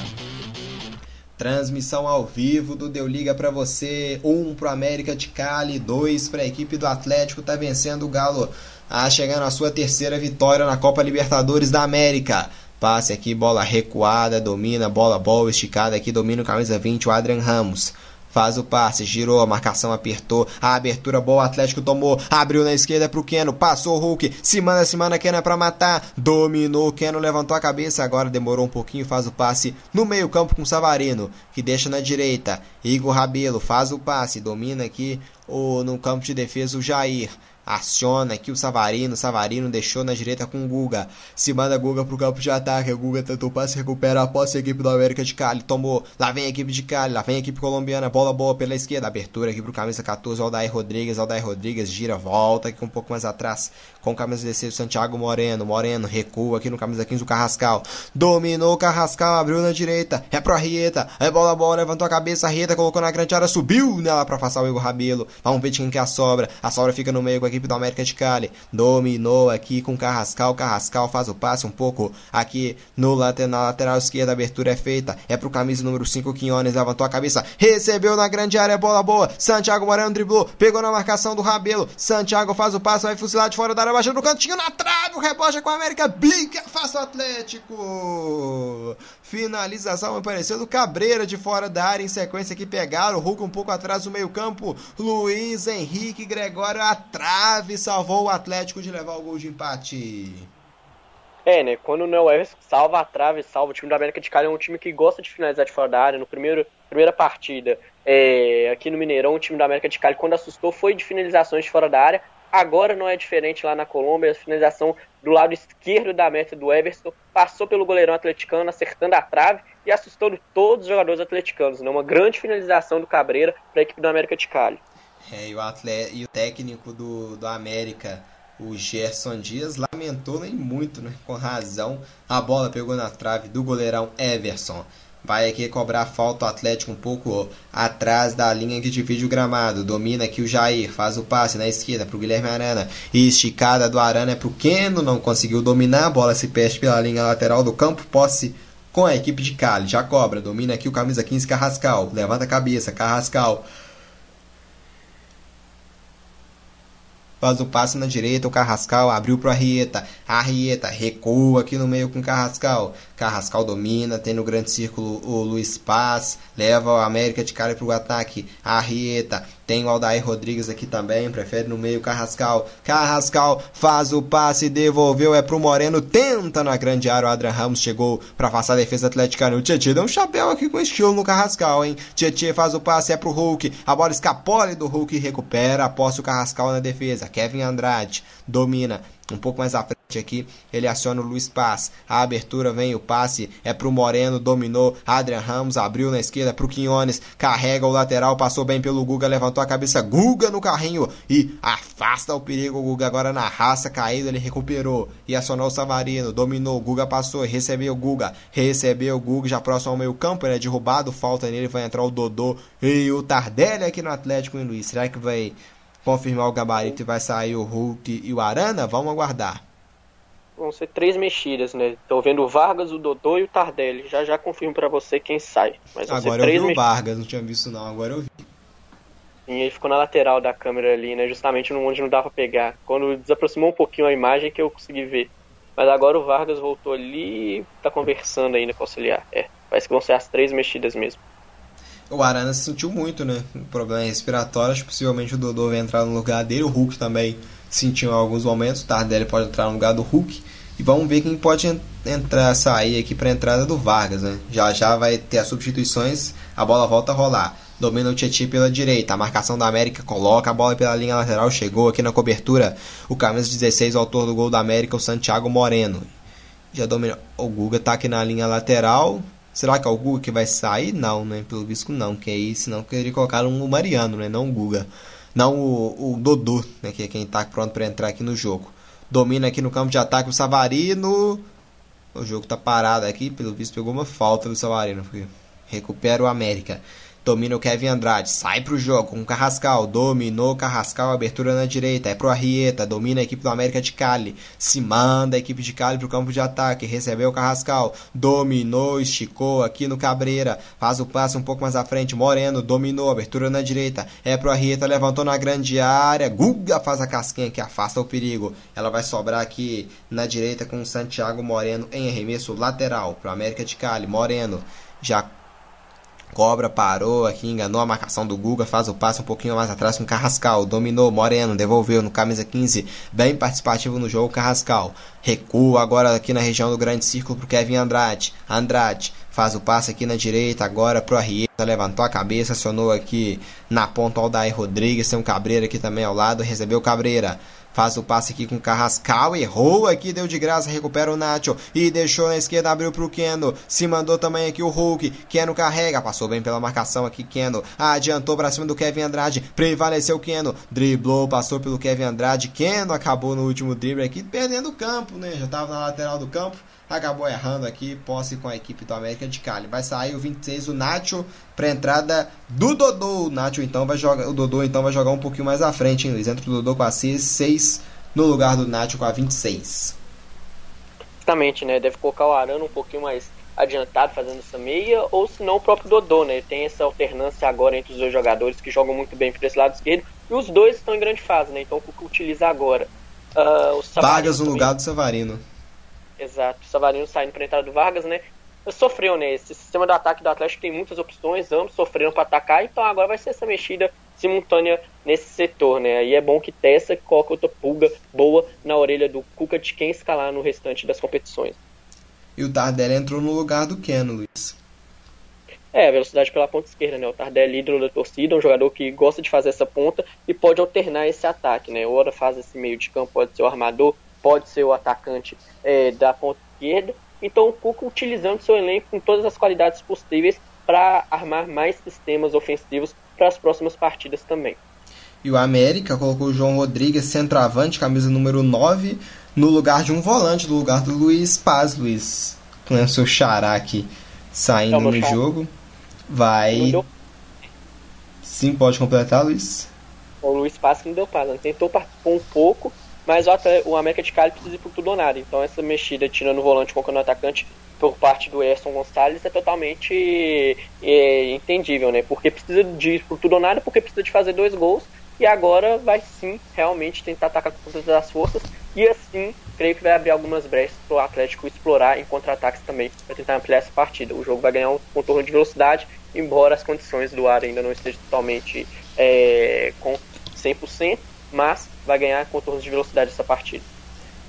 Transmissão ao vivo do Deu Liga para você. Um pro América de Cali, dois para a equipe do Atlético. Tá vencendo o Galo a chegar na sua terceira vitória na Copa Libertadores da América. Passe aqui, bola recuada, domina, bola, bola esticada aqui, domina o camisa 20, o Adrian Ramos. Faz o passe, girou, a marcação apertou, a abertura boa, o Atlético tomou, abriu na esquerda pro Keno, passou o Hulk, se manda, se manda, Keno é pra matar, dominou, Keno levantou a cabeça, agora demorou um pouquinho, faz o passe no meio campo com o Savarino, que deixa na direita, Igor Rabelo faz o passe, domina aqui o, no campo de defesa o Jair, aciona aqui o Savarino, Savarino deixou na direita com o Guga, se manda Guga pro campo de ataque, o Guga tentou passe, recupera a posse, a equipe do América de Cali tomou, lá vem a equipe de Cali, lá vem a equipe colombiana, bola boa pela esquerda, abertura aqui pro camisa 14, Aldair Rodrigues, Aldair Rodrigues gira, volta aqui um pouco mais atrás, com o camisa 16, Santiago Moreno, Moreno recua aqui no camisa 15, o Carrascal, dominou o Carrascal, abriu na direita, é pro Arrieta, é bola boa, levantou a cabeça, Arrieta colocou na grande área, subiu nela para afastar o Igor Rabelo, Vamos ver de quem que é a sobra. A sobra fica no meio com a equipe do América de Cali. Dominou aqui com Carrascal. Carrascal faz o passe um pouco aqui no lateral, na lateral esquerda. A abertura é feita. É pro camisa número 5, Quinones. Levantou a cabeça. Recebeu na grande área. Bola boa. Santiago Moreno driblou. Pegou na marcação do Rabelo. Santiago faz o passe. Vai fuzilar de fora da área. Baixa no cantinho na trave. O rebote é com a América. Bica. Faça o Atlético. Finalização apareceu do Cabreira de fora da área. Em sequência que pegaram. O Hulk um pouco atrás do meio campo. Luiz Henrique Gregório a trave. Salvou o Atlético de levar o gol de empate. É, né? Quando o Neo Everton salva a trave, salva o time da América de Cali, é um time que gosta de finalizar de fora da área. No primeiro primeira partida, é, aqui no Mineirão, o time da América de Cali, quando assustou, foi de finalizações de fora da área. Agora não é diferente lá na Colômbia, a finalização do lado esquerdo da meta do Everton passou pelo goleirão atleticano, acertando a trave e assustando todos os jogadores atleticanos. Né? Uma grande finalização do Cabreira para a equipe da América de Cali. É, e, o atleta, e o técnico do, do América, o Gerson Dias, lamentou nem muito, né? com razão. A bola pegou na trave do goleirão Everson. Vai aqui cobrar falta o Atlético um pouco atrás da linha que divide o gramado. Domina aqui o Jair, faz o passe na esquerda para o Guilherme Arana. E esticada do Arana é para o Keno, não conseguiu dominar. A bola se perde pela linha lateral do campo. Posse com a equipe de Cali. Já cobra, domina aqui o camisa 15 Carrascal. Levanta a cabeça, Carrascal. Faz o passe na direita, o Carrascal abriu pro Arrieta. Arrieta recua aqui no meio com o Carrascal. Carrascal domina, tem no grande círculo o Luiz Paz, leva o América de cara pro ataque. Arrieta, tem o Aldair Rodrigues aqui também, prefere no meio Carrascal. Carrascal faz o passe, devolveu, é pro Moreno, tenta na grande área. O Adrian Ramos chegou para passar a defesa atleticana. O Tietchan deu um chapéu aqui com estilo no Carrascal, hein? Tietchan faz o passe, é pro Hulk. A bola escapole do Hulk recupera. Aposta o Carrascal na defesa. Kevin Andrade domina. Um pouco mais à frente aqui, ele aciona o Luiz Paz. A abertura vem o passe, é pro Moreno, dominou. Adrian Ramos abriu na esquerda pro Quinones, carrega o lateral, passou bem pelo Guga, levantou a cabeça. Guga no carrinho e afasta o perigo. O Guga agora na raça, caído, ele recuperou e acionou o Savarino, dominou. Guga passou, recebeu o Guga, recebeu o Guga, já próximo ao meio campo, ele é derrubado, falta nele, vai entrar o Dodô e o Tardelli aqui no Atlético, hein, Luiz? Será que vai confirmar o gabarito e vai sair o Hulk e o Arana? Vamos aguardar. Vão ser três mexidas, né? Tô vendo o Vargas, o Dodô e o Tardelli. Já já confirmo para você quem sai. Mas agora eu vi o Vargas, não tinha visto não, agora eu vi. E ele ficou na lateral da câmera ali, né? Justamente onde não dava pra pegar. Quando desaproximou um pouquinho a imagem que eu consegui ver. Mas agora o Vargas voltou ali e tá conversando ainda com o auxiliar. É, parece que vão ser as três mexidas mesmo. O Arana se sentiu muito, né? Um problema respiratório. Possivelmente o Dodô vai entrar no lugar dele. O Hulk também sentiu em alguns momentos. O Tardelli pode entrar no lugar do Hulk. E vamos ver quem pode entrar, sair aqui para a entrada do Vargas, né? Já já vai ter as substituições. A bola volta a rolar. Domina o Tietchan pela direita. A marcação da América coloca a bola pela linha lateral. Chegou aqui na cobertura. O camisa 16, o autor do gol da América, o Santiago Moreno. Já domina. O Guga tá aqui na linha lateral. Será que é o Guga que vai sair? Não, né? Pelo visto não, que aí senão queria colocar um Mariano, né? Não o Guga. Não o, o Dodô, né? Que é quem tá pronto para entrar aqui no jogo. Domina aqui no campo de ataque o Savarino. O jogo tá parado aqui, pelo visto pegou uma falta do Savarino. Recupera o América. Domina o Kevin Andrade, sai pro jogo com o Carrascal, dominou Carrascal, abertura na direita, é pro Arrieta, domina a equipe do América de Cali, se manda a equipe de Cali pro campo de ataque, recebeu o Carrascal, dominou, esticou aqui no Cabreira, faz o passe um pouco mais à frente, Moreno, dominou, abertura na direita, é pro Arrieta, levantou na grande área, Guga faz a casquinha que afasta o perigo, ela vai sobrar aqui na direita com o Santiago Moreno em arremesso lateral pro América de Cali, Moreno já Cobra parou aqui, enganou a marcação do Guga, faz o passe um pouquinho mais atrás com Carrascal, dominou Moreno, devolveu no camisa 15, bem participativo no jogo Carrascal. Recua agora aqui na região do grande círculo pro Kevin Andrade. Andrade faz o passe aqui na direita, agora pro Arrieta, levantou a cabeça, acionou aqui na ponta Aldair Rodrigues, tem um Cabreira aqui também ao lado, recebeu Cabreira. Faz o passe aqui com Carrascal, errou aqui, deu de graça, recupera o Nacho e deixou na esquerda, abriu pro Keno. Se mandou também aqui o Hulk. Keno carrega, passou bem pela marcação aqui, Keno. Adiantou pra cima do Kevin Andrade, prevaleceu Keno. Driblou, passou pelo Kevin Andrade. Keno acabou no último drible aqui, perdendo o campo, né? Já tava na lateral do campo acabou errando aqui, posse com a equipe do América de Cali. Vai sair o 26, o Nacho, para entrada do Dodô. O Nacho então vai jogar, o Dodô então vai jogar um pouquinho mais à frente, hein, Luiz? Entra o Dodô com a 6 no lugar do Nacho com a 26. Exatamente, né? Deve colocar o Arano um pouquinho mais adiantado fazendo essa meia, ou se não o próprio Dodô, né? Tem essa alternância agora entre os dois jogadores que jogam muito bem por esse lado esquerdo, e os dois estão em grande fase, né? Então o Cuca utiliza agora. Uh, Vargas no lugar do Savarino. Exato, o Savarino saindo para a entrada do Vargas, né? Sofreu, né? Esse sistema de ataque do Atlético tem muitas opções, ambos sofreram para atacar, então agora vai ser essa mexida simultânea nesse setor, né? Aí é bom que testa e coloca outra pulga boa na orelha do Cuca de quem escalar no restante das competições. E o Tardelli entrou no lugar do Keno, Luiz. É, velocidade pela ponta esquerda, né? O Tardelli, ídolo da torcida, um jogador que gosta de fazer essa ponta e pode alternar esse ataque, né? Ora faz esse meio de campo, pode ser o armador, pode ser o atacante é, da ponta esquerda. Então o Cuca utilizando seu elenco com todas as qualidades possíveis para armar mais sistemas ofensivos para as próximas partidas também. E o América colocou o João Rodrigues, centroavante, camisa número 9, no lugar de um volante, no lugar do Luiz Paz, Luiz. Com o seu xará aqui saindo no jogo. Vai. Sim, pode completar, Luiz. O Luiz Paz que não deu paz, né? tentou participar um pouco, mas o, América de Cali precisa ir por tudo ou nada. Então essa mexida tirando o volante colocando o atacante por parte do Erson Gonçalves é totalmente é, entendível, né? Porque precisa de ir por tudo ou nada, porque precisa de fazer dois gols e agora vai sim realmente tentar atacar com todas as forças e assim creio que vai abrir algumas brechas para o Atlético explorar em contra-ataques também para tentar ampliar essa partida. O jogo vai ganhar um contorno de velocidade, embora as condições do ar ainda não estejam totalmente é, com 100%, mas vai ganhar contornos de velocidade essa partida.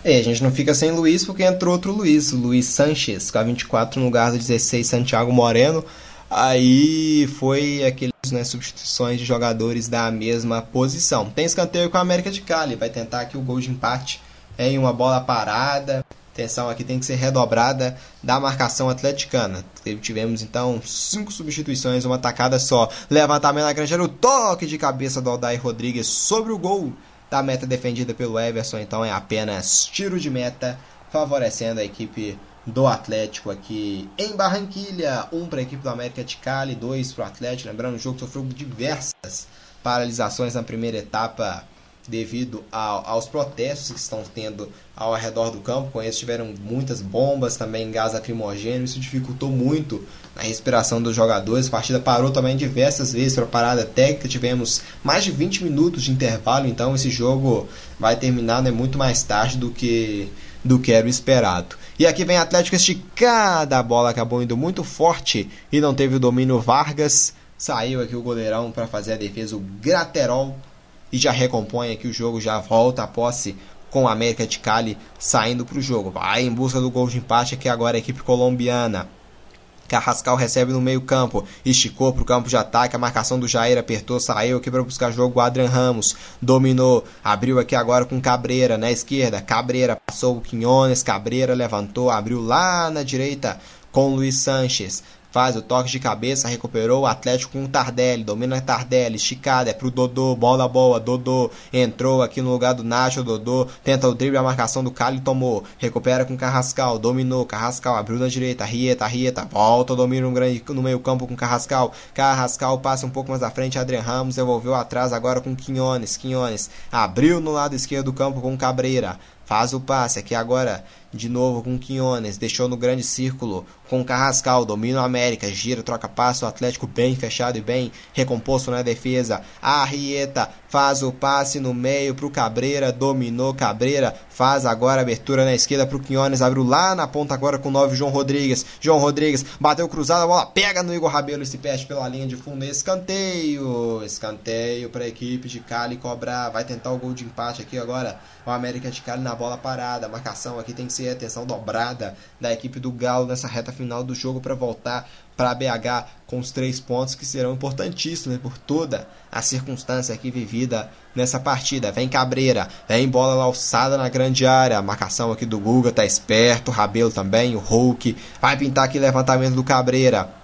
É, a gente não fica sem Luiz porque entrou outro Luiz, o Luiz Sanches, com a 24 no lugar do 16, Santiago Moreno. Aí foi aqueles né, substituições de jogadores da mesma posição. Tem escanteio com a América de Cali, vai tentar aqui o gol de empate em uma bola parada. Atenção aqui tem que ser redobrada da marcação atleticana. Tivemos então cinco substituições, uma tacada só. Levantamento na granja, o toque de cabeça do Aldair Rodrigues sobre o gol da meta defendida pelo Everson. Então é apenas tiro de meta, favorecendo a equipe do Atlético aqui em Barranquilha. Um para a equipe do América de Cali, dois para o Atlético. Lembrando, o jogo sofreu diversas paralisações na primeira etapa devido ao, aos protestos que estão tendo ao redor do campo. Com isso, tiveram muitas bombas, também gás lacrimogêneo. Isso dificultou muito a respiração dos jogadores. A partida parou também diversas vezes para parada técnica. Tivemos mais de 20 minutos de intervalo, então esse jogo vai terminar né, muito mais tarde do que do que era o esperado. E aqui vem Atlético esticada, a bola acabou indo muito forte e não teve o domínio Vargas. Saiu aqui o goleirão para fazer a defesa, o Graterol, e já recompõe aqui o jogo, já volta a posse com o América de Cali saindo para o jogo. Vai em busca do gol de empate aqui agora a equipe colombiana. Carrascal recebe no meio campo, esticou para o campo de ataque, a marcação do Jair apertou, saiu aqui para buscar jogo, o Adrian Ramos dominou, abriu aqui agora com Cabreira na esquerda, Cabreira passou o Quinones, Cabreira levantou, abriu lá na direita com Luiz Sanches, Faz o toque de cabeça, recuperou o Atlético com o Tardelli, domina Tardelli, esticada, é pro Dodô, bola boa, Dodô entrou aqui no lugar do Nacho, Dodô tenta o drible, a marcação do Cali tomou, recupera com Carrascal, dominou, Carrascal abriu na direita, Rieta, Rieta, volta, domina um grande no meio campo com Carrascal, Carrascal passa um pouco mais à frente, Adrian Ramos devolveu atrás agora com Quinones, Quinones abriu no lado esquerdo do campo com Cabreira, faz o passe aqui agora de novo com Quinones, deixou no grande círculo com Carrascal, domina o América, gira, troca passo, o Atlético bem fechado e bem recomposto na defesa. Arrieta faz o passe no meio pro Cabreira, dominou Cabreira, faz agora abertura na esquerda pro Quinones, abriu lá na ponta agora com o 9 João Rodrigues. João Rodrigues bateu cruzado, a bola pega no Igor Rabelo e se perde pela linha de fundo. Escanteio, escanteio para a equipe de Cali cobrar, vai tentar o gol de empate aqui agora. O América de Cali na bola parada, marcação aqui tem que ser atenção dobrada da equipe do Galo nessa reta final do jogo para voltar para BH com os três pontos que serão importantíssimos né, por toda a circunstância aqui vivida nessa partida. Vem Cabreira, vem bola alçada na grande área. A marcação aqui do Guga tá esperto, o Rabelo também, o Hulk. Vai pintar aqui levantamento do Cabreira.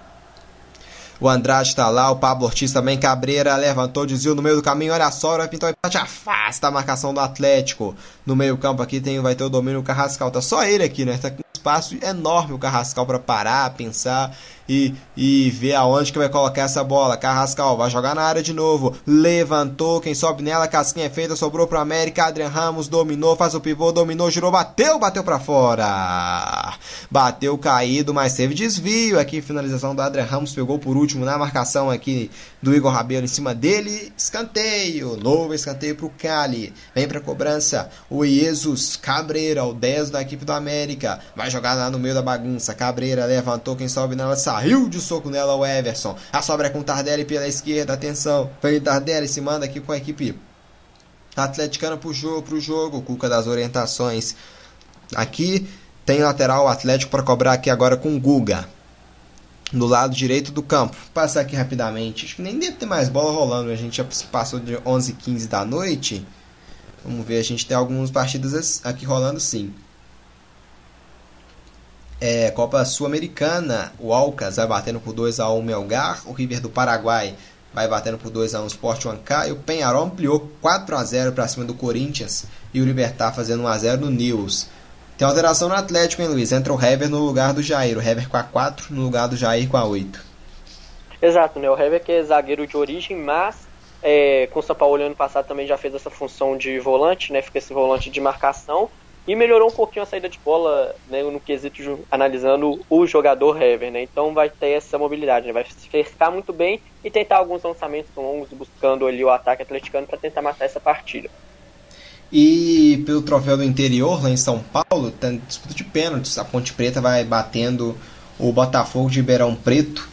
O Andrade está lá, o Pablo Ortiz também. Cabreira levantou, desviou no meio do caminho. Olha só, vai pintar o empate. Afasta a marcação do Atlético. No meio-campo aqui tem, vai ter o domínio o Carrascal. Tá só ele aqui, né? Tá com espaço enorme o Carrascal para parar, pensar e, e vê aonde que vai colocar essa bola. Carrascal vai jogar na área de novo. Levantou, quem sobe nela, casquinha feita, sobrou pro América. Adrian Ramos dominou, faz o pivô, dominou, girou, bateu, bateu para fora. Bateu caído, mas teve desvio aqui. Finalização do Adrian Ramos pegou por último na marcação aqui do Igor Rabelo em cima dele. Escanteio, novo escanteio pro Cali. Vem pra cobrança o Jesus Cabreira, o 10 da equipe do América. Vai jogar lá no meio da bagunça. Cabreira levantou, quem sobe nela saiu de soco nela o Everson. A sobra é com Tardelli pela esquerda, atenção. Vem Tardelli se manda aqui com a equipe atleticana pro jogo, pro jogo. Cuca das orientações. Aqui tem lateral Atlético para cobrar aqui agora com Guga. No lado direito do campo. Passar aqui rapidamente. Acho que nem deve ter mais bola rolando. A gente já passou de 11 h 15 da noite. Vamos ver, a gente tem algumas partidas aqui rolando sim. É, Copa Sul-Americana, o Alcas vai batendo por 2 a 1 Melgar, o River do Paraguai vai batendo por 2 a 1 Sport Huanca e o Penharol ampliou 4 a 0 para cima do Corinthians e o Libertar fazendo 1 a 0 no News. Tem alteração no Atlético, hein, Luiz? Entra o Hever no lugar do Jair. O Hever com a 4 no lugar do Jair com a 8. Exato, né? O Hever que é zagueiro de origem, mas é, com o São Paulo ano passado também já fez essa função de volante, né? Fica esse volante de marcação e melhorou um pouquinho a saída de bola né, no quesito analisando o jogador Hever, né? Então vai ter essa mobilidade, né? Vai se frescar muito bem e tentar alguns lançamentos longos buscando ali o ataque atleticano para tentar matar essa partida. E pelo troféu do interior lá em São Paulo, tá disputa de pênaltis. A Ponte Preta vai batendo o Botafogo de Ribeirão Preto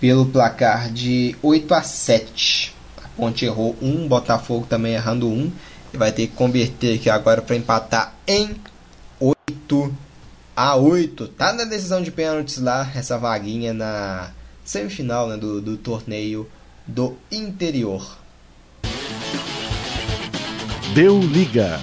pelo placar de 8 a 7. Ponte errou um, Botafogo também errando um. E vai ter que converter aqui agora para empatar em 8 a 8. Tá na decisão de pênaltis lá, essa vaguinha na semifinal né, do, do torneio do interior. Deu liga.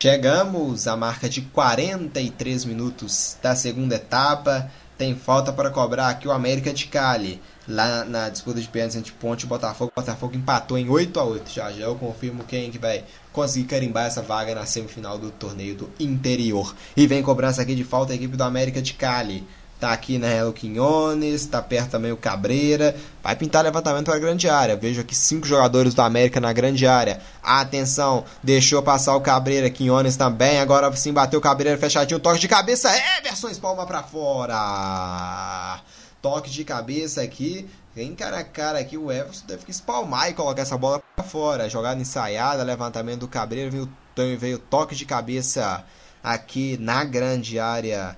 Chegamos à marca de 43 minutos da segunda etapa. Tem falta para cobrar aqui o América de Cali lá na disputa de pênaltis entre Ponte e Botafogo. O Botafogo empatou em 8 a 8 Já já eu confirmo quem que vai conseguir carimbar essa vaga na semifinal do torneio do interior. E vem cobrança aqui de falta a equipe do América de Cali. Tá aqui na Hello Quinones, tá perto também o Cabreira. Vai pintar levantamento para a grande área. Vejo aqui cinco jogadores do América na grande área. Atenção, deixou passar o Cabreira. Quinones também. Agora sim bateu o Cabreira fechadinho. Toque de cabeça. Everson espalma para fora toque de cabeça aqui. Vem cara a cara aqui, o Everson deve que espalmar e colocar essa bola para fora. Jogada ensaiada, levantamento do Cabreiro, veio, veio toque de cabeça aqui na grande área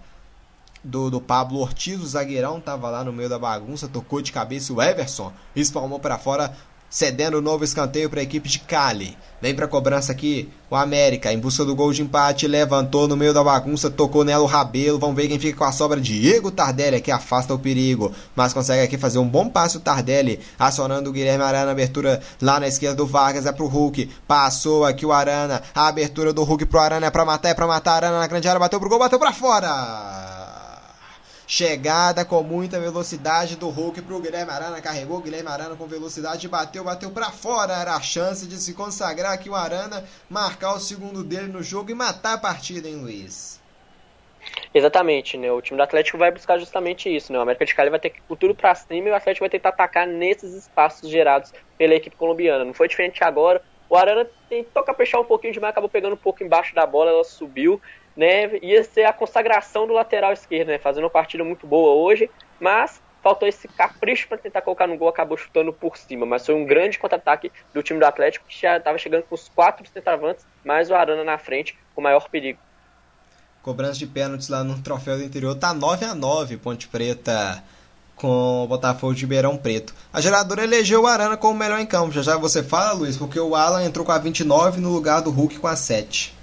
do, do Pablo Ortiz. O zagueirão tava lá no meio da bagunça, tocou de cabeça o Everson, espalmou para fora cedendo o novo escanteio para a equipe de Cali. Vem para a cobrança aqui o América, em busca do gol de empate, levantou no meio da bagunça, tocou nela o Rabelo. Vamos ver quem fica com a sobra. Diego Tardelli, que afasta o perigo, mas consegue aqui fazer um bom passe o Tardelli, acionando o Guilherme Arana, abertura lá na esquerda do Vargas, é pro Hulk. Passou aqui o Arana, a abertura do Hulk pro Arana é para matar, é para matar. Arana na grande área, bateu pro gol, bateu para fora. Chegada com muita velocidade do Hulk para o Guilherme Arana. Carregou Guilherme Arana com velocidade, bateu, bateu para fora. Era a chance de se consagrar aqui o Arana, marcar o segundo dele no jogo e matar a partida, hein, Luiz? Exatamente, né? O time do Atlético vai buscar justamente isso, né? O América de Cali vai ter que tudo para cima e o Atlético vai tentar atacar nesses espaços gerados pela equipe colombiana. Não foi diferente agora. O Arana tentou caprichar um pouquinho demais, acabou pegando um pouco embaixo da bola, ela subiu né, ia ser a consagração do lateral esquerdo, né, fazendo uma partida muito boa hoje, mas faltou esse capricho para tentar colocar no gol, acabou chutando por cima, mas foi um grande contra-ataque do time do Atlético, que já estava chegando com os quatro centroavantes, mais o Arana na frente, com maior perigo. Cobrança de pênaltis lá no troféu do interior, tá 9 a 9 Ponte Preta com o Botafogo de Ribeirão Preto. A geradora elegeu o Arana como melhor em campo. Já já você fala, Luiz, porque o Alan entrou com a 29 no lugar do Hulk com a 7.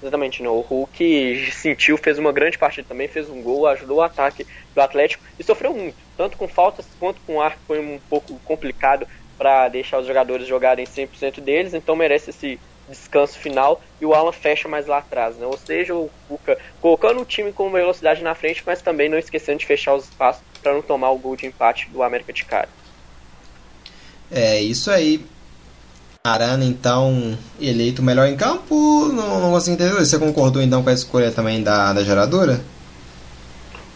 Exatamente, né? o Hulk sentiu, fez uma grande partida também, fez um gol, ajudou o ataque do Atlético e sofreu muito, tanto com faltas quanto com ar, foi um pouco complicado para deixar os jogadores jogarem 100% deles, então merece esse descanso final e o Alan fecha mais lá atrás, né? Ou seja, o Cuca colocando o time com velocidade na frente, mas também não esquecendo de fechar os espaços para não tomar o gol de empate do América de Cali. É isso aí. Arana, então, eleito melhor em campo, não, não consigo entender. Você concordou então com a escolha também da, da geradora?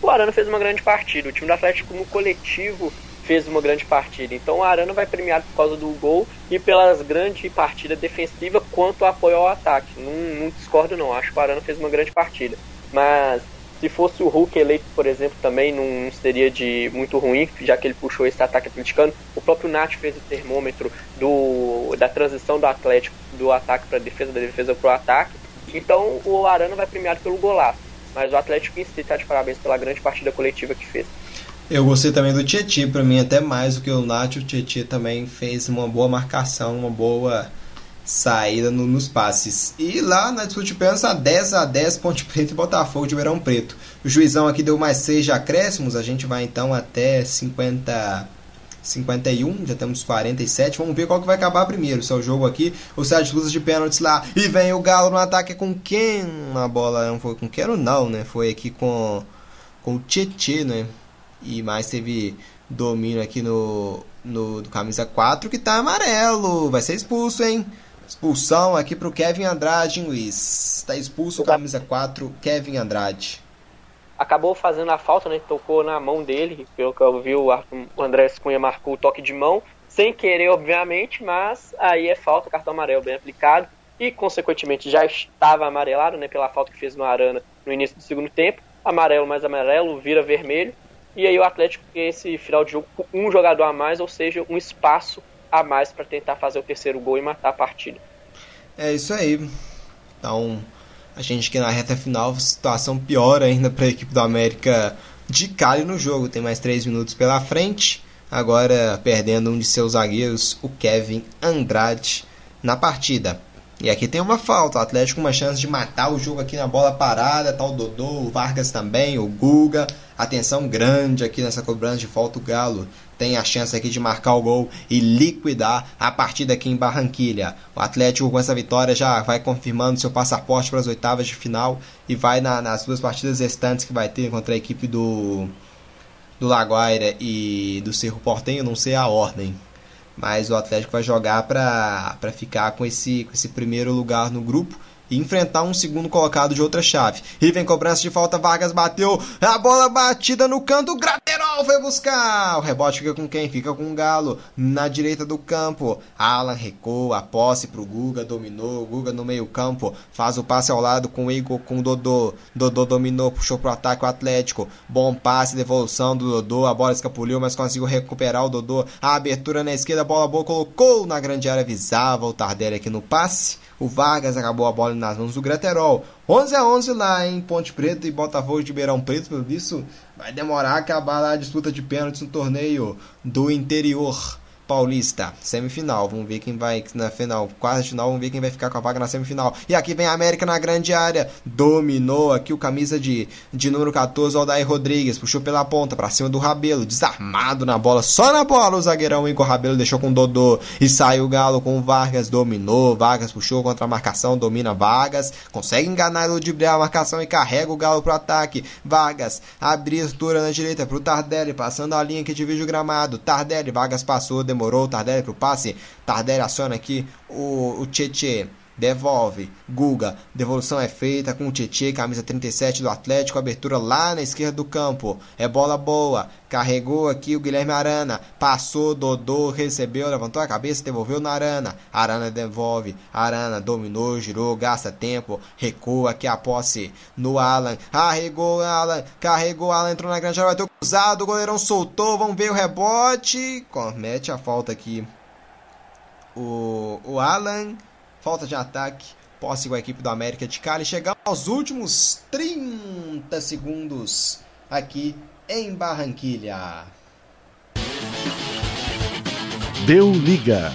O Arana fez uma grande partida. O time do Atlético no coletivo fez uma grande partida. Então o Arana vai premiado por causa do gol e pelas grande partida defensiva quanto apoio ao ataque. Não, não discordo não, acho que o Arana fez uma grande partida. Mas se fosse o Hulk eleito, por exemplo, também não seria de muito ruim, já que ele puxou esse ataque atleticano. O próprio Nath fez o termômetro do, da transição do Atlético do ataque para defesa, da defesa para o ataque. Então o Arana vai premiado pelo golaço. Mas o Atlético em si está de parabéns pela grande partida coletiva que fez. Eu gostei também do Tietchan, para mim até mais do que o Nath, o Tietchan também fez uma boa marcação, uma boa saída no, nos passes. E lá na disputa de pênaltis, a 10 a 10 Ponte Preta e Botafogo de Verão Preto. O juizão aqui deu mais 6 de acréscimos, a gente vai então até 50 51, já temos 47. Vamos ver qual que vai acabar primeiro. Se é o jogo aqui, o sete luzes de pênaltis lá. E vem o Galo no ataque com quem? Na bola não foi com quem não, né? Foi aqui com com o Tietê, né? E mais teve domínio aqui no no do camisa 4 que tá amarelo. Vai ser expulso, hein? Expulsão aqui pro Kevin Andrade, hein, Luiz. Tá expulso o camisa 4, Kevin Andrade acabou fazendo a falta, né? Tocou na mão dele, pelo que eu vi, o André Cunha marcou o toque de mão, sem querer, obviamente, mas aí é falta, cartão amarelo bem aplicado, e consequentemente já estava amarelado, né? Pela falta que fez no Arana no início do segundo tempo, amarelo mais amarelo, vira vermelho, e aí o Atlético tem esse final de jogo com um jogador a mais, ou seja, um espaço a mais para tentar fazer o terceiro gol e matar a partida. É isso aí. Então, a gente que na reta final, situação pior ainda para a equipe do América de Cali no jogo. Tem mais 3 minutos pela frente. Agora perdendo um de seus zagueiros, o Kevin Andrade, na partida. E aqui tem uma falta. O Atlético uma chance de matar o jogo aqui na bola parada. Tá o Dodô, o Vargas também, o Guga. Atenção grande aqui nessa cobrança de falta. O Galo tem a chance aqui de marcar o gol e liquidar a partida aqui em Barranquilha. O Atlético com essa vitória já vai confirmando seu passaporte para as oitavas de final e vai na, nas duas partidas restantes que vai ter contra a equipe do do Laguaira e do Cerro Portenho, não sei a ordem. Mas o Atlético vai jogar para ficar com esse, com esse primeiro lugar no grupo e enfrentar um segundo colocado de outra chave. Vem cobrança de falta, Vargas bateu, a bola batida no canto, Graterol foi buscar. O rebote fica com quem? Fica com o Galo na direita do campo. Alan recua, a posse pro Guga, dominou, Guga no meio campo, faz o passe ao lado com o Igor, com o Dodô. Dodô dominou, puxou pro ataque o Atlético. Bom passe, devolução do Dodô, a bola escapuliu, mas conseguiu recuperar o Dodô. A abertura na esquerda, bola boa, colocou na grande área, visava o Tardelli aqui no passe. O Vargas acabou a bola nas mãos do Graterol. 11 a 11 lá em Ponte Preta e Botafogo de Ribeirão Preto. Por isso, vai demorar a acabar a disputa de pênaltis no torneio do interior Paulista, semifinal. Vamos ver quem vai na final, quase final. Vamos ver quem vai ficar com a vaga na semifinal. E aqui vem a América na grande área. Dominou aqui o camisa de, de número 14, Aldair Rodrigues. Puxou pela ponta para cima do Rabelo. Desarmado na bola, só na bola. O zagueirão Igor Rabelo deixou com o Dodô. E saiu o Galo com o Vargas. Dominou. Vargas puxou contra a marcação. Domina Vargas. Consegue enganar o ludibriar a marcação e carrega o Galo pro ataque. Vargas abertura na direita pro Tardelli. Passando a linha que divide o gramado. Tardelli, Vargas passou, demorou demorou o Tardelli pro passe. Tardelli aciona aqui o, o. Devolve, Guga, devolução é feita com o Tietê, camisa 37 do Atlético, abertura lá na esquerda do campo, é bola boa, carregou aqui o Guilherme Arana, passou, Dodô, recebeu, levantou a cabeça, devolveu na Arana, Arana devolve, Arana dominou, girou, gasta tempo, recua aqui a posse no Alan, arregou Alan, carregou Alan, entrou na grande área, vai ter cruzado, o goleirão soltou, vamos ver o rebote, comete a falta aqui o, o Alan falta de ataque, posse com a equipe do América de Cali. Chegamos aos últimos 30 segundos aqui em Barranquilha. Deu liga.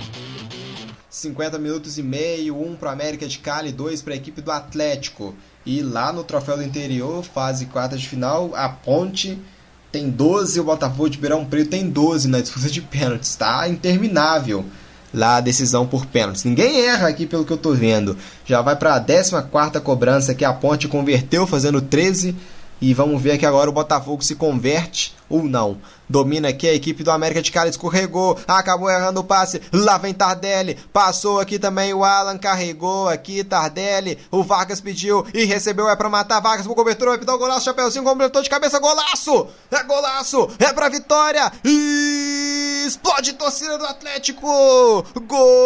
50 minutos e meio, 1 para América de Cali, 2 para a equipe do Atlético. E lá no Troféu do Interior, fase quarta de final, a Ponte tem 12, o Botafogo de Beirão Preto tem 12 na disputa de pênaltis. Está interminável lá a decisão por pênaltis. Ninguém erra aqui pelo que eu tô vendo. Já vai para a 14 cobrança que a Ponte converteu fazendo 13 E vamos ver que agora o Botafogo se converte ou não. Domina aqui a equipe do América de Cali, escorregou, acabou errando o passe. Lá vem Tardelli, passou aqui também o Alan, carregou aqui Tardelli. O Vargas pediu e recebeu, é pra matar Vargas pro cobertura, vai pedir o golaço, Chapeuzinho completou de cabeça, golaço! É golaço, é pra vitória! E explode torcida do Atlético! Gol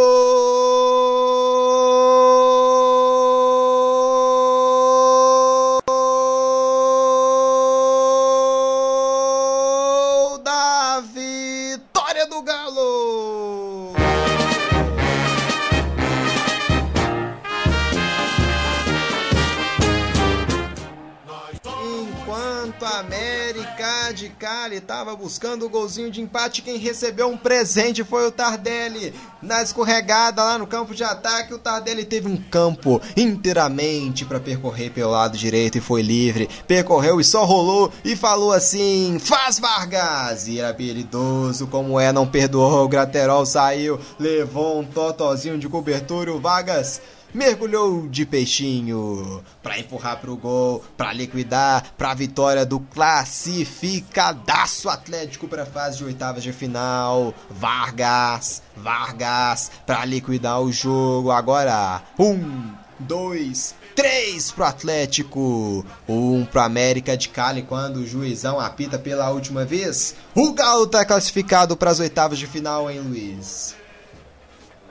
estava buscando o golzinho de empate, quem recebeu um presente foi o Tardelli. Na escorregada lá no campo de ataque, o Tardelli teve um campo inteiramente para percorrer pelo lado direito e foi livre. Percorreu e só rolou e falou assim: Faz Vargas! E habilidoso como é, não perdoou. O Graterol saiu, levou um totozinho de cobertura. O Vargas mergulhou de peixinho para empurrar pro gol, para liquidar, para vitória do classificadaço Atlético para fase de oitavas de final. Vargas, Vargas para liquidar o jogo. Agora, um, dois, três pro Atlético, um pro América de Cali quando o juizão apita pela última vez. O Galo tá classificado para as oitavas de final, hein, Luiz?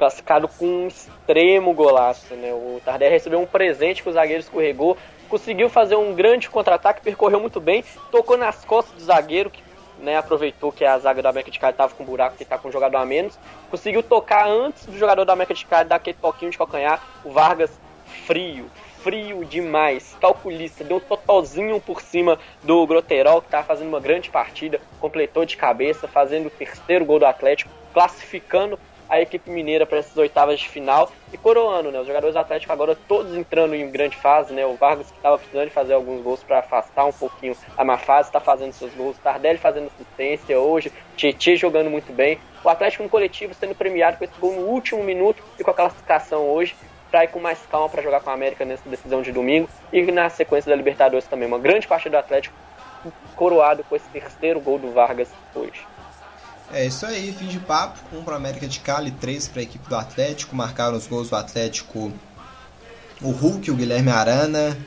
classificado com extremo golaço, né? O Tardelli recebeu um presente que o zagueiro escorregou, conseguiu fazer um grande contra-ataque, percorreu muito bem, tocou nas costas do zagueiro, que né, aproveitou que a zaga da América de Cali estava com um buraco, que está com um jogador a menos, conseguiu tocar antes do jogador da América de Cali dar aquele toquinho de calcanhar, o Vargas frio, frio demais, calculista, deu um totalzinho por cima do Groterol, que estava fazendo uma grande partida, completou de cabeça, fazendo o terceiro gol do Atlético, classificando a equipe mineira para essas oitavas de final e coroando, né? Os jogadores atléticos agora todos entrando em grande fase, né? O Vargas que estava precisando de fazer alguns gols para afastar um pouquinho a má fase, está fazendo seus gols. Tardelli fazendo assistência hoje, Tietchan jogando muito bem. O Atlético no coletivo sendo premiado com esse gol no último minuto e com a classificação hoje para ir com mais calma para jogar com a América nessa decisão de domingo e na sequência da Libertadores também. Uma grande partida do Atlético coroado com esse terceiro gol do Vargas hoje. É isso aí, fim de papo. Um para América de Cali, três para a equipe do Atlético. Marcaram os gols do Atlético o Hulk, o Guilherme Arana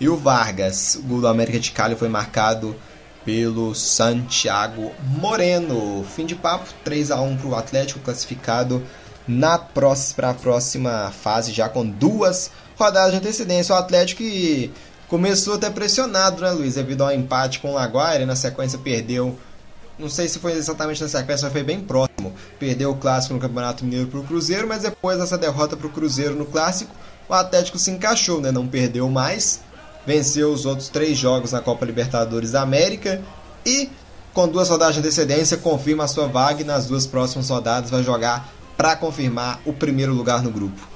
e o Vargas. O gol do América de Cali foi marcado pelo Santiago Moreno. Fim de papo, 3 a 1 para o Atlético, classificado na próxima, para a próxima fase, já com duas rodadas de antecedência. O Atlético que começou até pressionado, né, Luiz? Devido ao empate com o Laguaira na sequência perdeu não sei se foi exatamente na sequência, mas foi bem próximo. Perdeu o clássico no Campeonato Mineiro para o Cruzeiro, mas depois dessa derrota para o Cruzeiro no clássico, o Atlético se encaixou, né? Não perdeu mais, venceu os outros três jogos na Copa Libertadores da América e com duas rodadas de antecedência confirma a sua vaga e nas duas próximas rodadas vai jogar para confirmar o primeiro lugar no grupo.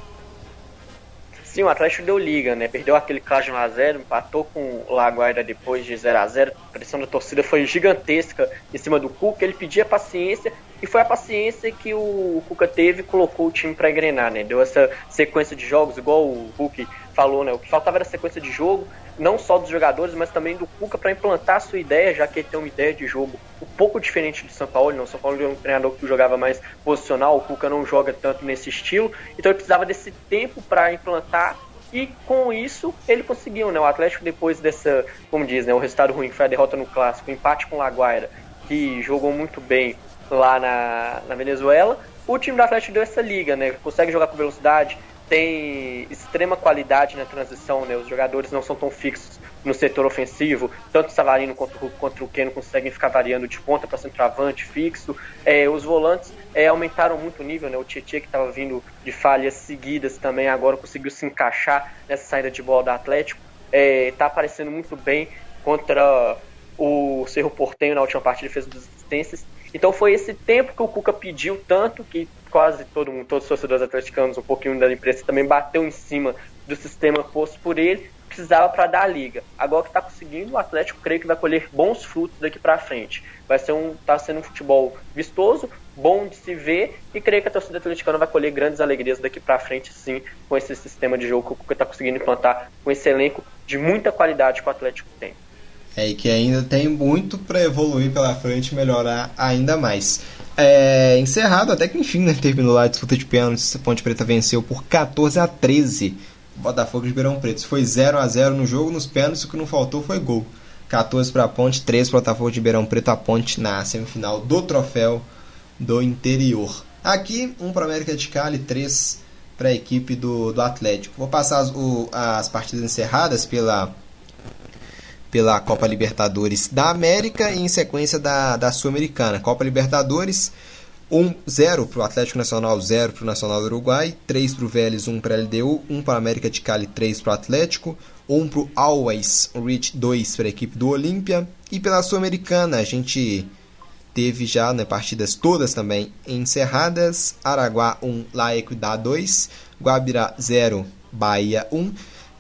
Sim, o Atlético deu liga, né? Perdeu aquele clássico 1x0, empatou com o Laguaira depois de 0x0. A pressão da torcida foi gigantesca em cima do Cuca. Ele pedia paciência e foi a paciência que o Cuca teve e colocou o time para engrenar, né? Deu essa sequência de jogos, igual o Hulk falou, né? O que faltava era sequência de jogo, não só dos jogadores, mas também do Cuca para implantar a sua ideia, já que ele tem uma ideia de jogo um pouco diferente do São Paulo. Não, o São Paulo é um treinador que jogava mais posicional, o Cuca não joga tanto nesse estilo, então ele precisava desse tempo para implantar. E com isso ele conseguiu, né? O Atlético depois dessa, como diz, né? O resultado ruim que foi a derrota no clássico, o empate com o Laguaira, que jogou muito bem lá na, na Venezuela. O time do Atlético deu essa liga, né? Consegue jogar com velocidade, tem extrema qualidade na transição, né? Os jogadores não são tão fixos no setor ofensivo, tanto o Savarino quanto o, quanto o Keno conseguem ficar variando de ponta para centroavante fixo. É, os volantes é, aumentaram muito o nível, né? O Tietchan que estava vindo de falhas seguidas também agora conseguiu se encaixar nessa saída de bola do Atlético. Está é, aparecendo muito bem contra o Cerro Portenho na última partida, fez duas assistências. Então foi esse tempo que o Cuca pediu tanto que quase todo mundo, todos os torcedores atleticanos, um pouquinho da imprensa também bateu em cima do sistema posto por ele, precisava para dar a liga. Agora que está conseguindo, o Atlético creio que vai colher bons frutos daqui para frente. Vai ser um, tá sendo um futebol vistoso, bom de se ver e creio que a torcida atleticana vai colher grandes alegrias daqui para frente, sim, com esse sistema de jogo que o Cuca está conseguindo implantar, com esse elenco de muita qualidade que o Atlético tem. É, e que ainda tem muito para evoluir pela frente e melhorar ainda mais. É, encerrado, até que enfim, né, terminou lá a disputa de pênaltis. Ponte Preta venceu por 14 a 13 Botafogo de Ribeirão Preto. Foi 0 a 0 no jogo, nos pênaltis, o que não faltou foi gol. 14 para a Ponte, 3 para Botafogo de Ribeirão Preto, a Ponte na semifinal do troféu do interior. Aqui, um para América de Cali, 3 para a equipe do, do Atlético. Vou passar as, o, as partidas encerradas pela, pela Copa Libertadores da América e em sequência da, da Sul-Americana. Copa Libertadores, 1 0 para o Atlético Nacional, 0 para o Nacional do Uruguai, 3 para o Vélez, 1 para a LDU, 1 para a América de Cali, 3 para o Atlético, 1 para o Always Reach, 2 para a equipe do Olímpia. E pela Sul-Americana, a gente teve já né, partidas todas também encerradas. Araguá 1, La Equidad 2, Guabirá 0, Bahia 1,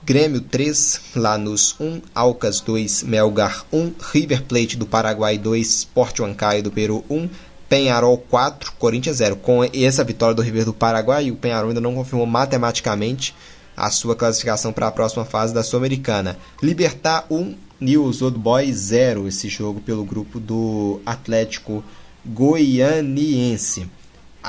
Grêmio 3, Lanús 1, Alcas 2, Melgar 1, River Plate do Paraguai 2, Sport Huancayo do Peru 1, Penharol 4, Corinthians 0. Com essa vitória do River do Paraguai, o Penharol ainda não confirmou matematicamente a sua classificação para a próxima fase da Sul-Americana. Libertar 1, News Old Boys 0, esse jogo pelo grupo do Atlético Goianiense.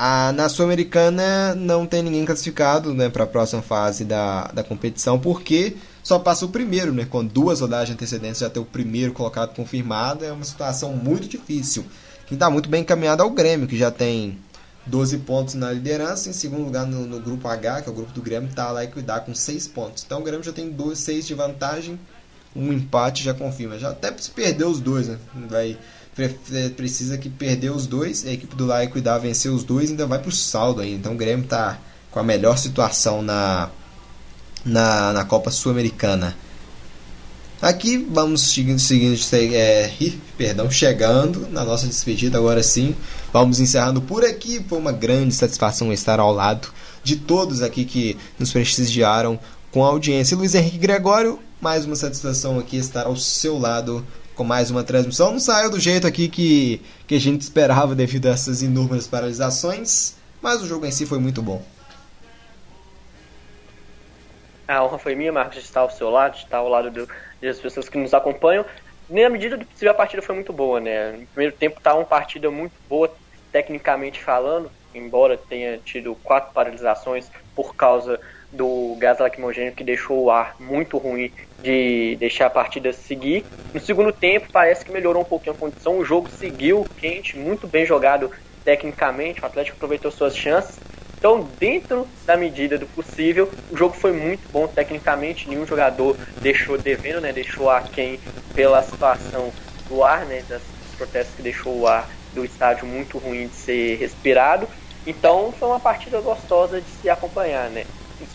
A, na Sul-Americana não tem ninguém classificado né, para a próxima fase da, da competição, porque só passa o primeiro, né, com duas rodadas de antecedência já ter o primeiro colocado confirmado, é uma situação muito difícil. Quem está muito bem encaminhado é o Grêmio, que já tem 12 pontos na liderança. Em segundo lugar, no, no grupo H, que é o grupo do Grêmio, está lá e cuidar com 6 pontos. Então o Grêmio já tem 6 de vantagem. Um empate já confirma. Já até se perder os dois, né? Vai, precisa que perder os dois. A equipe do lá e cuidar vencer os dois ainda vai para o saldo ainda. Então o Grêmio está com a melhor situação na, na, na Copa Sul-Americana. Aqui vamos seguindo, seguindo é, perdão, chegando na nossa despedida agora sim. Vamos encerrando por aqui. Foi uma grande satisfação estar ao lado de todos aqui que nos prestigiaram com a audiência. Luiz Henrique Gregório, mais uma satisfação aqui estar ao seu lado com mais uma transmissão. Não saiu do jeito aqui que, que a gente esperava devido a essas inúmeras paralisações, mas o jogo em si foi muito bom. A honra foi minha, Marcos, de estar ao seu lado, de estar ao lado do, das pessoas que nos acompanham. Na medida do possível, a partida foi muito boa, né? No primeiro tempo estava uma partida muito boa, tecnicamente falando, embora tenha tido quatro paralisações por causa do gás lacrimogêneo que deixou o ar muito ruim de deixar a partida seguir. No segundo tempo parece que melhorou um pouquinho a condição, o jogo seguiu quente, muito bem jogado tecnicamente, o Atlético aproveitou suas chances. Então, dentro da medida do possível, o jogo foi muito bom tecnicamente, nenhum jogador deixou devendo, né, deixou a quem pela situação do ar, né, das protestos que deixou o ar do estádio muito ruim de ser respirado. Então, foi uma partida gostosa de se acompanhar, né?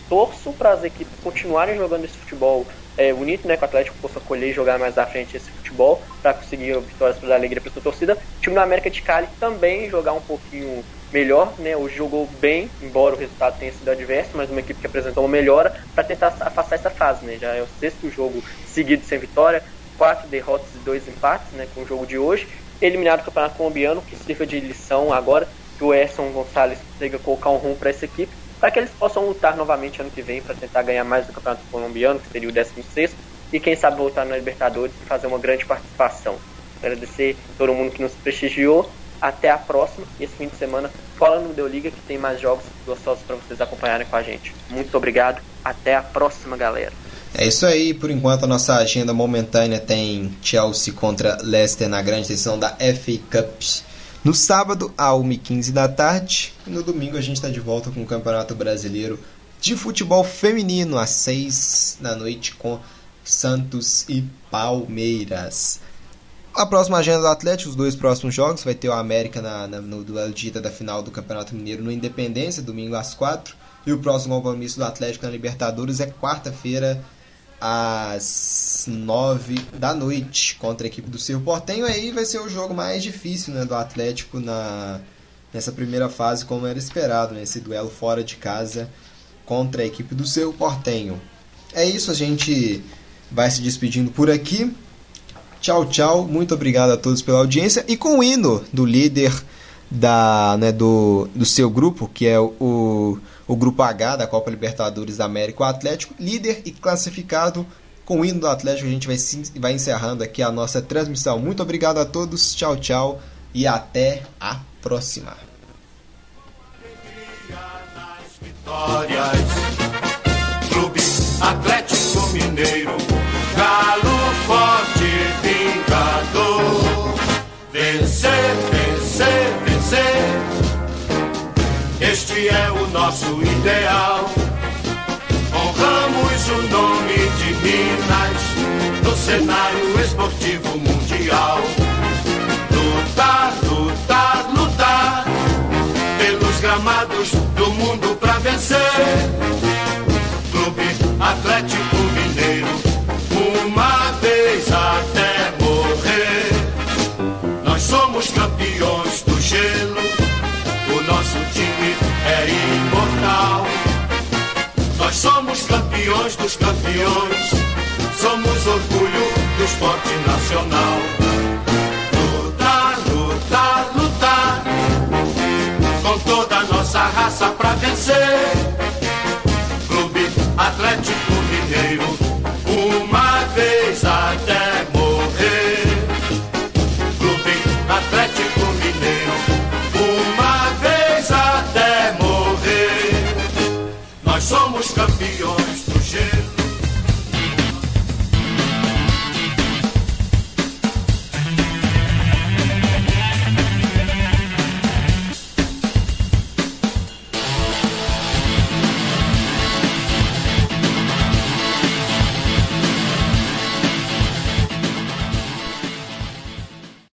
Torço para as equipes continuarem jogando esse futebol é, bonito, né? Que o Atlético possa colher e jogar mais à frente esse futebol para conseguir vitórias para dar alegria para sua torcida. O time da América de Cali também jogar um pouquinho melhor, né? Hoje jogou bem, embora o resultado tenha sido adverso, mas uma equipe que apresentou uma melhora para tentar afastar essa fase, né? Já é o sexto jogo seguido sem vitória, quatro derrotas e dois empates, né? Com o jogo de hoje, eliminado do Campeonato Colombiano, que sirva de lição agora que o Erson Gonçalves consiga colocar um rumo para essa equipe, para que eles possam lutar novamente ano que vem para tentar ganhar mais do Campeonato Colombiano, que seria o 16 e quem sabe voltar na Libertadores e fazer uma grande participação. Agradecer todo mundo que nos prestigiou até a próxima. E esse fim de semana, cola no Deu Liga que tem mais jogos gostosos para vocês acompanharem com a gente. Muito obrigado. Até a próxima, galera. É isso aí, por enquanto a nossa agenda momentânea tem Chelsea contra Leicester na grande decisão da FA Cup. No sábado, a 1h15 da tarde. E no domingo a gente está de volta com o Campeonato Brasileiro de Futebol Feminino, às 6 da noite, com Santos e Palmeiras. A próxima agenda do Atlético, os dois próximos jogos, vai ter o América na, na, no duelo de ida da final do Campeonato Mineiro no Independência, domingo às 4. E o próximo compromisso do Atlético na Libertadores é quarta-feira, às 9 da noite, contra a equipe do Cerro Portenho. Aí vai ser o jogo mais difícil né, do Atlético na, nessa primeira fase, como era esperado, né, esse duelo fora de casa contra a equipe do Cerro Portenho. É isso, a gente vai se despedindo por aqui. Tchau, tchau. Muito obrigado a todos pela audiência. E com o hino do líder da, né, do, do seu grupo, que é o, o grupo H da Copa Libertadores da América, o Atlético, líder e classificado Com o hino do Atlético, a gente vai, vai encerrando aqui a nossa transmissão. Muito obrigado a todos, tchau, tchau e até a próxima. Clube Atlético Mineiro, Galo Forte Vingador. Vencer, É o nosso ideal. Honramos o nome de Minas no cenário esportivo mundial. Lutar, lutar, lutar pelos gramados do mundo pra vencer. Clube Atlético Nós somos campeões dos campeões, somos orgulho do esporte nacional. Lutar, lutar, lutar, com toda a nossa raça pra vencer. Clube Atlético